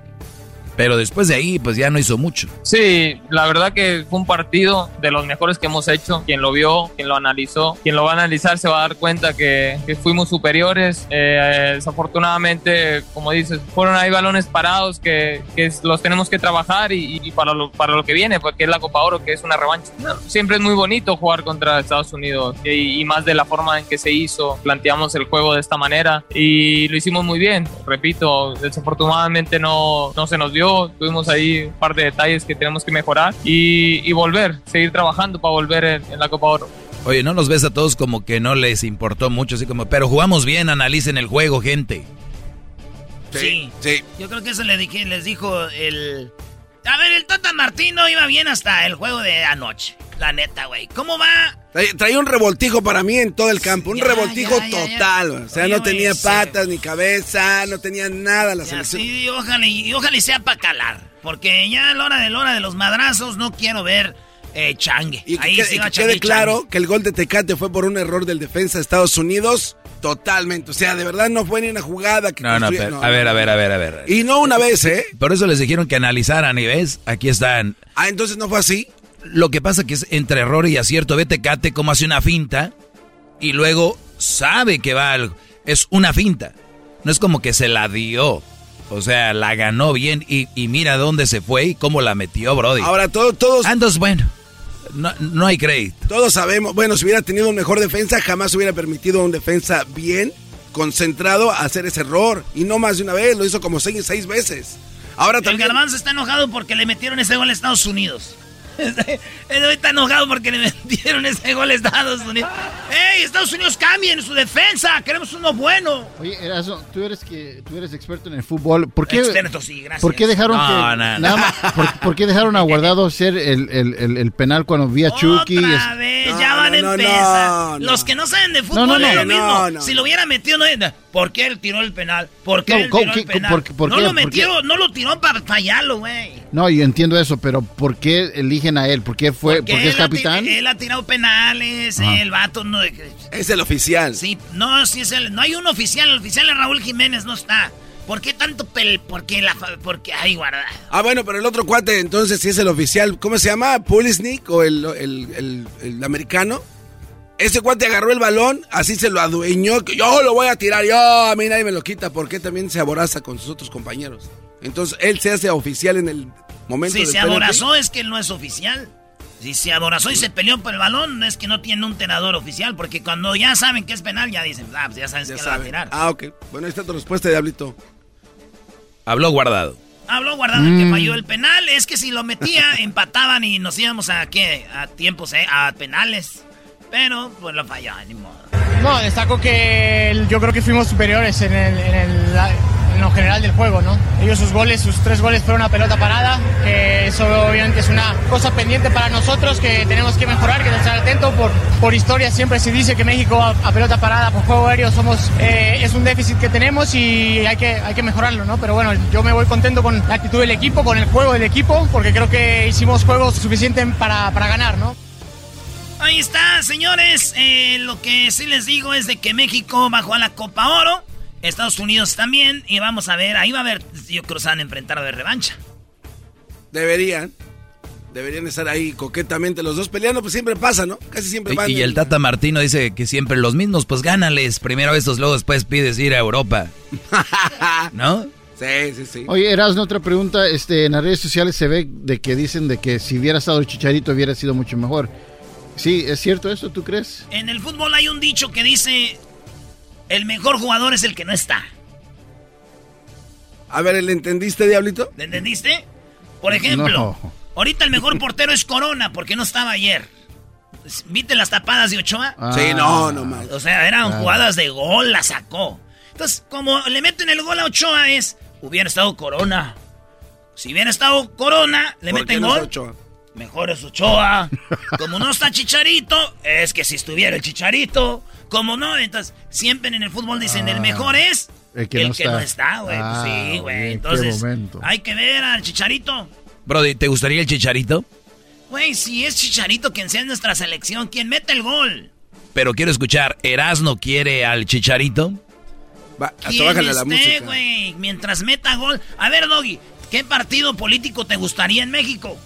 Pero después de ahí, pues ya no hizo mucho. Sí, la verdad que fue un partido de los mejores que hemos hecho. Quien lo vio, quien lo analizó, quien lo va a analizar se va a dar cuenta que, que fuimos superiores. Eh, desafortunadamente, como dices, fueron ahí balones parados que, que los tenemos que trabajar y, y para, lo, para lo que viene, porque es la Copa Oro, que es una revancha. Siempre es muy bonito jugar contra Estados Unidos y, y más de la forma en que se hizo. Planteamos el juego de esta manera y lo hicimos muy bien. Repito, desafortunadamente no, no se nos dio. Tuvimos ahí un par de detalles que tenemos que mejorar y, y volver, seguir trabajando para volver en, en la Copa Oro. Oye, ¿no nos ves a todos como que no les importó mucho? Así como, pero jugamos bien, analicen el juego, gente. Sí. Sí. Yo creo que eso le dije, les dijo el... A ver, el Tata Martino iba bien hasta el juego de anoche. La neta, güey. ¿Cómo va? Traía, un revoltijo para mí en todo el campo, un Ya, revoltijo ya, ya, total. O sea, Oye, no tenía sí. patas ni cabeza, no tenía nada la selección. sí, ojalá, y ojalá y sea para calar. Porque ya a la hora de la hora de los madrazos no quiero ver eh, changue. Y Ahí sí que changue, quede claro que el gol de Tecate fue por un error del defensa de Estados Unidos, totalmente. O sea, de verdad no fue ni una jugada que No, no, pero, no, a ver, a ver, a ver, a ver. Y no una vez, ¿eh? Por eso les dijeron que analizaran y ves, aquí están. Ah, entonces no fue así. Lo que pasa que es entre error y acierto. Ve Tecate cómo hace una finta y luego sabe que va algo. Es una finta. No es como que se la dio. O sea, la ganó bien y, y mira dónde se fue y cómo la metió, Brody. Ahora todo, todos, Ah, entonces, bueno, no, no hay crédito. todos sabemos, bueno, si hubiera tenido un mejor defensa, jamás hubiera permitido a un defensa bien, concentrado, hacer ese error. Y no más de una vez, lo hizo como seis, seis veces. Ahora El también... garbanzo está enojado porque le metieron ese gol a Estados Unidos. Está enojado porque le metieron ese gol a Estados Unidos. ¡Ey, Estados Unidos cambien su defensa! ¡Queremos uno bueno! Oye, Erasmo, tú eres que tú eres experto en el fútbol. ¿Por qué, Experto, sí, gracias. ¿por qué dejaron No, que no, nada no. más- por, por qué dejaron a Guardado hacer el, el- el- el penal cuando vi a Chucky? Otra Es- vez, No, ya van a empezar. no, no. Los que no saben de fútbol No, no, es no, lo mismo. no, no. si lo hubiera metido, no era- ¿Por qué él tiró el penal? ¿Por qué No, él no qué- lo metió, no lo tiró para fallarlo, güey. No, yo entiendo eso, pero ¿por qué eligen a él? ¿Por qué fue? Porque ¿Por qué es capitán? Él ha tirado penales, Ajá. el vato no... Es el oficial. Sí, no, sí es el, no hay un oficial, el oficial es Raúl Jiménez, no está. ¿Por qué tanto pel? ¿Por qué la fa- porque ay, guarda? Ah, bueno, pero el otro cuate, entonces, si es el oficial, ¿cómo se llama? ¿Pulisic o el, el- el- el americano? Ese cuate agarró el balón, así se lo adueñó, yo lo voy a tirar, yo, a mí nadie me lo quita, porque también se aboraza con sus otros compañeros. Entonces, él se hace oficial en el momento Si del se penalti. aborazó es que él no es oficial. Si se aborazó y se peleó por el balón, es que no tiene un tenador oficial, porque cuando ya saben que es penal, ya dicen, ah, pues ya sabes Ya que va a tirar. Ah, ok. Bueno, ahí está tu respuesta, Diablito. Habló guardado. Habló guardado el que Mm. falló el penal. Es que si lo metía, empataban y nos íbamos a qué? A tiempos, ¿eh? A penales. Pero, pues lo falló, ni modo. No, destaco que yo creo que fuimos superiores en, el, en, el- en lo general del juego, ¿no? Ellos sus goles, sus tres goles fueron una pelota parada, que eso obviamente es una cosa pendiente para nosotros que tenemos que mejorar, que estar atento por, por historia siempre se dice que México a, a pelota parada por juego aéreo somos eh, es un déficit que tenemos y hay que hay que mejorarlo, ¿no? Pero bueno, yo me voy contento con la actitud del equipo, con el juego del equipo, porque creo que hicimos juegos suficientes para, para ganar, ¿no? Ahí está, señores. Eh, lo que sí les digo es de que México bajó a la Copa Oro. Estados Unidos también. Y vamos a ver, ahí va a haber, yo creo que se van a enfrentar a ver revancha. Deberían. Deberían estar ahí coquetamente los dos peleando, pues siempre pasa, ¿no? Casi siempre van. Y, y el Tata Martino dice que siempre los mismos, pues gánales. Primero estos, luego después pides ir a Europa. ¿No? Sí, sí, sí. Oye, Erasmo, otra pregunta. Este, en las redes sociales se ve de que dicen de que si hubiera estado el Chicharito hubiera sido mucho mejor. Sí, ¿es cierto eso? ¿Tú crees? En el fútbol hay un dicho que dice: el mejor jugador es el que no está. A ver, ¿le entendiste, Diablito? ¿Le entendiste? Por ejemplo, No. ahorita el mejor portero es Corona porque no estaba ayer. ¿Viste las tapadas de Ochoa? Sí, no, no más. O sea, eran Claro. jugadas de gol, la sacó. Entonces, como le meten el gol a Ochoa es, hubiera estado Corona. Si hubiera estado Corona, le ¿Por meten no gol. Mejor es Ochoa. Como no está Chicharito, es que si estuviera el Chicharito. Como no, entonces siempre en el fútbol dicen el Ah, mejor es el que no está. está, güey. Pues Ah, sí, güey. Entonces, momento. hay que ver al Chicharito. Brody, ¿te gustaría el chicharito? Güey, si es Chicharito quien sea en nuestra selección, quien mete el gol. Pero quiero escuchar, ¿Erasno quiere al chicharito? Va, Quien esté, güey, mientras meta gol. A ver, Doggy, ¿qué partido político te gustaría en México?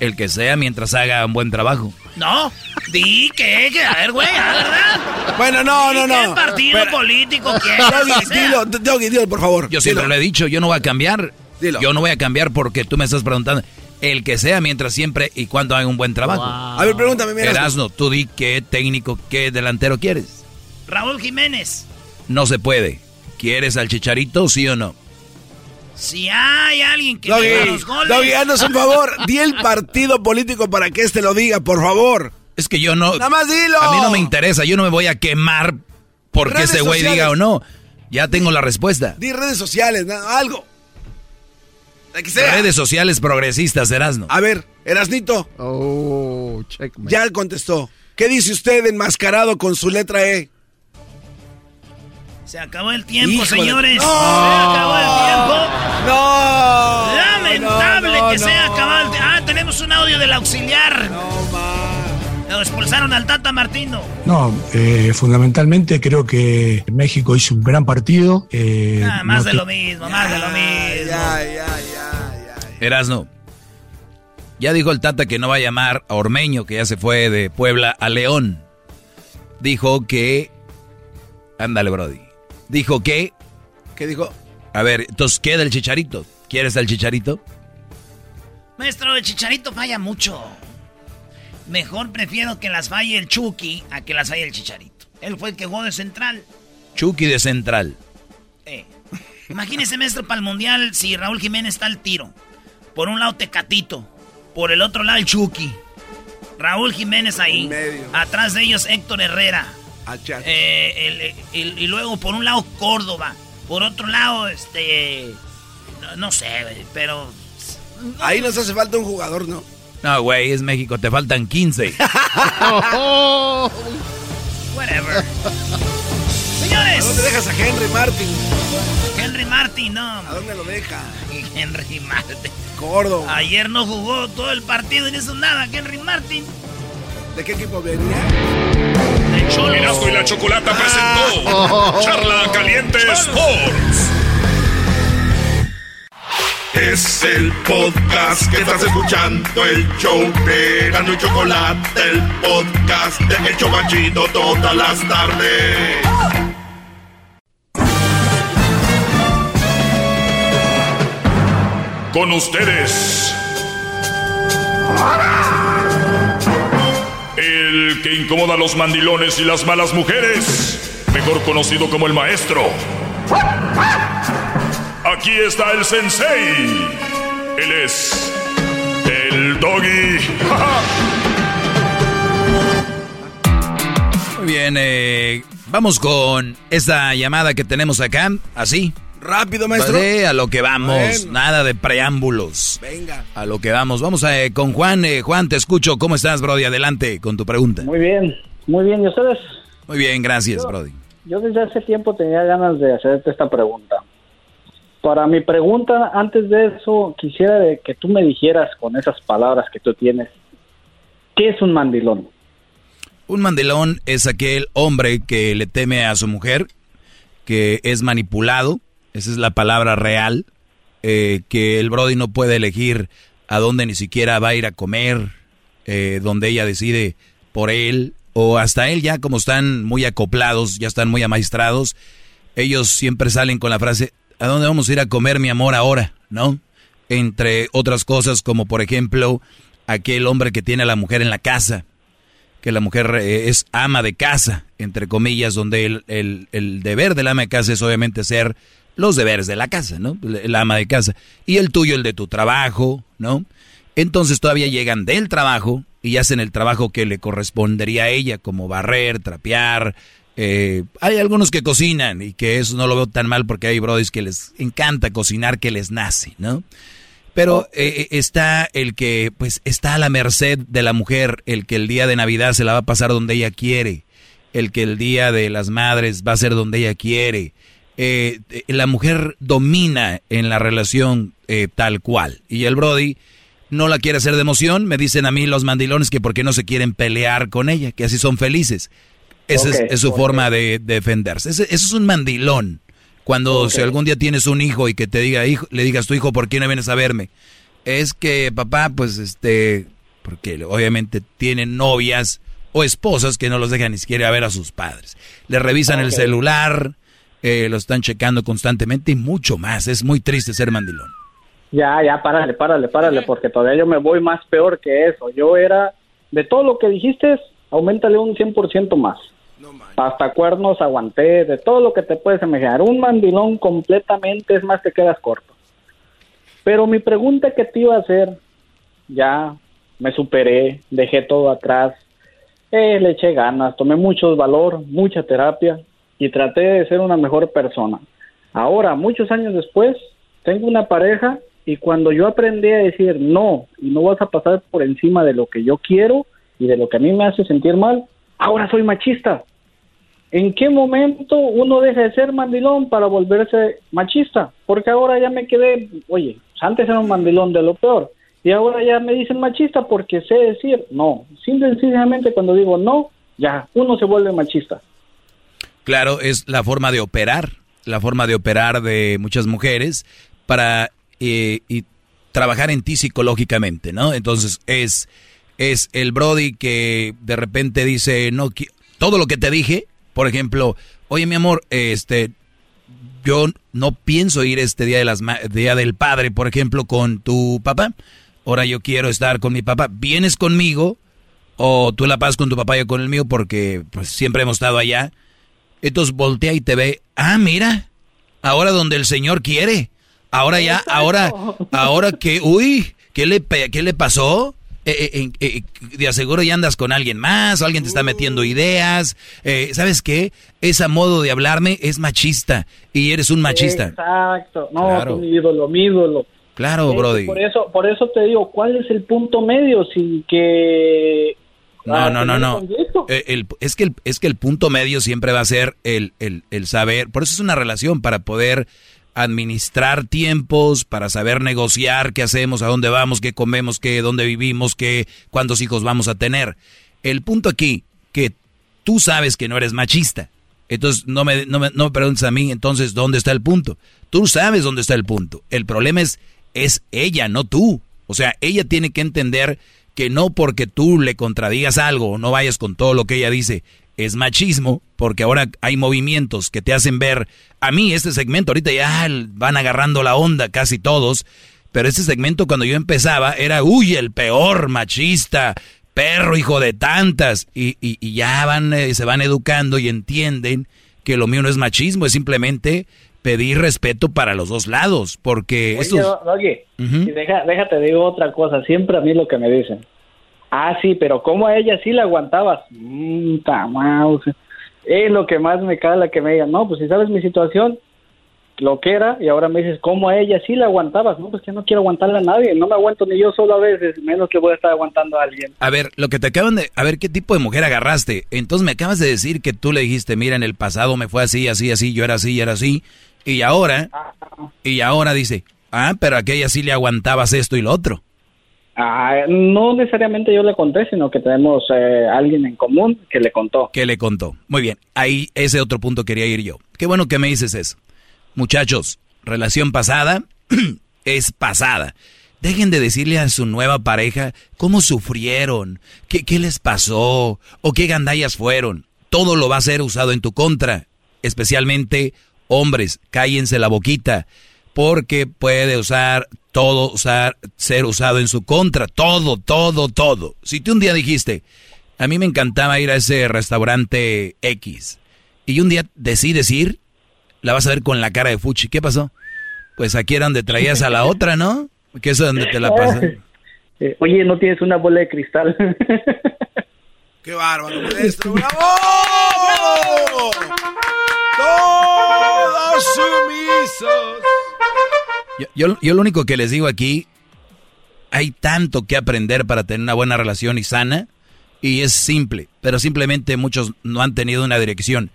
El que sea mientras haga un buen trabajo. No, di que, que- a ver, güey, ¿verdad? Bueno, no, no, no. ¿Qué partido político quieres dilo, dilo, por favor. Yo siempre Dilo. lo he dicho, yo no voy a cambiar. Yo no voy a cambiar porque tú me estás preguntando. El que sea mientras siempre y cuando haga un buen trabajo. A ver, pregúntame, mira. Erasno, tú di qué técnico, qué delantero quieres. Raúl Jiménez, No se puede. ¿Quieres al chicharito, sí o no? Si hay alguien que Doggy, los goles. Doggy, haznos un favor. Di el partido político para que este lo diga, por favor. Es que yo no. Nada más dilo. A mí no me interesa, yo no me voy a quemar porque Redes ese güey sociales. diga o no. Ya tengo la respuesta. Di redes sociales, algo. La que sea. Redes sociales progresistas, Erasno. A ver, Erasnito. Oh, checkmate. Ya contestó. ¿Qué dice usted enmascarado con su letra E? Se acabó el tiempo, Híjole. señores. ¡No! Se acabó el tiempo. ¡No! Lamentable No, no, que no. se acabado el tiempo. Ah, tenemos un audio del auxiliar. Lo expulsaron al Tata Martino. No, eh, fundamentalmente creo que México hizo un gran partido. eh, Ah, más no de lo mismo, más de lo mismo. Erasno. Ya dijo el Tata que no va a llamar a Ormeño, que ya se fue de Puebla a León. Dijo que. Ándale, Brody. Dijo que. ¿Qué dijo? A ver, entonces, ¿qué del chicharito? ¿Quieres al chicharito? Maestro, el Chicharito falla mucho. Mejor prefiero que las falle el Chucky a que las falle el Chicharito. Él fue el que jugó de central. Chucky de central. Eh. Imagínese, maestro, para el mundial si Raúl Jiménez está al tiro. Por un lado Tecatito, por el otro lado el Chucky. Raúl Jiménez ahí. Atrás de ellos Héctor Herrera. Eh, el- el- y luego por un lado Córdoba. Por otro lado, este. No, no sé, pero. Ahí nos hace falta un jugador, ¿no? No, güey, es México, te faltan 15. Whatever. Señores. ¿A dónde dejas a Henry Martin? Henry Martin, no. ¿A dónde lo deja? Henry Martin. Córdoba. Ayer no jugó todo el partido y no hizo nada, Henry Martin. ¿De qué equipo venía? Cholos. Erasmo y la Chocolata presentó Oh. Charla Caliente Sports. Es el podcast que estás escuchando, el show de Erasmo y Chocolate, el podcast de El Chobachito todas las tardes. Con ustedes. Que incomoda a los mandilones y las malas mujeres. Mejor conocido como el maestro. Aquí está el sensei. Él es el doggy. Muy bien, eh, vamos con esta llamada que tenemos acá, así. Rápido, maestro. Vale, a lo que vamos, Bueno. nada de preámbulos. Venga. A lo que vamos. Vamos a, eh, con Juan. Eh, Juan, te escucho. ¿Cómo estás, Brody? Adelante con tu pregunta. Muy bien, muy bien. ¿Y ustedes? Muy bien, gracias, Yo- Brody. Yo desde hace tiempo tenía ganas de hacerte esta pregunta. Para mi pregunta, antes de eso, quisiera de que tú me dijeras con esas palabras que tú tienes, ¿qué es un mandilón? Un mandilón es aquel hombre que le teme a su mujer, que es manipulado, esa es la palabra real, eh, que el Brody no puede elegir a dónde ni siquiera va a ir a comer, eh, donde ella decide por él, o hasta él ya como están muy acoplados, ya están muy amaestrados, ellos siempre salen con la frase, ¿a dónde vamos a ir a comer mi amor ahora? ¿No? Entre otras cosas como por ejemplo aquel hombre que tiene a la mujer en la casa, que la mujer eh, es ama de casa, entre comillas, donde el, el, el deber del ama de casa es obviamente ser los deberes de la casa, ¿no? El ama de casa. Y el tuyo, el de tu trabajo, ¿no? Entonces todavía llegan del trabajo y hacen el trabajo que le correspondería a ella, como barrer, trapear. eh, hay algunos que cocinan y que eso no lo veo tan mal porque hay brodis que les encanta cocinar, que les nace, ¿no? Pero eh, está el que pues está a la merced de la mujer, el que el día de Navidad se la va a pasar donde ella quiere, el que el día de las madres va a ser donde ella quiere. Eh, la mujer domina en la relación eh, tal cual. Y el Brody no la quiere hacer de emoción. Me dicen a mí los mandilones que por qué no se quieren pelear con ella, que así son felices. Esa es, es su forma de, de defenderse. Ese, ese es un mandilón. Cuando si algún día tienes un hijo y que te diga, hijo, le digas a tu hijo, ¿por qué no vienes a verme? Es que papá, pues este, porque obviamente tienen novias o esposas que no los dejan ni siquiera ver a sus padres. Le revisan el celular, eh, lo están checando constantemente y mucho más. Es muy triste ser mandilón. Ya, ya, párale, párale, párale, porque todavía yo me voy más peor que eso. Yo era, de todo lo que dijiste, aumentale un 100% más. Hasta cuernos aguanté, de todo lo que te puedes imaginar. Un mandilón completamente, es más, te quedas corto. Pero mi pregunta que te iba a hacer, ya me superé, dejé todo atrás, eh, le eché ganas, tomé mucho valor, mucha terapia y traté de ser una mejor persona. Ahora, muchos años después, tengo una pareja y cuando yo aprendí a decir no y no vas a pasar por encima de lo que yo quiero y de lo que a mí me hace sentir mal, ahora soy machista. ¿En qué momento uno deja de ser mandilón para volverse machista? Porque ahora ya me quedé, oye, antes era un mandilón de lo peor y ahora ya me dicen machista porque sé decir no. Simple y sencillamente cuando digo no, ya uno se vuelve machista. Claro, es la forma de operar, la forma de operar de muchas mujeres para eh, y trabajar en ti psicológicamente, ¿no? Entonces es es el Brody que de repente dice no todo lo que te dije, por ejemplo, oye mi amor, este yo no pienso ir este día de las día del padre, por ejemplo, con tu papá. Ahora yo quiero estar con mi papá. ¿Vienes conmigo o tú la pasas con tu papá y yo con el mío porque pues siempre hemos estado allá? Entonces voltea y te ve, ah, mira, ahora donde el Señor quiere. Ahora ya, ahora, ahora que, uy, ¿qué le, qué le pasó? Eh, eh, eh, de aseguro ya andas con alguien más, o alguien te está metiendo ideas. Eh, ¿Sabes qué? Ese modo de hablarme es machista y eres un machista. Exacto. No, Claro. mi ídolo, mi ídolo. Claro, Eh, Brody. Por eso, por eso te digo, ¿cuál es el punto medio sin que No, ah, no, no, no. conflicto? Eh, el- es, que el, es que el punto medio siempre va a ser el, el, el saber. Por eso es una relación, para poder administrar tiempos, para saber negociar qué hacemos, a dónde vamos, qué comemos, qué, dónde vivimos, qué, cuántos hijos vamos a tener. El punto aquí, que tú sabes que no eres machista. Entonces, no me, no me, no me preguntes a mí, entonces, ¿dónde está el punto? Tú sabes dónde está el punto. El problema es, es ella, no tú. O sea, ella tiene que entender que no porque tú le contradigas algo no vayas con todo lo que ella dice, es machismo, porque ahora hay movimientos que te hacen ver, a mí este segmento, ahorita ya van agarrando la onda casi todos, pero este segmento cuando yo empezaba era, uy, el peor machista, perro, hijo de tantas, y, y- y ya van, eh, se van educando y entienden que lo mío no es machismo, es simplemente pedir respeto para los dos lados, porque Oye, déjate digo otra cosa, siempre a mí lo que me dicen. Ah, sí, pero ¿cómo a ella sí la aguantabas? Mmm, es lo que más me cala que me digan, no, pues si sabes mi situación, lo que era, y ahora me dices, ¿cómo a ella sí la aguantabas? No, pues que no quiero aguantarle a nadie, no me aguanto ni yo solo a veces, menos que voy a estar aguantando a alguien. A ver, lo que te acaban de, a ver, ¿qué tipo de mujer agarraste? Entonces me acabas de decir que tú le dijiste, mira, en el pasado me fue así, así, así, yo era así, yo era así, y ahora, y ahora dice, ah, pero aquella sí le aguantabas esto y lo otro. Ah, no necesariamente yo le conté, sino que tenemos eh, alguien en común que le contó. Que le contó. Muy bien, ahí ese otro punto quería ir yo. Qué bueno que me dices eso. Muchachos, relación pasada es pasada. Dejen de decirle a su nueva pareja cómo sufrieron, qué, qué les pasó o qué gandallas fueron. Todo lo va a ser usado en tu contra. Especialmente hombres, cállense la boquita porque puede usar todo, usar, ser usado en su contra, todo, todo, todo. Si tú un día dijiste, a mí me encantaba ir a ese restaurante X, y un día decides ir, la vas a ver con la cara de Fuchi. ¿Qué pasó? Pues aquí era donde traías a la otra, ¿no? Que eso es donde te la pasas. Eh, oye, ¿no tienes una bola de cristal? ¡Qué bárbaro, maestro! ¡Bravo! ¡Todos sumisos! Yo, yo, lo único que les digo aquí, hay tanto que aprender para tener una buena relación y sana, y es simple, pero simplemente muchos no han tenido una dirección.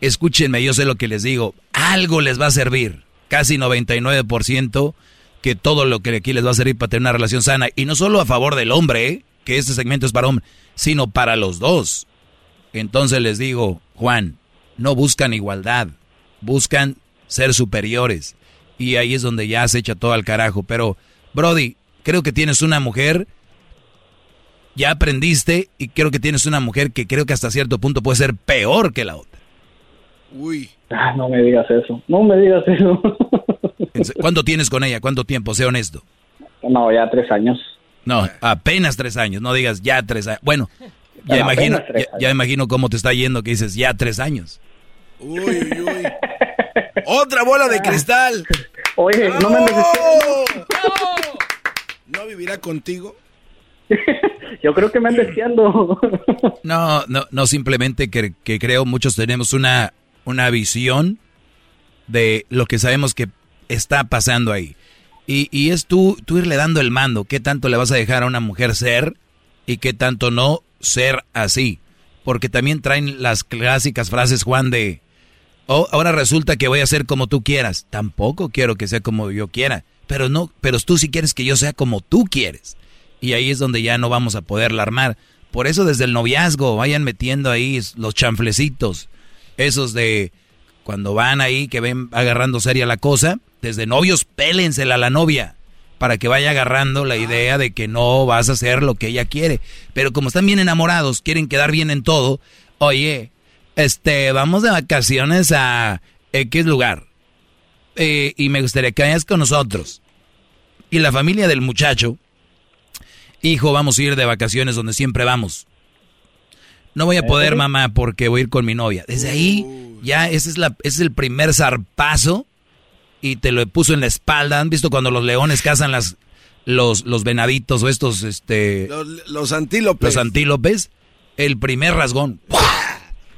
Escúchenme, yo sé lo que les digo, algo les va a servir, casi 99% que todo lo que aquí les va a servir para tener una relación sana, y no solo a favor del hombre, ¿eh? Que este segmento es para hombre, sino para los dos. Entonces les digo, Juan, no buscan igualdad, buscan ser superiores y ahí es donde ya se echa todo al carajo. Pero, Brody, creo que tienes una mujer, ya aprendiste y creo que tienes una mujer que creo que hasta cierto punto puede ser peor que la otra. Uy. Ah, no me digas eso, no me digas eso. ¿Cuánto tienes con ella? ¿Cuánto tiempo? Sé honesto. No, ya tres años. No, apenas tres años, no digas ya tres años. Bueno, ya, imagino, ya, imagino cómo te está yendo que dices ya tres años. Uy, uy, uy. Otra bola de cristal. Oye, no me ¿No vivirá contigo? Yo creo que me deseando. no, no, no, simplemente que, creo muchos tenemos una, una visión de lo que sabemos que está pasando ahí. Y, y es tú, tú irle dando el mando, qué tanto le vas a dejar a una mujer ser y qué tanto no ser así. Porque también traen las clásicas frases, Juan, de Oh, ahora resulta que voy a ser como tú quieras. Tampoco quiero que sea como yo quiera. Pero no, pero tú sí quieres que yo sea como tú quieres. Y ahí es donde ya no vamos a poderla armar. Por eso desde el noviazgo vayan metiendo ahí los chanflecitos. Esos de cuando van ahí que ven agarrando seria la cosa. Desde novios pélensela a la novia. Para que vaya agarrando la idea de que no vas a hacer lo que ella quiere. Pero como están bien enamorados, quieren quedar bien en todo. Oye, este, vamos de vacaciones a X lugar. Eh, y me gustaría que vayas con nosotros. Y la familia del muchacho, hijo, vamos a ir de vacaciones donde siempre vamos. No voy a poder, mamá, porque voy a ir con mi novia. Desde ahí, ya ese es, la, es el primer zarpazo y te lo puso en la espalda. ¿Han visto cuando los leones cazan las, los, los venaditos o estos, este... Los, los antílopes. Los antílopes. El primer rasgón.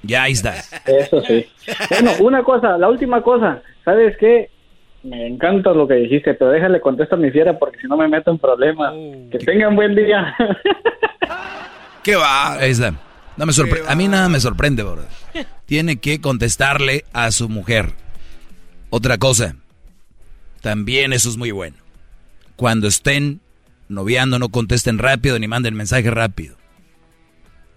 Ya ahí está. Eso sí. Bueno, una cosa, la última cosa. ¿Sabes qué? Me encanta lo que dijiste, pero déjale contestar a mi fiera porque si no me meto en problemas. que tengan buen día. ¿Qué va? Ahí está. No me A mí nada me sorprende, bro. Tiene que contestarle a su mujer. Otra cosa. También eso es muy bueno. Cuando estén noviando, no contesten rápido ni manden mensaje rápido.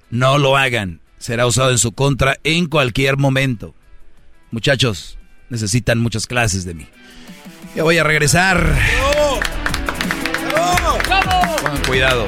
No lo hagan será usado en su contra en cualquier momento. Muchachos, necesitan muchas clases de mí. Ya voy a regresar. Con cuidado.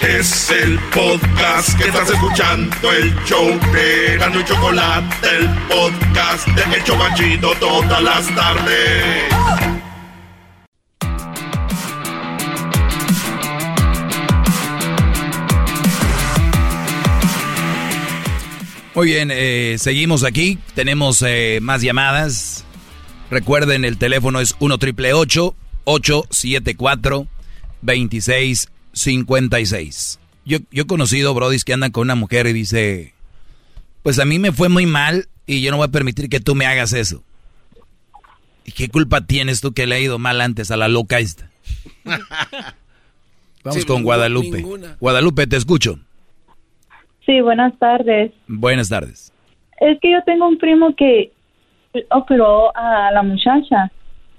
Es el podcast que estás escuchando, el show de Gano y Chocolate, el podcast de El Chocachito todas las tardes. Muy bien, eh, seguimos aquí. Tenemos eh, más llamadas. Recuerden, el teléfono es 1 triple 874 2656. Yo, yo he conocido brodis que andan con una mujer y dice, pues a mí me fue muy mal y yo no voy a permitir que tú me hagas eso. ¿Y qué culpa tienes tú que le ha ido mal antes a la loca esta? Vamos Sí, con Guadalupe. ninguna. Guadalupe, te escucho. Sí, buenas tardes. Buenas tardes. Es que yo tengo un primo que operó a la muchacha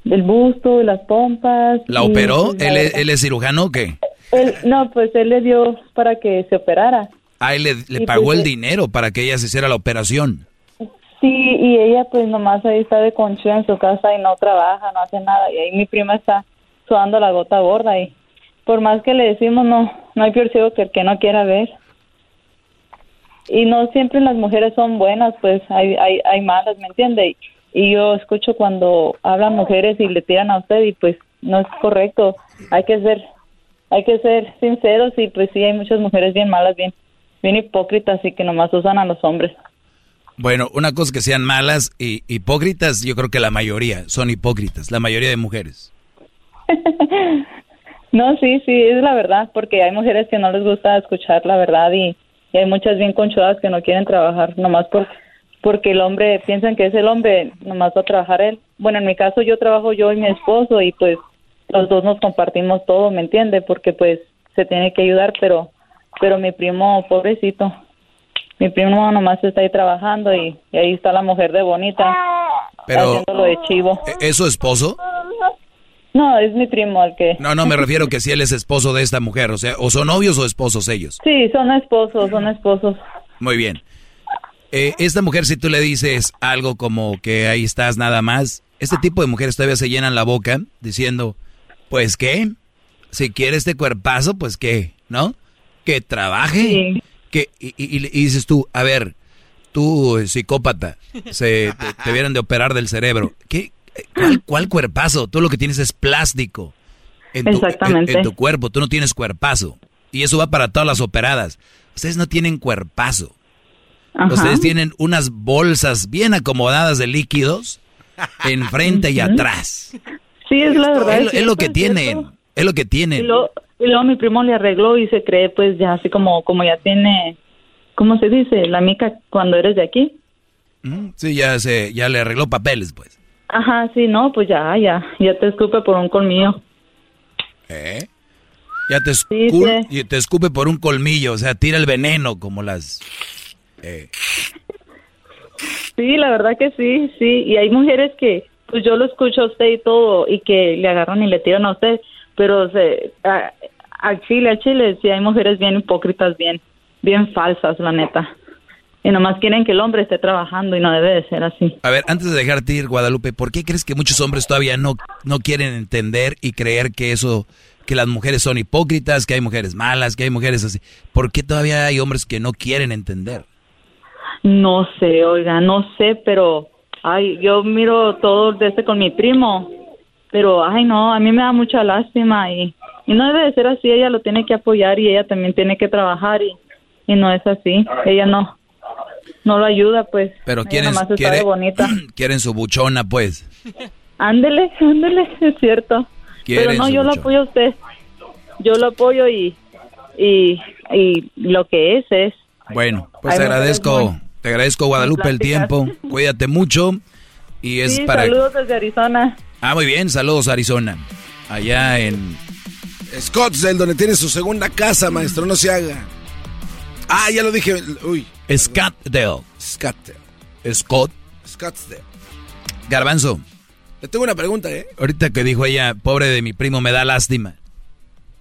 del busto y las pompas. ¿La y- operó? ¿Él, es- él es cirujano o qué? Él- no, pues él le dio para que se operara. Ah, él le, le pagó pues, el dinero para que ella se hiciera la operación. Sí, y ella pues nomás ahí está de concho en su casa y no trabaja, no hace nada. Y ahí mi prima está sudando la gota gorda y por más que le decimos no, no hay peor ciego que el que no quiera ver. Y no siempre las mujeres son buenas, pues hay, hay, hay malas, ¿me entiende? Y, y yo escucho cuando hablan mujeres y le tiran a usted y pues no es correcto. Hay que ser, hay que ser sinceros y pues sí hay muchas mujeres bien malas, bien, bien hipócritas y que nomás usan a los hombres. Bueno, una cosa que sean malas y hipócritas, yo creo que la mayoría son hipócritas, la mayoría de mujeres. No, sí, sí, es la verdad, porque hay mujeres que no les gusta escuchar la verdad y, y hay muchas bien conchudas que no quieren trabajar, nomás por, porque el hombre, piensan que es el hombre, nomás va a trabajar él. Bueno, en mi caso yo trabajo yo y mi esposo y pues los dos nos compartimos todo, ¿me entiende? Porque pues se tiene que ayudar, pero pero mi primo, pobrecito, mi primo nomás está ahí trabajando y, y ahí está la mujer de bonita Pero, haciéndolo de chivo. ¿e- ¿es su esposo? No, es mi primo el que... No, no, me refiero que si él es esposo de esta mujer, o sea, o son novios o esposos ellos. Sí, son esposos, son esposos. Muy bien. Eh, esta mujer, si tú le dices algo como que ahí estás nada más, este tipo de mujeres todavía se llenan la boca diciendo, pues qué, si quiere este cuerpazo, pues qué, ¿no? Que trabaje. Que, y, y- y dices tú, a ver, tú eh, psicópata, se, te, te vieran de operar del cerebro. ¿Qué, cuál, cuál cuerpazo? Tú lo que tienes es plástico en tu, en- Exactamente. en tu cuerpo, tú no tienes cuerpazo. Y eso va para todas las operadas. Ustedes no tienen cuerpazo. Ajá. Ustedes tienen unas bolsas bien acomodadas de líquidos enfrente y atrás. Sí, es la verdad. Es, es lo que tienen. Es lo que Y tienen. luego, y luego mi primo le arregló y se cree pues ya así como, como ya tiene, ¿cómo se dice? La mica cuando eres de aquí. Mm, Sí, ya se, ya le arregló papeles, pues. Ajá, sí, no, pues ya, ya, ya te escupe por un colmillo. ¿Eh? Ya te, escu- te escupe por un colmillo, o sea, tira el veneno como las... eh, Sí, la verdad que sí, sí. Y hay mujeres que, pues yo lo escucho a usted y todo, y que le agarran y le tiran a usted, pero se, a- al chile, al chile, sí hay mujeres bien hipócritas, bien, bien falsas, la neta. Y nomás quieren que el hombre esté trabajando y no debe de ser así. A ver, antes de dejarte ir, Guadalupe, ¿por qué crees que muchos hombres todavía no, no quieren entender y creer que eso, que las mujeres son hipócritas, que hay mujeres malas, que hay mujeres así? ¿Por qué todavía hay hombres que no quieren entender? No sé, oiga, no sé, pero ay, yo miro todo de este con mi primo, pero ay no, a mí me da mucha lástima y, y no debe de ser así, ella lo tiene que apoyar y ella también tiene que trabajar y, y no es así, ella no, no lo ayuda pues. Pero Ella quieren, quiere- bonita. quieren su buchona, pues. Ándele, ándele, es cierto. Pero no, yo lo apoyo a usted, yo lo apoyo y, y, y lo que es es. Bueno, pues Hay agradezco, te agradezco Guadalupe el tiempo. Cuídate mucho y es sí, para saludos desde Arizona. Ah, muy bien, saludos Arizona. Allá en Scottsdale, donde tiene su segunda casa, maestro, no se haga. Ah, ya lo dije. Uy. Scottsdale. Scottsdale. Scott Scottsdale. Garbanzo. Le tengo una pregunta, ¿eh? Ahorita que dijo ella, pobre de mi primo, me da lástima.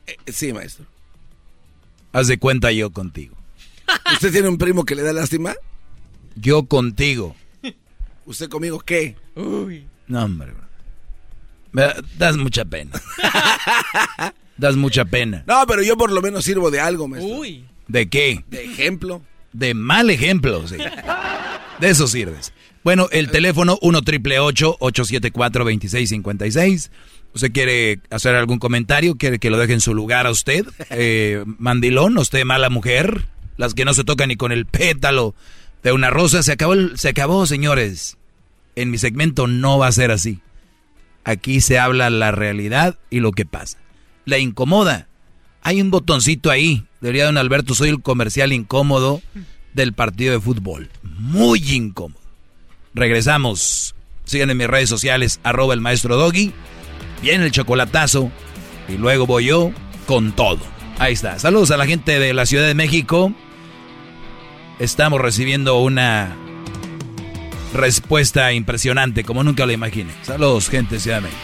Eh, Sí, maestro. Haz de cuenta yo contigo. ¿Usted tiene un primo que le da lástima? Yo contigo. ¿Usted conmigo qué? Uy. No, hombre. das mucha pena. das mucha pena. No, pero yo por lo menos sirvo de algo, maestro. Uy. ¿De qué? De ejemplo. De mal ejemplo, sí. De eso sirves. Bueno, el teléfono 1 triple 874 2656. ¿Usted quiere hacer algún comentario? ¿Quiere que lo deje en su lugar a usted? Eh, mandilón, usted mala mujer. Las que no se tocan ni con el pétalo de una rosa. Se acabó, se acabó, señores. En mi segmento no va a ser así. Aquí se habla la realidad y lo que pasa. La incomoda. Hay un botoncito ahí. Debería don Alberto, soy el comercial incómodo del partido de fútbol. Muy incómodo. Regresamos. Sigan en mis redes sociales, arroba el maestro Doggy. Viene el chocolatazo. Y luego voy yo con todo. Ahí está. Saludos a la gente de la Ciudad de México. Estamos recibiendo una respuesta impresionante, como nunca lo imaginé. Saludos, gente de México.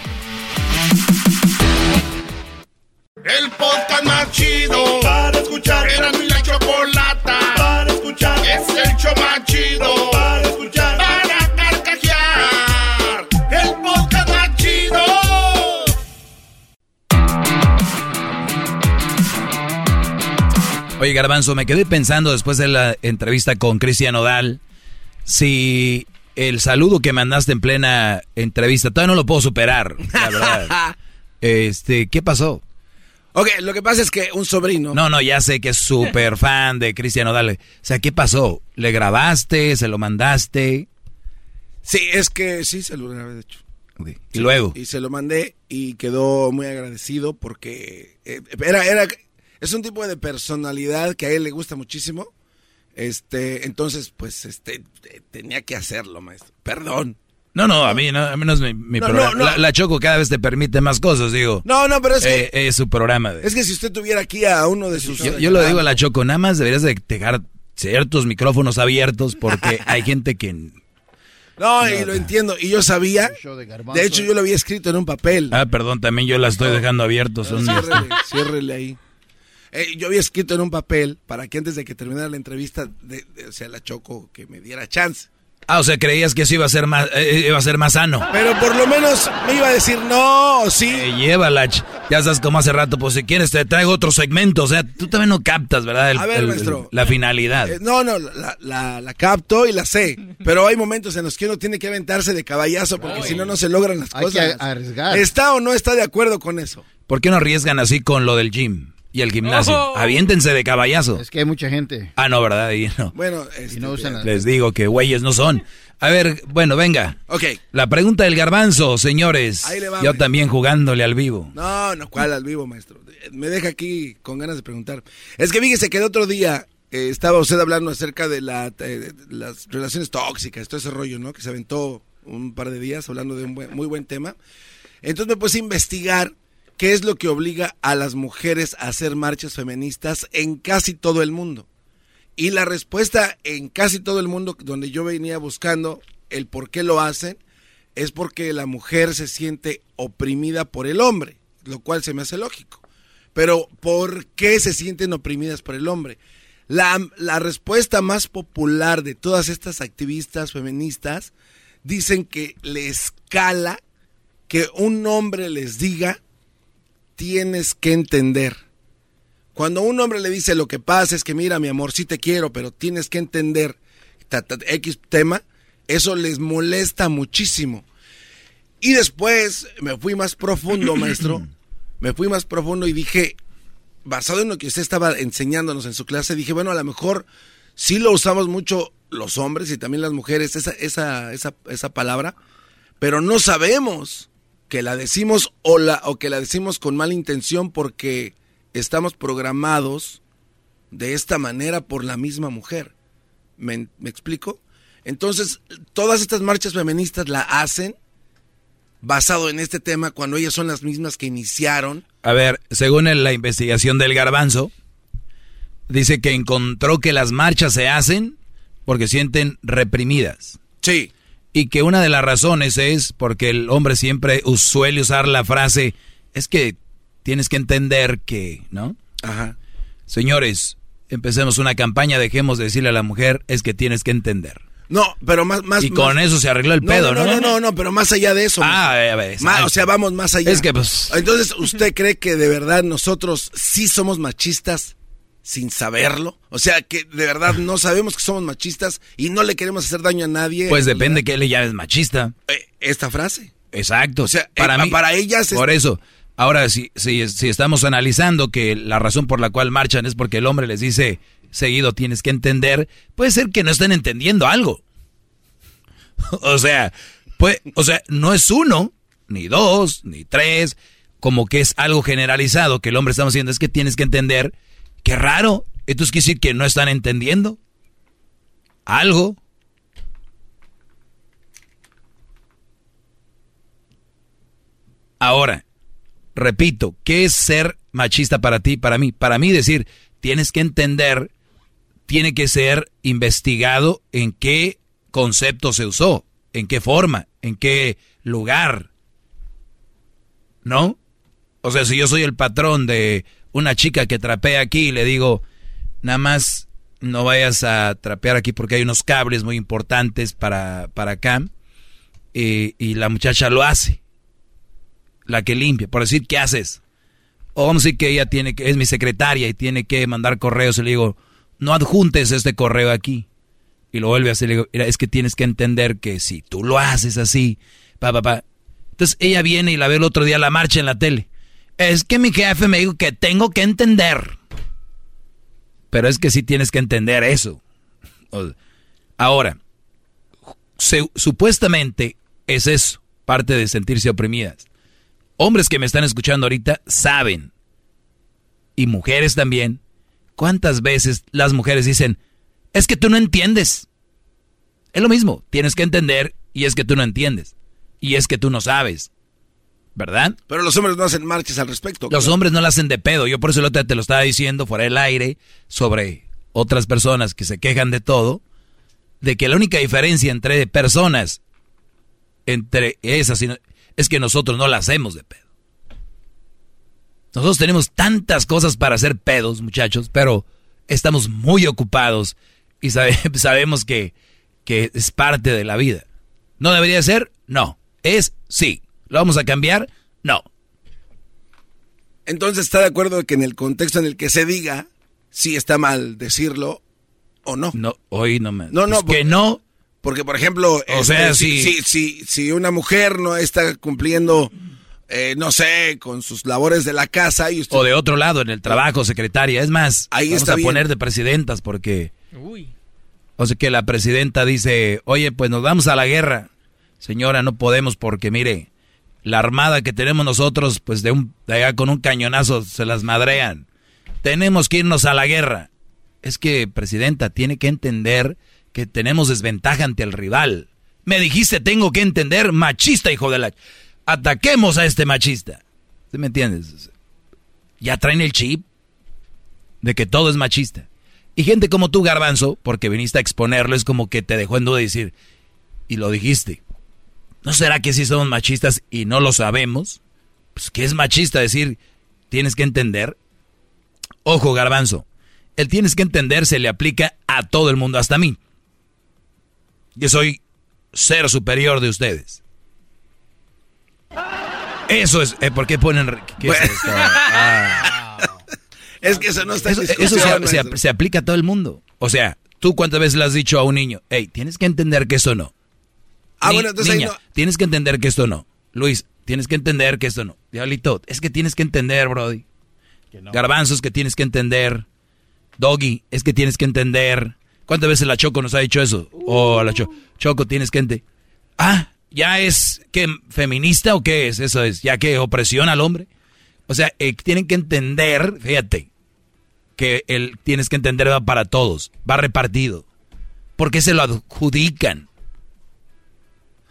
El podcast más chido para escuchar. Era mi la chocolata para escuchar. Es el show más Oye, Garbanzo, me quedé pensando después de la entrevista con Cristian Odal si el saludo que mandaste en plena entrevista todavía no lo puedo superar, la verdad. este, ¿qué pasó? Ok, lo que pasa es que un sobrino. No, no, ya sé que es súper fan de Cristian Odal. O sea, ¿qué pasó? ¿Le grabaste? ¿Se lo mandaste? Sí, es que sí, se lo grabé, de hecho. ¿Y luego? Y se lo mandé y quedó muy agradecido porque eh, era, era, es un tipo de personalidad que a él le gusta muchísimo. Este, entonces, pues, este, tenía que hacerlo, maestro. Perdón. No, no, a mí no, a mí no es mi, programa. La, Choco cada vez te permite más cosas, digo. No, no, pero es que... Eh, es su programa. Es que si usted tuviera aquí a uno de sus... Yo, lo digo a la Choco, nada más deberías de dejar ciertos micrófonos abiertos porque hay gente que... No, y lo entiendo. Y yo sabía. De hecho, yo lo había escrito en un papel. Ah, perdón, también yo la estoy dejando abiertos. Son ciérrele, ahí. Eh, yo había escrito en un papel para que antes de que terminara la entrevista, de, o sea, la Choco, que me diera chance. Ah, o sea, creías que eso iba a ser más, eh, eh, iba a ser más sano. Pero por lo menos me iba a decir no, sí. Eh, llévala, ya sabes como hace rato, pues si quieres te traigo otro segmento. O sea, tú también no captas, ¿verdad? a ver, maestro. la finalidad. no, no, la, la, capto y la sé. Pero hay momentos en los que uno tiene que aventarse de caballazo porque si no, no se logran las cosas. Hay que arriesgar. ¿Está o no está de acuerdo con eso? ¿Por qué no arriesgan así con lo del gym? Y el gimnasio. Oh. Aviéntense de caballazo. Es que hay mucha gente. Ah, no, ¿verdad? Y no. Bueno, este, les digo que güeyes no son. A ver, bueno, venga. Ok. La pregunta del garbanzo, señores. Ahí le va, Yo también jugándole al vivo. No, no, ¿cuál al vivo, maestro? Me deja aquí con ganas de preguntar. Es que fíjese que el otro día eh, estaba usted hablando acerca de, la, eh, las relaciones tóxicas, todo ese rollo, ¿no? Que se aventó un par de días hablando de un muy buen tema. Entonces me puse a investigar ¿Qué es lo que obliga a las mujeres a hacer marchas feministas en casi todo el mundo? Y la respuesta en casi todo el mundo donde yo venía buscando el por qué lo hacen es porque la mujer se siente oprimida por el hombre, lo cual se me hace lógico. Pero ¿por qué se sienten oprimidas por el hombre? La, la respuesta más popular de todas estas activistas feministas dicen que les cala que un hombre les diga tienes que entender. Cuando un hombre le dice lo que pasa es que mira mi amor, sí te quiero, pero tienes que entender X tema, eso les molesta muchísimo. Y después me fui más profundo, maestro. Me fui más profundo y dije, basado en lo que usted estaba enseñándonos en su clase, dije, bueno, a lo mejor sí lo usamos mucho los hombres y también las mujeres, esa, esa, esa, esa palabra, pero no sabemos que la decimos o, la, o que la decimos con mala intención porque estamos programados de esta manera por la misma mujer. ¿Me, explico? Entonces, todas estas marchas feministas la hacen basado en este tema cuando ellas son las mismas que iniciaron. A ver, según la investigación del garbanzo, dice que encontró que las marchas se hacen porque sienten reprimidas. Sí y que una de las razones es porque el hombre siempre suele usar la frase, es que tienes que entender que, ¿no? Ajá. Señores, empecemos una campaña, dejemos de decirle a la mujer, es que tienes que entender. No, pero más, más. Y con eso se arregló el pedo, ¿no? No, no, no, no, pero más allá de eso. Ah, a ver, más, o sea, vamos más allá. Es que, pues. Entonces, ¿usted cree que de verdad nosotros sí somos machistas sin saberlo? O sea, que de verdad no sabemos que somos machistas y no le queremos hacer daño a nadie. Pues depende que él ya es machista. Eh, esta frase. Exacto. O sea, para eh, mí. para ellas. es- Por eso. Ahora, si, si, si estamos analizando que la razón por la cual marchan es porque el hombre les dice seguido tienes que entender, puede ser que no estén entendiendo algo. o sea, pues, o sea, no es uno, ni dos, ni tres, como que es algo generalizado que el hombre está haciendo, es que tienes que entender, qué raro, entonces quiere decir que no están entendiendo algo. Ahora, repito, ¿qué es ser machista para ti, para mí? Para mí decir, tienes que entender, tiene que ser investigado en qué concepto se usó, en qué forma, en qué lugar. ¿No? O sea, si yo soy el patrón de una chica que trapea aquí y le digo, nada más no vayas a trapear aquí porque hay unos cables muy importantes para, para acá, y, y la muchacha lo hace la que limpia, por decir, ¿qué haces? O vamos a decir que ella tiene que, es mi secretaria y tiene que mandar correos y le digo, no adjuntes este correo aquí. Y lo vuelve a hacer, le digo, mira, es que tienes que entender que si tú lo haces así, pa, pa, pa. Entonces ella viene y la ve el otro día la marcha en la tele. Es que mi jefe me dijo que tengo que entender. Pero es que sí tienes que entender eso. Ahora, se- supuestamente es eso, parte de sentirse oprimidas hombres que me están escuchando ahorita saben, y mujeres también, cuántas veces las mujeres dicen, es que tú no entiendes. Es lo mismo, tienes que entender y es que tú no entiendes. Y es que tú no sabes. ¿Verdad? Pero los hombres no hacen marchas al respecto. Los hombres no la hacen de pedo. Yo por eso día te lo estaba diciendo fuera del aire sobre otras personas que se quejan de todo. De que la única diferencia entre personas, entre esas, es que nosotros no la hacemos de pedo. Nosotros tenemos tantas cosas para hacer pedos, muchachos, pero estamos muy ocupados y sabe- sabemos que, que es parte de la vida. ¿No debería ser? No. Es sí. ¿Lo vamos a cambiar? No. Entonces, ¿está de acuerdo de que en el contexto en el que se diga, sí está mal decirlo o no? No, hoy no me. No, no, Pues que por- no. Porque, por ejemplo, O este, sea, si, sí. si, si, si una mujer no está cumpliendo, eh, no sé, con sus labores de la casa y usted... O de otro lado, en el trabajo, secretaria. Es más, Ahí vamos está a bien. poner de presidentas porque. O sea que la presidenta dice, oye, pues nos vamos a la guerra. Señora, no podemos porque mire, la armada que tenemos nosotros, pues de, un, allá con un cañonazo se las madrean. Tenemos que irnos a la guerra. Es que, presidenta, tiene que entender que tenemos desventaja ante el rival. Me dijiste, tengo que entender, machista, hijo de la... Ataquemos a este machista. ¿Sí me entiendes? Ya traen el chip de que todo es machista. Y gente como tú, Garbanzo, porque viniste a exponerlo, es como que te dejó en duda decir, y lo dijiste. ¿No será que sí somos machistas y no lo sabemos? Pues que es machista decir, tienes que entender. Ojo, Garbanzo, el tienes que entender se le aplica a todo el mundo, hasta a mí. Que soy ser superior de ustedes. Eso es, eh, ¿por qué ponen... ¿qué es esto? Ah. Es que eso no está Eso, eso se, se- se aplica a todo el mundo. O sea, ¿tú cuántas veces le has dicho a un niño, hey, tienes que entender que esto no? Ah, Ni- bueno, entonces ahí niña, no- tienes que entender que esto no. Luis, tienes que entender que esto no. Diablito, es que tienes que entender, Brody. Garbanzos que tienes que entender. Doggy, es que tienes que entender. ¿Cuántas veces la Choco nos ha dicho eso? O la Choco, Choco, tienes que entender. Ah, ¿ya es que feminista o qué es? Eso es, ¿ya que opresión al hombre? O sea, eh, tienen que entender, fíjate, que el tienes que entender va para todos, va repartido. ¿Por qué se lo adjudican?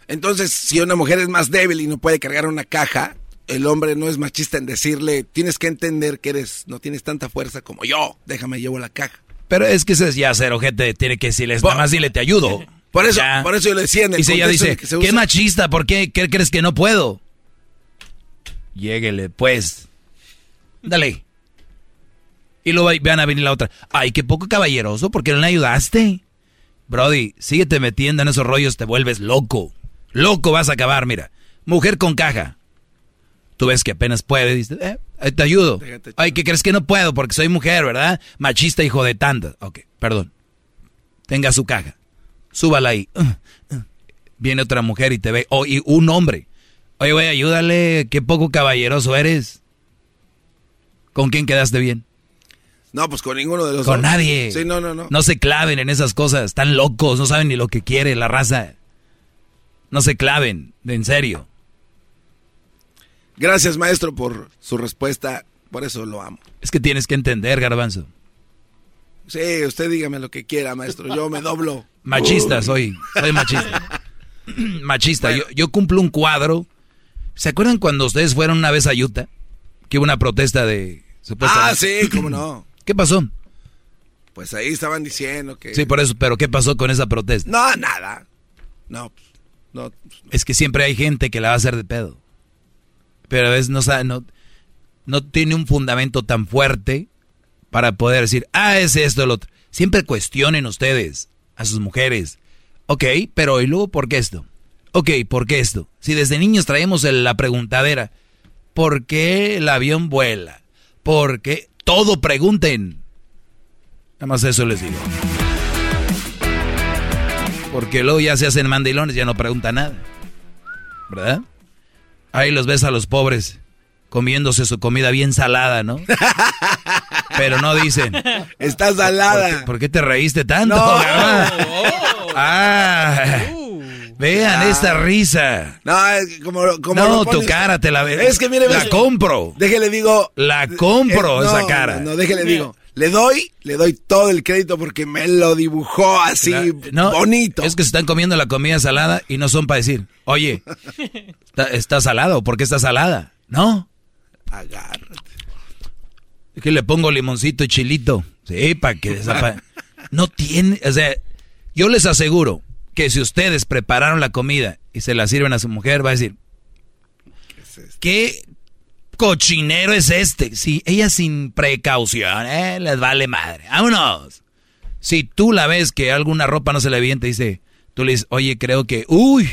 Entonces, si una mujer es más débil y no puede cargar una caja, el hombre no es machista en decirle, tienes que entender que eres, no tienes tanta fuerza como yo, déjame llevo la caja. Pero es que eso es ya ser ojete, tiene que decirles, nada más dile te ayudo. Por eso, Ya. por eso yo le decía en el Y si ella dice, que se qué machista, ¿por qué? ¿Qué crees que no puedo? Lléguele, pues. Dale. Y luego van a venir la otra. Ay, qué poco caballeroso, ¿por qué no le ayudaste? Brody, síguete metiendo en esos rollos, te vuelves loco. Loco vas a acabar, mira. Mujer con caja. Tú ves que apenas puede, dices, eh, te ayudo. Ay, ¿qué crees que no puedo? Porque soy mujer, ¿verdad? Machista, hijo de tanta. Ok, perdón. Tenga su caja. Súbala ahí. Uh, uh. Viene otra mujer y te ve. O y un hombre. Oye, güey, ayúdale. Qué poco caballeroso eres. ¿Con quién quedaste bien? No, pues con ninguno de los Con nadie. Sí, no, no, no. No se claven en esas cosas. Están locos. No saben ni lo que quiere la raza. No se claven. De en serio. Gracias, maestro, por su respuesta. Por eso lo amo. Es que tienes que entender, garbanzo. Sí, usted dígame lo que quiera, maestro. Yo me doblo. Machista soy. Soy machista. machista. Yo, yo cumplo un cuadro. ¿Se acuerdan cuando ustedes fueron una vez a Utah? Que hubo una protesta de... Ah, sí, cómo no. ¿Qué pasó? Pues ahí estaban diciendo que... Sí, por eso, pero ¿qué pasó con esa protesta? No, nada. No, no. Es que siempre hay gente que la va a hacer de pedo. Pero a veces no, sabe, no, no tiene un fundamento tan fuerte para poder decir, ah, es esto, lo otro. Siempre cuestionen ustedes a sus mujeres. Ok, pero ¿y luego por qué esto? Ok, ¿por qué esto? Si desde niños traemos la preguntadera, ¿por qué el avión vuela? ¿Por qué? Todo pregunten. Nada más eso les digo. Porque luego ya se hacen mandilones, ya no preguntan nada. ¿Verdad? Ahí los ves a los pobres comiéndose su comida bien salada, ¿no? Pero no dicen. Está salada. ¿Por qué, te reíste tanto? No. Ah, vean Ah. esta risa. No, es como, como no, tu cara te la ve. Es que mire, la ves- compro. Déjele digo. La compro Eh, no, esa cara. No, déjele digo. Le doy, le doy todo el crédito porque me lo dibujó así no, bonito. Es que se están comiendo la comida salada y no son para decir, oye, ¿está, está salada o por qué está salada? No. Agárrate. Es que le pongo limoncito y chilito. Sí, para que desapa- No tiene, o sea, yo les aseguro que si ustedes prepararon la comida y se la sirven a su mujer, va a decir, ¿qué cochinero es este? Si ella sin precaución, eh, les vale madre. Vámonos. Si tú la ves que alguna ropa no se le ve bien, te dice, tú le dices, oye, creo que, uy,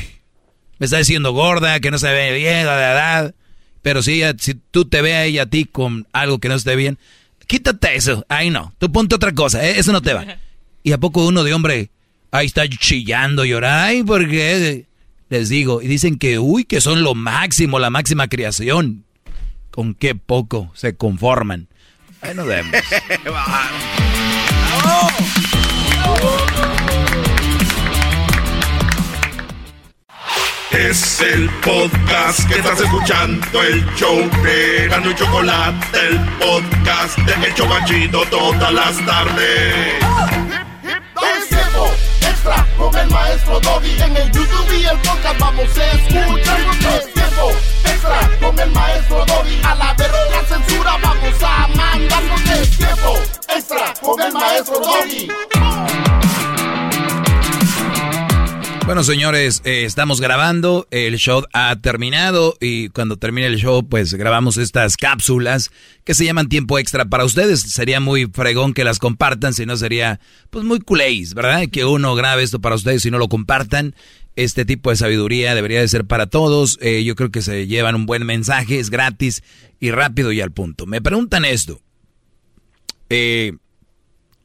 me está diciendo gorda, que no se ve bien, la edad. Pero si, ella- si tú te ve a ella a ti con algo que no esté bien, quítate eso. Ay, no. Tú ponte otra cosa. eh, Eso no te va. ¿Y a poco uno de hombre ahí está chillando, llorando? Ay, porque les digo. Y dicen que, uy, que son lo máximo, la máxima creación. Con qué poco se conforman. Ahí nos vemos. Es el podcast que estás escuchando, el show de Gano y Chocolate, el podcast de El Chobachito todas las tardes. Es tiempo extra con el maestro Doggy. En el YouTube y el podcast vamos a escuchar. Es tiempo extra con el maestro Doggy. A la verga censura vamos a mandarnos. Es tiempo extra con el maestro Doggy. Bueno, señores, eh, estamos grabando, el show ha terminado y cuando termine el show, pues grabamos estas cápsulas que se llaman tiempo extra para ustedes. Sería muy fregón que las compartan, si no sería, pues muy culéis, ¿verdad? Que uno grabe esto para ustedes y no lo compartan. Este tipo de sabiduría debería de ser para todos. Eh, yo creo que se llevan un buen mensaje, es gratis y rápido y al punto. Me preguntan esto. Eh,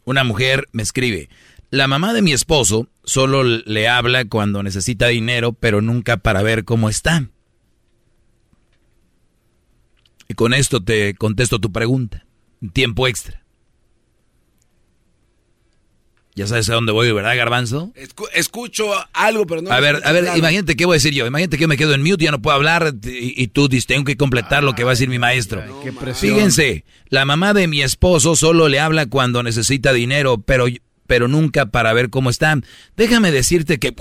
una mujer me escribe, la mamá de mi esposo solo le habla cuando necesita dinero, pero nunca para ver cómo está. Y con esto te contesto tu pregunta. Tiempo extra. Ya sabes a dónde voy, ¿verdad, Garbanzo? Escu- escucho algo, pero no. A ver, a ver, claro. imagínate qué voy a decir yo. Imagínate que yo me quedo en mute, ya no puedo hablar y, y tú dices, tengo que completar lo que va a decir mi maestro. Qué presión. Fíjense, la mamá de mi esposo solo le habla cuando necesita dinero, pero, pero nunca para ver cómo está. Déjame decirte que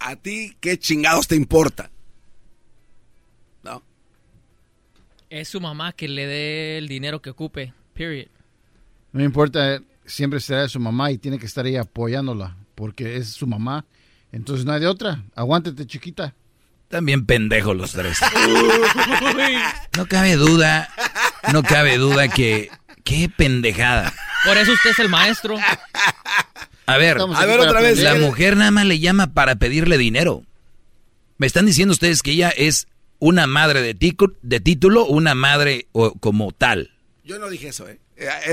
¿A ti qué chingados te importa? Es su mamá que le dé el dinero que ocupe. Period. No me importa, siempre será su mamá y tiene que estar ahí apoyándola, porque es su mamá. Entonces no hay de otra. Aguántate, chiquita. también pendejos los tres. No cabe duda, no cabe duda que qué pendejada. Por eso usted es el maestro. A ver, a ver otra vez. La mujer nada más le llama para pedirle dinero. Me están diciendo ustedes que ella es una madre de, de título, una madre como tal. Yo no dije eso, ¿eh?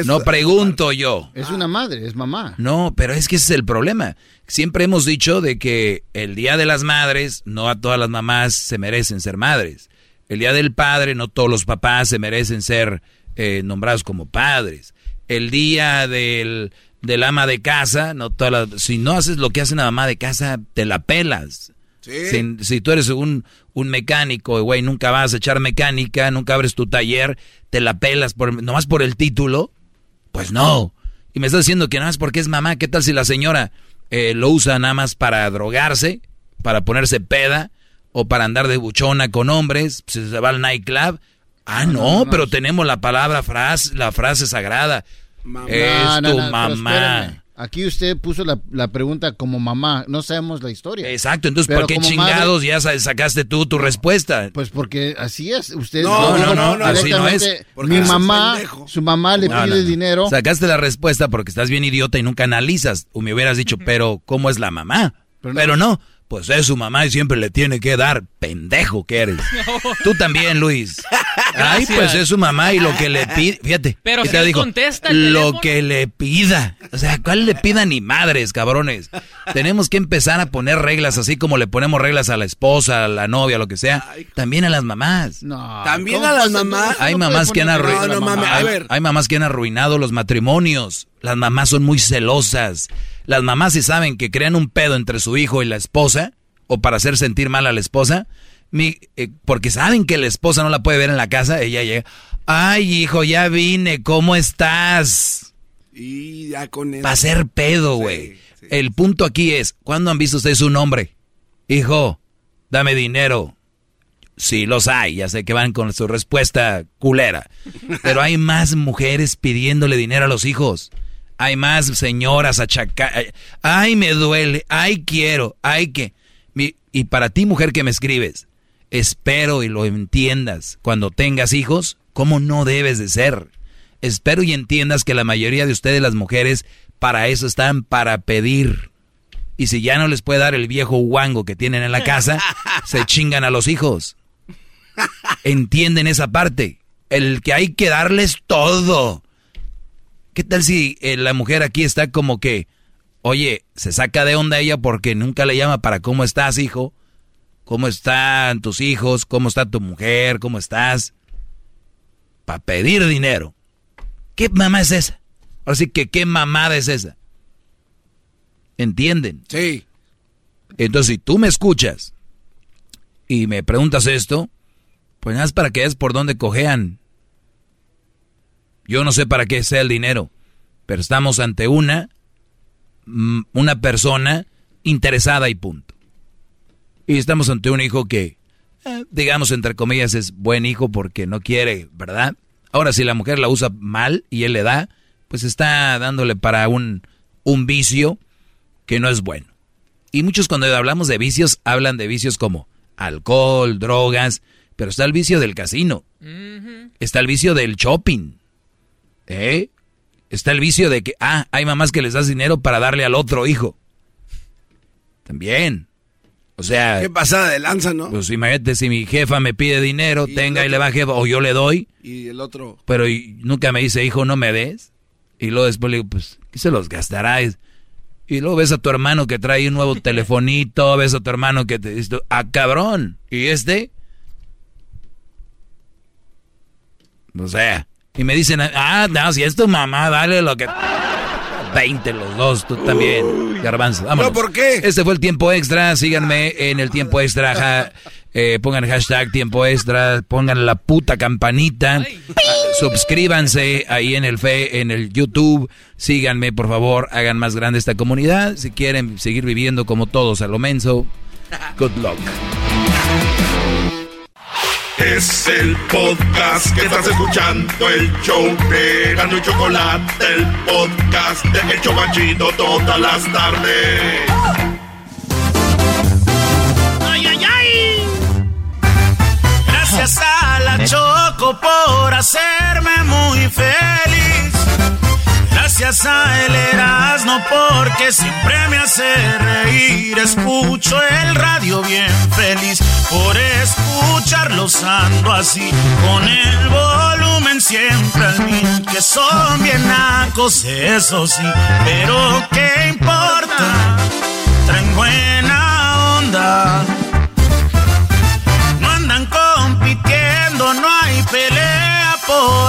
no pregunto yo. Es una madre, es mamá. No, pero es que ese es el problema. Siempre hemos dicho de que el Día de las Madres, no a todas las mamás se merecen ser madres. El Día del Padre, no todos los papás se merecen ser eh, nombrados como padres. El Día del, del ama de casa, no todas si no haces lo que hace una mamá de casa, te la pelas. Si, si, tú eres un, un mecánico, güey, nunca vas a echar mecánica, nunca abres tu taller, te la pelas por, nomás por el título, pues no. Y me estás diciendo que nada más porque es mamá, ¿qué tal si la señora eh, lo usa nada más para drogarse, para ponerse peda, o para andar de buchona con hombres, pues, se va al nightclub? Ah, no, pero tenemos la palabra frase, la frase sagrada. Es tu mamá. Aquí usted puso la, pregunta como mamá, no sabemos la historia. Exacto, entonces ¿por qué chingados ya sacaste tú tu respuesta? Pues porque así es, usted no, no, no, no, así no es. Mi mamá, su mamá le pide dinero. Sacaste la respuesta porque estás bien idiota y nunca analizas. O me hubieras dicho, pero ¿cómo es la mamá? Pero no, pues es su mamá y siempre le tiene que dar. Pendejo que eres. Tú también, Luis. Ay, pues es su mamá y lo que le pide. Fíjate. Pero si te contesta el Lo que le pida. O sea, ¿cuál le pida ni madres, cabrones? Tenemos que empezar a poner reglas así como le ponemos reglas a la esposa, a la novia, lo que sea. También a las mamás. No. También a las mamás. Hay mamás que han arruinado. hay mamás que han arruinado los matrimonios. Las mamás son muy celosas las mamás si saben que crean un pedo entre su hijo y la esposa, o para hacer sentir mal a la esposa, eh, porque saben que la esposa no la puede ver en la casa, ella llega, ay hijo, ya vine, ¿cómo estás? Y ya con eso. Para hacer pedo, güey. El punto aquí es, ¿cuándo han visto ustedes un hombre? Hijo, dame dinero. Sí, los hay, ya sé que van con su respuesta culera. Pero hay más mujeres pidiéndole dinero a los hijos. Hay más señoras achacadas. Ay, me duele. Ay, quiero. Ay, que. y para ti, mujer que me escribes, espero y lo entiendas. Cuando tengas hijos, ¿cómo no debes de ser? Espero y entiendas que la mayoría de ustedes, las mujeres, para eso están, para pedir. Y si ya no les puede dar el viejo guango que tienen en la casa, se chingan a los hijos. Entienden esa parte. El que hay que darles todo. ¿Qué tal si eh, la mujer aquí está como que, oye, se saca de onda ella porque nunca le llama para cómo estás, hijo? ¿Cómo están tus hijos? ¿Cómo está tu mujer? ¿Cómo estás? Para pedir dinero. ¿Qué mamá es esa? Ahora sí que, ¿qué mamada es esa? ¿Entienden? Sí. Entonces, si tú me escuchas y me preguntas esto, pues nada es para que es por dónde cojean yo no sé para qué sea el dinero, pero estamos ante una, mm, una persona interesada y punto. Y estamos ante un hijo que, eh, digamos, entre comillas, es buen hijo porque no quiere, ¿verdad? Ahora, si la mujer la usa mal y él le da, pues está dándole para un, un vicio que no es bueno. Y muchos cuando hablamos de vicios, hablan de vicios como alcohol, drogas, pero está el vicio del casino, está el vicio del shopping, ¿Eh? Está el vicio de que, ah, hay mamás que les das dinero para darle al otro hijo. También. O sea... Qué pasada de lanza, ¿no? Pues imagínate, si mi jefa me pide dinero, tenga y le va jefa, o yo le doy. Y el otro... Pero nunca me dice, hijo, no me des. Y luego después le digo, pues, ¿qué se los gastará? Y luego ves a tu hermano que trae un nuevo telefonito, ves a tu hermano que te dice, ah, cabrón. ¿Y este? O sea, y me dicen, ah, no, si es tu mamá, dale lo que... 20 los dos, tú también, Garbanzo. Vámonos. ¿No, por qué? Este fue el tiempo extra. Síganme en el tiempo extra. eh, pongan hashtag tiempo extra. Pongan la puta campanita. Suscríbanse ahí en el fe, en el YouTube. Síganme, por favor. Hagan más grande esta comunidad. Si quieren seguir viviendo como todos a lo menso. Good luck. Es el podcast que estás escuchando, el show de Gano y Chocolate, el podcast de El Chocachito todas las tardes. ¡Ay, ay, ay! Gracias a la Choco por hacerme muy feliz Gracias a él no porque siempre me hace reír. Escucho el radio bien feliz por escucharlos ando así con el volumen siempre al mil. Que son bien nacos, eso sí, pero qué importa, traen buena onda. No andan compitiendo, no hay pelea por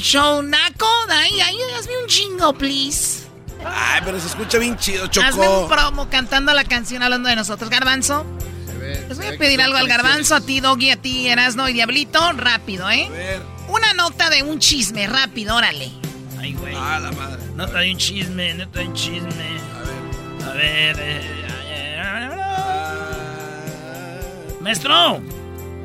Show naco. Ay, ay, hazme un chingo, please. Ay, pero se escucha bien chido, Choco. Hazme un promo cantando la canción hablando de nosotros, Garbanzo. Les voy a pedir algo al Garbanzo, a ti, Doggy, a ti, Erasno y Diablito. Rápido, ¿eh? A ver. Una nota de un chisme, rápido, órale. Ay, güey. Ah, la madre. Nota de un chisme, nota de un chisme. A ver. A ver. Eh, eh, Maestro.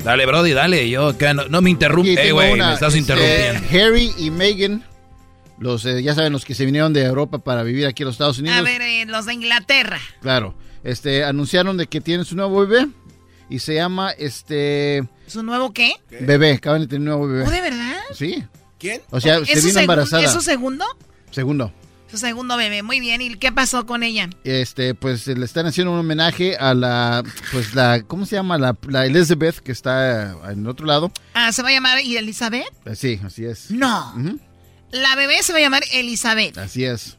Dale, Brody, dale. Yo acá no, me interrumpe, eh, güey. Me estás interrumpiendo. Harry y Meghan, los, ya saben, los que se vinieron de Europa para vivir aquí en los Estados Unidos. A ver, los de Inglaterra. Claro. Este, anunciaron de que tienen su nuevo bebé y se llama, este... ¿Su nuevo qué? Bebé, acaban de tener un nuevo bebé. ¿Oh, de verdad? Sí. ¿Quién? O sea, se vino embarazada. ¿Es su segundo? Segundo. Su segundo bebé, muy bien. ¿Y qué pasó con ella? Este, pues le están haciendo un homenaje a la, pues la, ¿cómo se llama? La, la Elizabeth, que está en el otro lado. Ah, ¿se va a llamar Elizabeth? Eh, sí, así es. No. La bebé se va a llamar Elizabeth. Así es.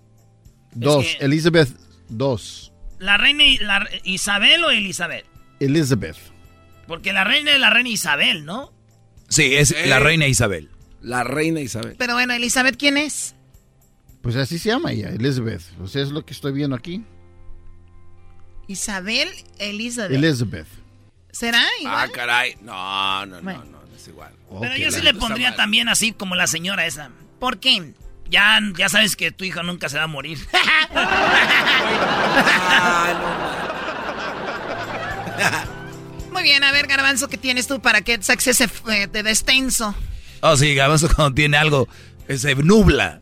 Dos, Elizabeth dos. ¿La reina la, Isabel o Elizabeth? Elizabeth. Porque la reina es la reina Isabel, ¿no? Sí, es la reina Isabel. La reina Isabel. Pero bueno, Elizabeth, ¿quién es? Pues así se llama ella, Elizabeth. O sea, es lo que estoy viendo aquí. Isabel Elizabeth. Elizabeth. ¿Será igual? Ah, caray. No, no, no, no, es igual. Pero yo sí le pondría también así como la señora esa. ¿Por qué? Ya, ya sabes que tu hijo nunca se va a morir. Muy bien, a ver, Garbanzo, ¿qué tienes tú para que saques ese eh, de destenso? Oh, sí, Garbanzo cuando tiene algo, se nubla.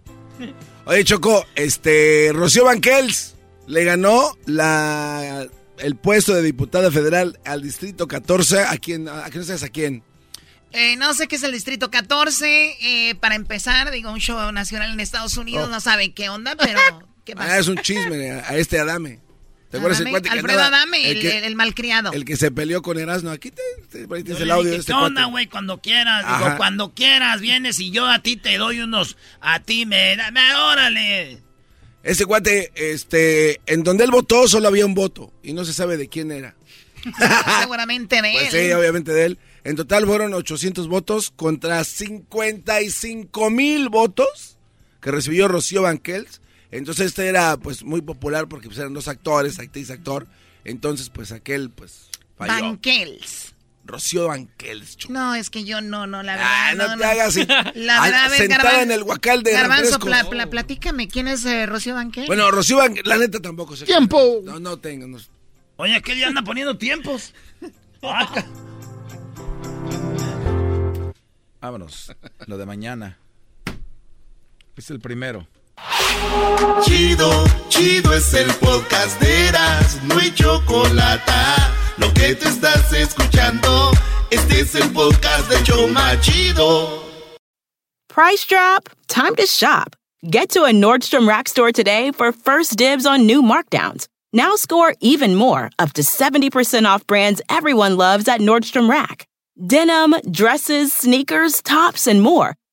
Oye, Choco, este, Rocío Banquels le ganó la, el puesto de diputada federal al distrito 14. ¿A quién? ¿A quién no sabes a quién? Eh, no sé qué es el Distrito 14. Eh, para empezar, digo, un show nacional en Estados Unidos. Oh. No saben qué onda, pero ¿qué pasa? Ah, es un chisme a, este Adame. ¿Te acuerdas el cuate Alfredo Adame, el, el, malcriado. El que se peleó con Erasmo. Aquí te, tienes el audio de este ¿Qué onda, güey? Cuando quieras. Digo, cuando quieras vienes y yo a ti te doy unos... A ti me... me órale. Ese cuate, este... En donde él votó solo había un voto. Y no se sabe de quién era. Seguramente de pues él. Sí, obviamente de él. En total fueron 800 votos contra 55 mil votos que recibió Rocío Banquels. Entonces este era pues muy popular porque pues, eran dos actores, actriz, actor. Entonces pues aquel pues falló. Banquels. Rocío Banquels. No, es que yo no, no, la verdad. Ah, no, te hagas así. La verdad, sentada en el huacal de Garbanzo, platícame, ¿quién es eh, Rocío Banquels? Bueno, Rocío Banquels, la neta tampoco sé. ¡Tiempo! No, no tengo. No. Oye, aquel ya anda poniendo tiempos. Vámonos. Lo de mañana. Es el primero. Chido, chido es el podcast de Eras, no hay chocolate. Lo que te estás escuchando, este es el podcast de Choma Chido. Price drop, time to shop. Get to a Nordstrom Rack store today for first dibs on new markdowns. Now score even more, up to 70% off brands everyone loves at Nordstrom Rack. Denim, dresses, sneakers, tops, and more.